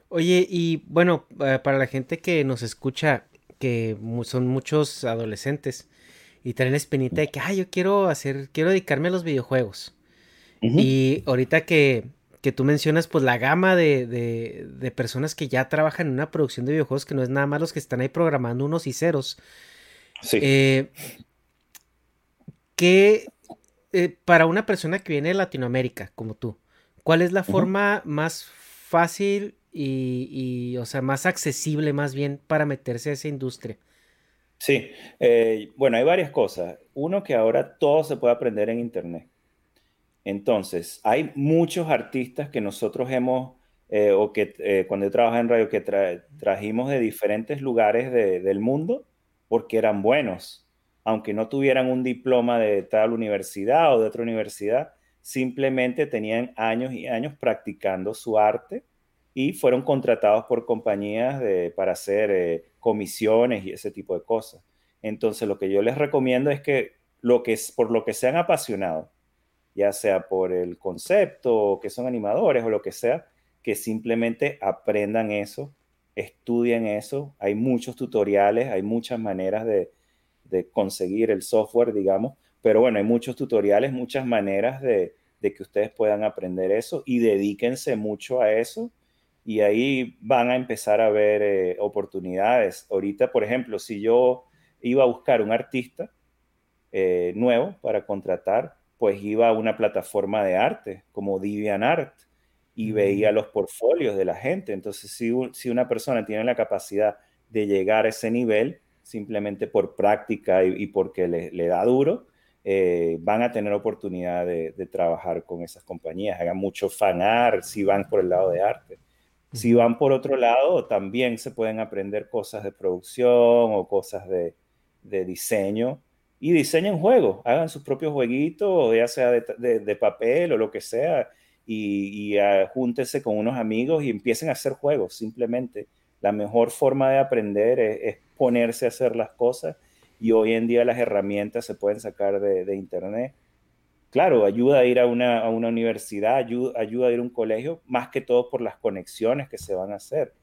Oye, y bueno, eh, para la gente que nos escucha, que son muchos adolescentes y traen la espinita de que, ay, yo quiero hacer, quiero dedicarme a los videojuegos. Y ahorita que, tú mencionas, pues la gama de, personas que ya trabajan en una producción de videojuegos, que no es nada más los que están ahí programando unos y ceros. Sí. Eh, que eh, para una persona que viene de Latinoamérica, como tú, ¿cuál es la forma más fácil y, o sea, más accesible más bien para meterse a esa industria? Sí, eh, bueno, hay varias cosas. Uno, que ahora todo se puede aprender en Internet. Entonces, hay muchos artistas que nosotros hemos, eh, o que eh, cuando yo trabajaba en radio, que trajimos de diferentes lugares del mundo porque eran buenos, aunque no tuvieran un diploma de tal universidad o de otra universidad, simplemente tenían años y años practicando su arte y fueron contratados por compañías para hacer eh, comisiones y ese tipo de cosas. Entonces, lo que yo les recomiendo es que, lo que por lo que sean apasionados, ya sea por el concepto, que son animadores o lo que sea, que simplemente aprendan eso, estudien eso. Hay muchos tutoriales, hay muchas maneras de, conseguir el software, digamos, pero bueno, hay muchos tutoriales, muchas maneras de, que ustedes puedan aprender eso y dedíquense mucho a eso y ahí van a empezar a ver eh, oportunidades. Ahorita, por ejemplo, si yo iba a buscar un artista eh, nuevo para contratar, pues iba a una plataforma de arte como DeviantArt y veía los portfolios de la gente. Entonces, si, si, una persona tiene la capacidad de llegar a ese nivel, simplemente por práctica y, porque le, da duro, eh, van a tener oportunidad de, trabajar con esas compañías. Hagan mucho fanar si van por el lado de arte. Si van por otro lado, también se pueden aprender cosas de producción o cosas de, diseño y diseñen juegos, hagan sus propios jueguitos, ya sea de, papel o lo que sea, y, y uh, júntense con unos amigos y empiecen a hacer juegos, simplemente. La mejor forma de aprender es, ponerse a hacer las cosas y hoy en día las herramientas se pueden sacar de, internet. Claro, ayuda a ir a una, universidad, ayuda, ayuda, a ir a un colegio, más que todo por las conexiones que se van a hacer.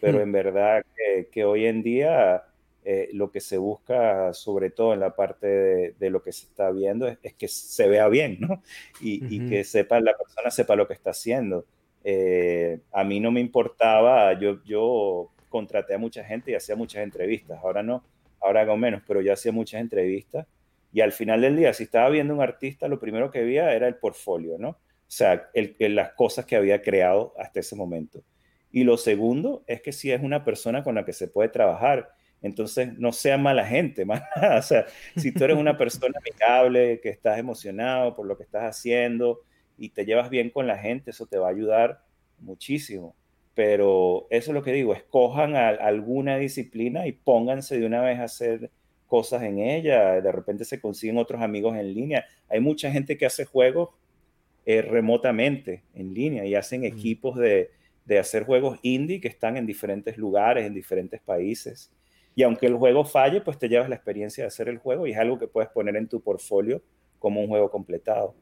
Pero mm. en verdad que, que hoy en día eh, lo que se busca, sobre todo en la parte de, lo que se está viendo, es, que se vea bien, ¿no? Y, que sepa, la persona sepa lo que está haciendo. Eh, a mí no me importaba, yo, yo contraté a mucha gente y hacía muchas entrevistas, ahora no, ahora hago menos, pero yo hacía muchas entrevistas y al final del día, si estaba viendo un artista, lo primero que veía era el portfolio, ¿no? O sea, el, las cosas que había creado hasta ese momento. Y lo segundo es que si es una persona con la que se puede trabajar entonces, no sea mala gente, más O sea, si tú eres una persona amigable, que estás emocionado por lo que estás haciendo y te llevas bien con la gente, eso te va a ayudar muchísimo. Pero eso es lo que digo, escojan alguna disciplina y pónganse de una vez a hacer cosas en ella. De repente se consiguen otros amigos en línea. Hay mucha gente que hace juegos eh, remotamente en línea y hacen equipos de, de hacer juegos indie que están en diferentes lugares, en diferentes países. Y aunque el juego falle, pues te llevas la experiencia de hacer el juego y es algo que puedes poner en tu portfolio como un juego completado.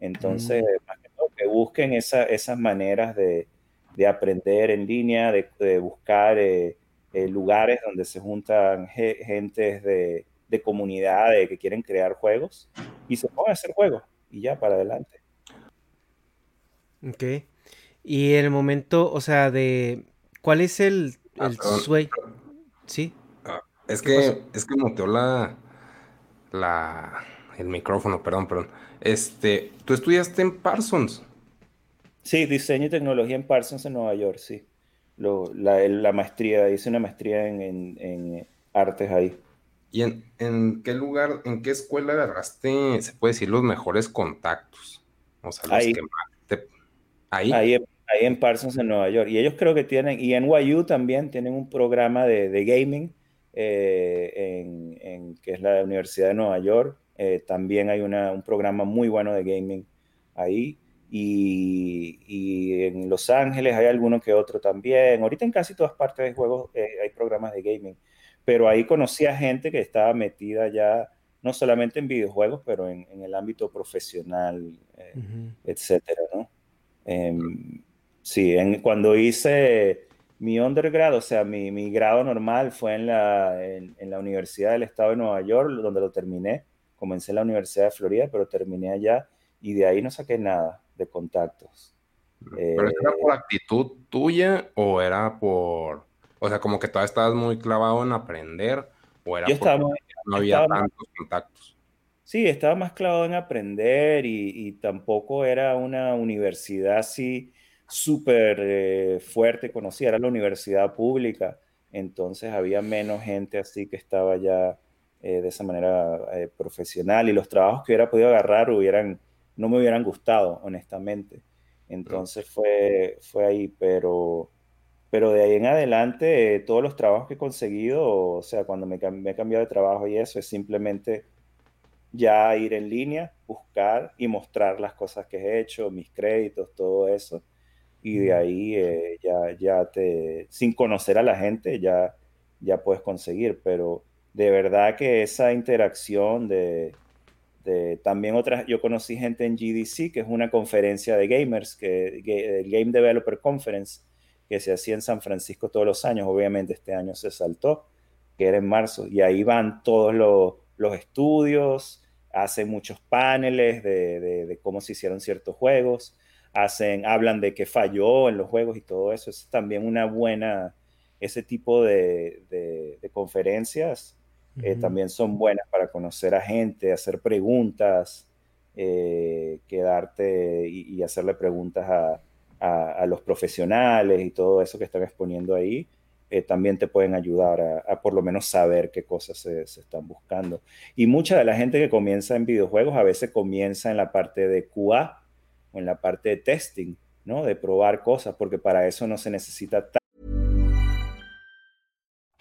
Entonces, mm. que, busquen esas maneras de, aprender en línea, de, buscar eh, eh, lugares donde se juntan gentes de, de comunidad de que quieren crear juegos y se pueden hacer juegos y ya para adelante. Ok. Y en el momento, o sea, de ¿cuál es el, Ah, el sueño? Sí. Ah, es ¿Qué que, pasó? es que muteó la, la, el micrófono, perdón, perdón. Este, tú estudiaste en Parsons. Sí, diseño y tecnología en Parsons en Nueva York, sí. Lo- la, maestría, hice una maestría en, en- en artes ahí. ¿Y en, en qué lugar, en qué escuela agarraste, se puede decir, los mejores contactos? O sea, los Ahí. que más te... Ahí. Ahí, ahí en Parsons en Nueva York. Y ellos creo que tienen, y en NYU también tienen un programa de, de gaming, eh, en, en- que es la Universidad de Nueva York. Eh, también hay una- un programa muy bueno de gaming ahí. Y, y en Los Ángeles hay alguno que otro también. Ahorita en casi todas partes de juegos eh, hay programas de gaming. Pero ahí conocí a gente que estaba metida ya, no solamente en videojuegos, pero en, en el ámbito profesional, eh, Ujú. etcétera, ¿no? Em, sí, en- cuando hice mi undergrad, o sea, mi, mi grado normal fue en la, en, en la Universidad del Estado de Nueva York, donde lo terminé. Comencé en la Universidad de Florida, pero terminé allá y de ahí no saqué nada de contactos. ¿Pero era Eh, por actitud tuya o era por, o sea, como que todavía estabas muy clavado en aprender o era yo estaba, porque no había estaba tantos contactos? Sí, estaba más clavado en aprender y, y tampoco era una universidad así súper eh, fuerte conocida, era la universidad pública, entonces había menos gente así que estaba ya eh, de esa manera eh, profesional y los trabajos que hubiera podido agarrar hubieran, no me hubieran gustado, honestamente. Entonces fue, fue ahí, pero, pero de ahí en adelante eh, todos los trabajos que he conseguido, o sea, cuando me, me he cambiado de trabajo y eso, es simplemente ya ir en línea, buscar y mostrar las cosas que he hecho, mis créditos, todo eso. Y de ahí eh, ya, ya te, sin conocer a la gente, ya, ya puedes conseguir. Pero de verdad que esa interacción de, de también otras, yo conocí gente en GDC, que es una conferencia de gamers, que, Game Developer Conference, que se hacía en San Francisco todos los años. Obviamente este año se saltó, que era en marzo. Y ahí van todos los, los estudios, hacen muchos paneles de, de- de cómo se hicieron ciertos juegos, hacen, hablan de qué falló en los juegos y todo eso. Es también una buena, ese tipo de, de- eh, también son buenas para conocer a gente, hacer preguntas, eh, quedarte y, y hacerle preguntas a, a- a los profesionales y todo eso que están exponiendo ahí. eh, también te pueden ayudar a, a por lo menos saber qué cosas se, se están buscando. Y mucha de la gente que comienza en videojuegos a veces comienza en la parte de QA o en la parte de testing, ¿no? De probar cosas, porque para eso no se necesita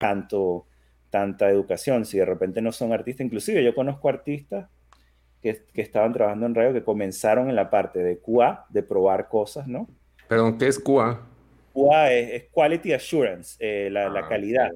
Tanto, tanta educación, si de repente no son artistas, inclusive yo conozco artistas que, estaban trabajando en Riot que comenzaron en la parte de QA, de probar cosas, ¿no? Perdón, ¿qué es QA? QA es, Quality Assurance, eh, la, ah, calidad.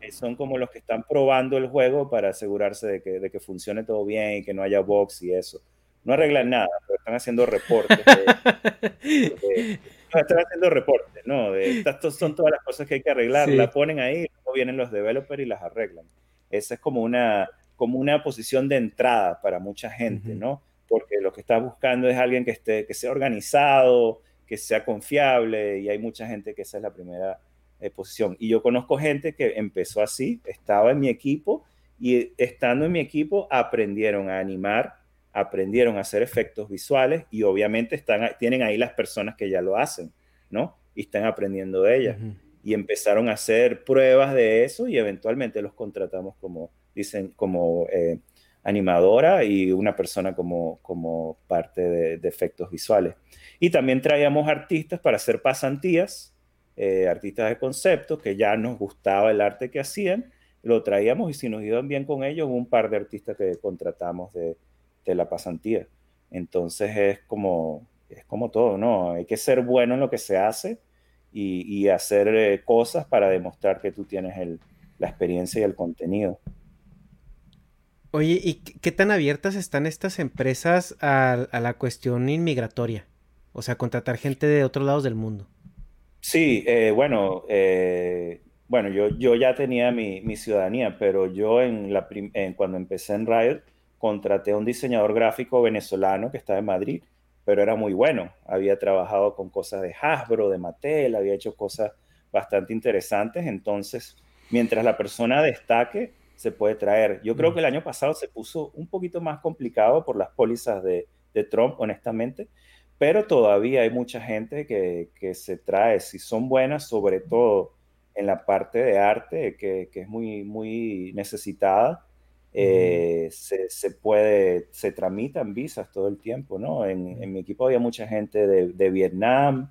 Eh, son como los que están probando el juego para asegurarse de que, de que funcione todo bien y que no haya bugs y eso. No arreglan nada, pero están haciendo reportes. están haciendo reportes, ¿no? estas son todas las cosas que hay que arreglar, la ponen ahí, luego vienen los developers y las arreglan. Esa es como una, como una posición de entrada para mucha gente, ¿no? Porque lo que está buscando es alguien que, esté, que sea organizado, que sea confiable, y hay mucha gente que esa es la primera eh, posición. Y yo conozco gente que empezó así, estaba en mi equipo, y estando en mi equipo aprendieron a animar, aprendieron a hacer efectos visuales y obviamente están, tienen ahí las personas que ya lo hacen, ¿no? Y están aprendiendo de ellas. Y empezaron a hacer pruebas de eso y eventualmente los contratamos como, dicen, como eh, animadora y una persona como, como parte de, efectos visuales. Y también traíamos artistas para hacer pasantías, eh, artistas de concepto, que ya nos gustaba el arte que hacían, lo traíamos y si nos iban bien con ellos, un par de artistas que contratamos de, de la pasantía. Entonces es como, es como todo, ¿no? Hay que ser bueno en lo que se hace y, hacer eh, cosas para demostrar que tú tienes la experiencia y el contenido. Oye, ¿y qué tan abiertas están estas empresas a, la cuestión inmigratoria? O sea, contratar gente de otros lados del mundo. Sí, eh, bueno, eh, bueno, yo, yo ya tenía mi, ciudadanía, pero yo en la cuando empecé en Riot, contraté a un diseñador gráfico venezolano que estaba en Madrid, pero era muy bueno. Había trabajado con cosas de Hasbro, de Mattel, había hecho cosas bastante interesantes. Entonces, mientras la persona destaque, se puede traer. Yo creo mm. que el año pasado se puso un poquito más complicado por las pólizas de, Trump, honestamente, pero todavía hay mucha gente que, se trae, si son buenas, sobre todo en la parte de arte, que, que es muy, muy necesitada eh, se, puede, se tramitan visas todo el tiempo, ¿no? En, mi equipo había mucha gente de, Vietnam,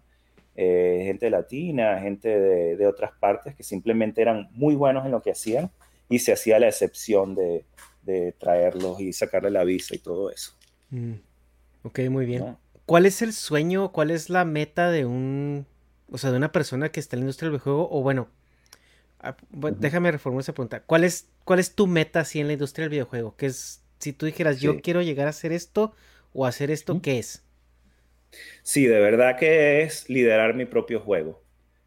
eh, gente latina, gente de, otras partes que simplemente eran muy buenos en lo que hacían y se hacía la excepción de, traerlos y sacarle la visa y todo eso. Mm. Ok, muy bien. ¿Cuál es el sueño, cuál es la meta de un, o sea, de una persona que está en la industria del juego? O bueno, déjame reformular esa pregunta. ¿Cuál es, ¿Cuál es tu meta así en la industria del videojuego? Que es, si tú dijeras, yo quiero llegar a hacer esto o hacer esto, ¿qué es? Sí, de verdad que es liderar mi propio juego.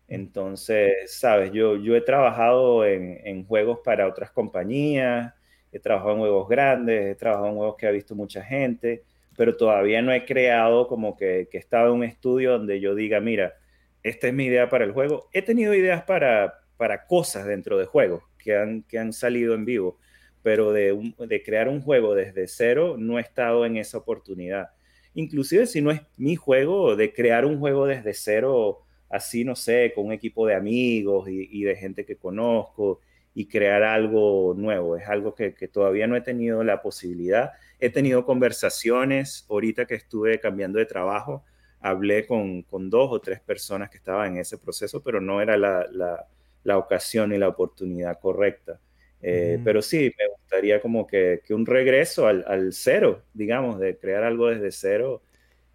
Entonces, sabes, yo, yo he trabajado en, juegos para otras compañías, he trabajado en juegos grandes, he trabajado en juegos que ha visto mucha gente, pero todavía no he creado como que, que he estado en un estudio donde yo diga, mira, esta es mi idea para el juego. He tenido ideas para, para cosas dentro de juegos que han, que han salido en vivo, pero de, de crear un juego desde cero no he estado en esa oportunidad. Inclusive si no es mi juego, de crear un juego desde cero, así, no sé, con un equipo de amigos y, de gente que conozco y crear algo nuevo. Es algo que, que, todavía no he tenido la posibilidad. He tenido conversaciones, ahorita que estuve cambiando de trabajo, hablé con, con dos o tres personas que estaban en ese proceso, pero no era la, la, la ocasión y la oportunidad correcta. Eh, pero sí, me gustaría como que, un regreso al, cero, digamos, de crear algo desde cero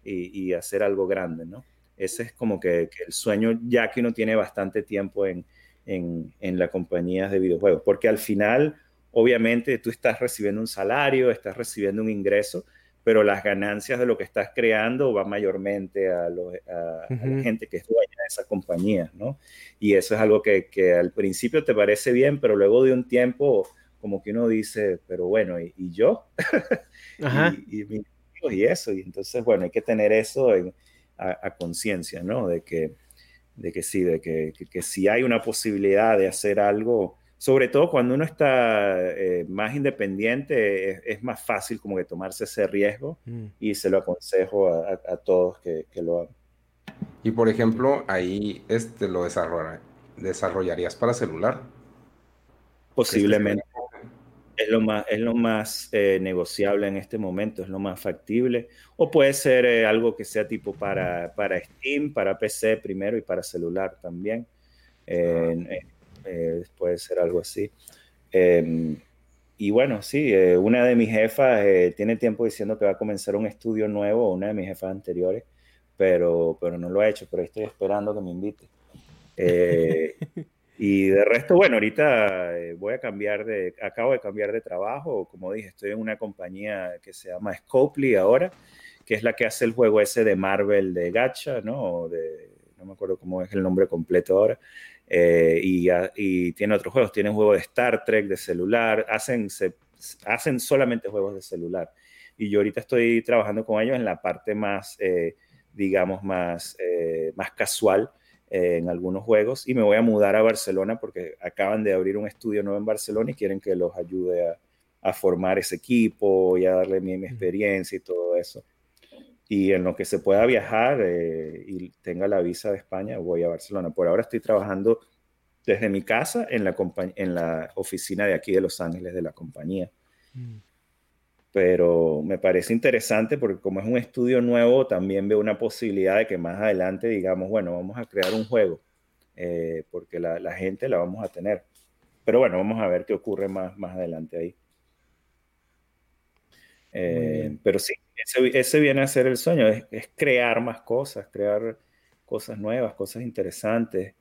y, hacer algo grande, ¿no? Ese es como que, el sueño, ya que uno tiene bastante tiempo en, en, en las compañías de videojuegos, porque al final, obviamente, tú estás recibiendo un salario, estás recibiendo un ingreso, pero las ganancias de lo que estás creando va mayormente a, la gente que es dueña de esa compañía, ¿no? Y eso es algo que, al principio te parece bien, pero luego de un tiempo como que uno dice, pero bueno, ¿y, yo? Y, y, eso, y entonces, bueno, hay que tener eso a, conciencia, ¿no? De que, de que sí, de que, que si hay una posibilidad de hacer algo, sobre todo cuando uno está eh, más independiente, es, más fácil como que tomarse ese riesgo mm. y se lo aconsejo a, todos que, lo hagan. Y por ejemplo, ahí este, lo desarrollarías para celular. Posiblemente. Es lo más, es lo más eh, negociable en este momento, es lo más factible. O puede ser eh, algo que sea tipo para, para Steam, para PC primero y para celular también. Ah. Eh, puede ser algo así. Em, y bueno, sí, eh, una de mis jefas eh, tiene tiempo diciendo que va a comenzar un estudio nuevo, una de mis jefas anteriores, pero, pero no lo ha hecho, pero estoy esperando que me invite. Eh, y de resto, bueno, ahorita voy a cambiar de, acabo de cambiar de trabajo, como dije, estoy en una compañía que se llama Scopely ahora, que es la que hace el juego ese de Marvel de Gacha, ¿no? De, no me acuerdo cómo es el nombre completo ahora. Eh, y, tiene otros juegos, tiene juegos de Star Trek, de celular, hacen, hacen solamente juegos de celular. Y yo ahorita estoy trabajando con ellos en la parte más, eh, digamos, más, eh, más casual en algunos juegos. Y me voy a mudar a Barcelona porque acaban de abrir un estudio nuevo en Barcelona y quieren que los ayude a, formar ese equipo y a darle mi experiencia y todo eso y en lo que se pueda viajar eh, y tenga la visa de España, voy a Barcelona. Por ahora estoy trabajando desde mi casa en la, en la oficina de aquí de Los Ángeles de la compañía. Mm. Pero me parece interesante porque como es un estudio nuevo, también veo una posibilidad de que más adelante digamos, bueno, vamos a crear un juego, eh, porque la, la, gente la vamos a tener. Pero bueno, vamos a ver qué ocurre más, más adelante ahí. Eh, pero sí, ese, viene a ser el sueño, es, crear más cosas, crear cosas nuevas, cosas interesantes.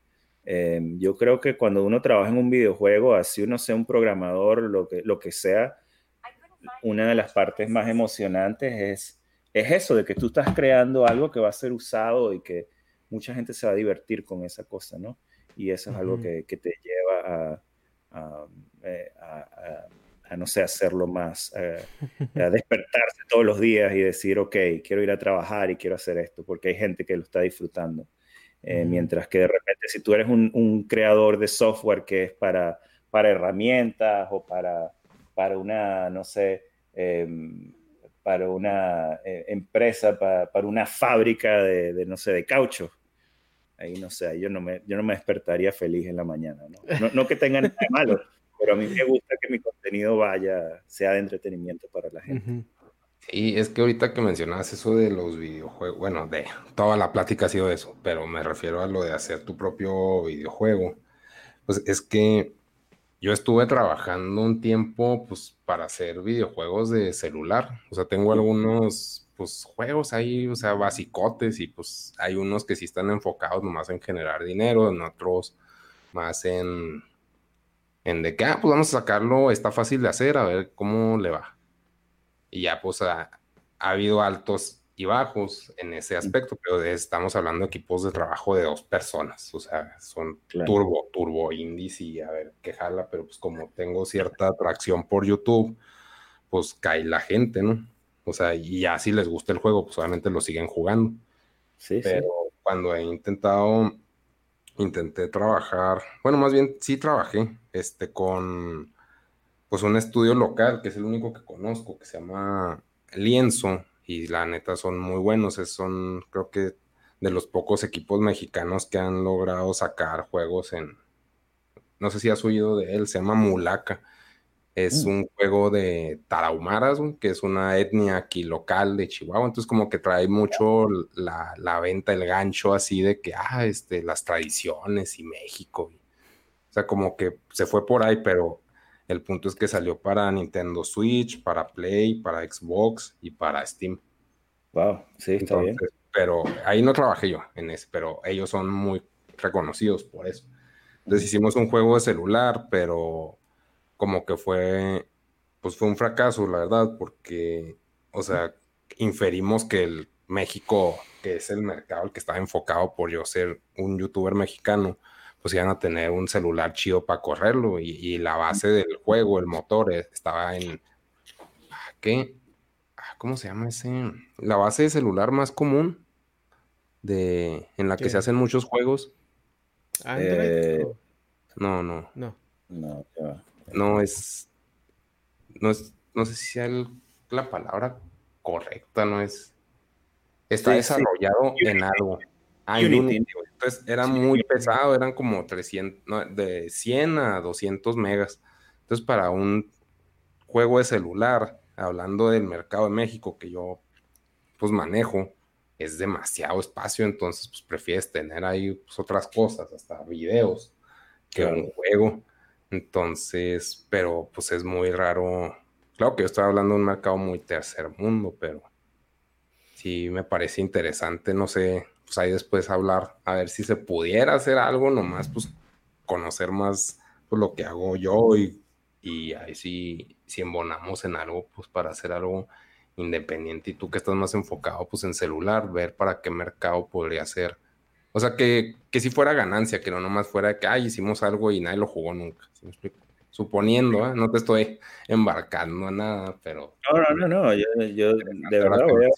Eh, yo creo que cuando uno trabaja en un videojuego, así uno sea un programador, lo que, lo que sea, una de las partes más emocionantes es, es eso, de que tú estás creando algo que va a ser usado y que mucha gente se va a divertir con esa cosa, ¿no? Y eso es algo que, te lleva a, eh, a no sé, hacerlo más, eh, a despertarse todos los días y decir, ok, quiero ir a trabajar y quiero hacer esto, porque hay gente que lo está disfrutando. Eh, mientras que de repente, si tú eres un, creador de software que es para, para herramientas o para, para una, no sé, em, para una eh, empresa, para, para, una fábrica de, de, no sé, de caucho, ahí no sé, yo no me, yo no me despertaría feliz en la mañana. No, no, no que tengan nada malo pero a mí me gusta que mi contenido vaya, sea de entretenimiento para la gente. Y es que ahorita que mencionas eso de los videojuegos, bueno, de toda la plática ha sido eso, pero me refiero a lo de hacer tu propio videojuego. Pues es que yo estuve trabajando un tiempo pues para hacer videojuegos de celular. O sea, tengo algunos pues juegos ahí, o sea, basicotes y pues hay unos que sí están enfocados nomás en generar dinero, en otros más en en de que, ah, pues vamos a sacarlo, está fácil de hacer, a ver cómo le va. Y ya, pues ha, habido altos y bajos en ese aspecto, pero estamos hablando de equipos de trabajo de dos personas, o sea, son turbo, turbo indies y a ver qué jala, pero pues como tengo cierta atracción por YouTube, pues cae la gente, ¿no? O sea, y ya si les gusta el juego, pues obviamente lo siguen jugando. Sí, pero cuando he intentado intenté trabajar, bueno, más bien sí trabajé, este, con, pues un estudio local, que es el único que conozco, que se llama Lienzo, y la neta son muy buenos, son, creo que, de los pocos equipos mexicanos que han logrado sacar juegos en, no sé si has oído de él, se llama Mulaca, es mm. un juego de tarahumaras, que es una etnia aquí local de Chihuahua. Entonces, como que trae mucho la, venta, el gancho así de que, ah, este, las tradiciones y México. o sea, como que se fue por ahí, pero el punto es que salió para Nintendo Switch, para Play, para Xbox y para Steam. Wow, sí, está bien. Pero ahí no trabajé yo en ese, pero ellos son muy reconocidos por eso. Entonces hicimos un juego de celular, pero como que fue, pues fue un fracaso, la verdad, porque, o sea, inferimos que el México, que es el mercado el que estaba enfocado por yo ser un youtuber mexicano, pues iban a tener un celular chido para correrlo y, la base del juego, el motor, eh, estaba en, ah, ¿qué? Ah, ¿Cómo se llama ese? La base de celular más común de, en la que se hacen muchos juegos. Eh, no, no. No. No, no es, no es, no sé si sea la palabra correcta, no es, está desarrollado en algo. Ah, Entonces era muy pesado, eran como 300, de 100 a 200 megas. Entonces para un juego de celular, hablando del mercado de México que yo pues manejo, es demasiado espacio, entonces pues prefieres tener ahí pues, otras cosas, hasta videos, que un juego. Entonces, pero pues es muy raro. Claro que yo estoy hablando de un mercado muy tercer mundo, pero sí me parece interesante, no sé, pues ahí después hablar, a ver si se pudiera hacer algo, nomás pues conocer más pues, lo que hago yo y, y ahí sí, si embonamos en algo, pues para hacer algo independiente y tú que estás más enfocado pues en celular, ver para qué mercado podría ser. O sea, que, que si fuera ganancia, que no nomás fuera que, ay, hicimos algo y nadie lo jugó nunca. Suponiendo, ¿eh? no te estoy embarcando a nada, pero... No, no, no, no, yo, yo de verdad voy a,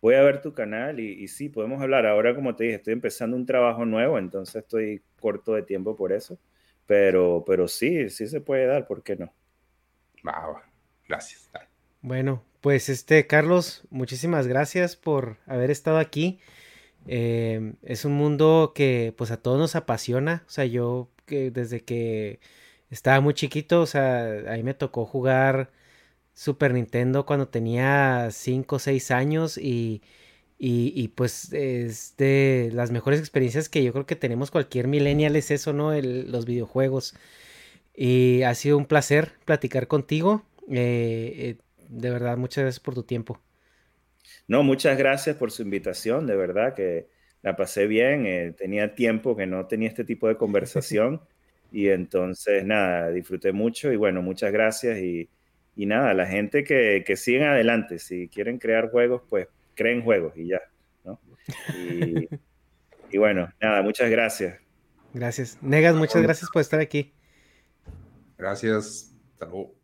voy a, ver tu canal y, y, sí, podemos hablar. Ahora, como te dije, estoy empezando un trabajo nuevo, entonces estoy corto de tiempo por eso, pero, pero sí, sí se puede dar, ¿por qué no? Va, va. Gracias. Bueno, pues este, Carlos, muchísimas gracias por haber estado aquí. Eh, es un mundo que pues a todos nos apasiona. O sea, yo que desde que estaba muy chiquito, o sea, ahí me tocó jugar Super Nintendo cuando tenía 5 o 6 años y, y, y, pues es de las mejores experiencias que yo creo que tenemos cualquier millennial es eso, ¿no? Los videojuegos. Y ha sido un placer platicar contigo. Eh, eh, de verdad, muchas gracias por tu tiempo. No, muchas gracias por su invitación, de verdad que la pasé bien, eh, tenía tiempo que no tenía este tipo de conversación y entonces nada, disfruté mucho y bueno, muchas gracias y, y nada, la gente que, que sigan adelante, si quieren crear juegos, pues creen juegos y ya, ¿no? Y, y bueno, nada, muchas gracias. Gracias. Negas, muchas gracias por estar aquí. Gracias. Hasta luego.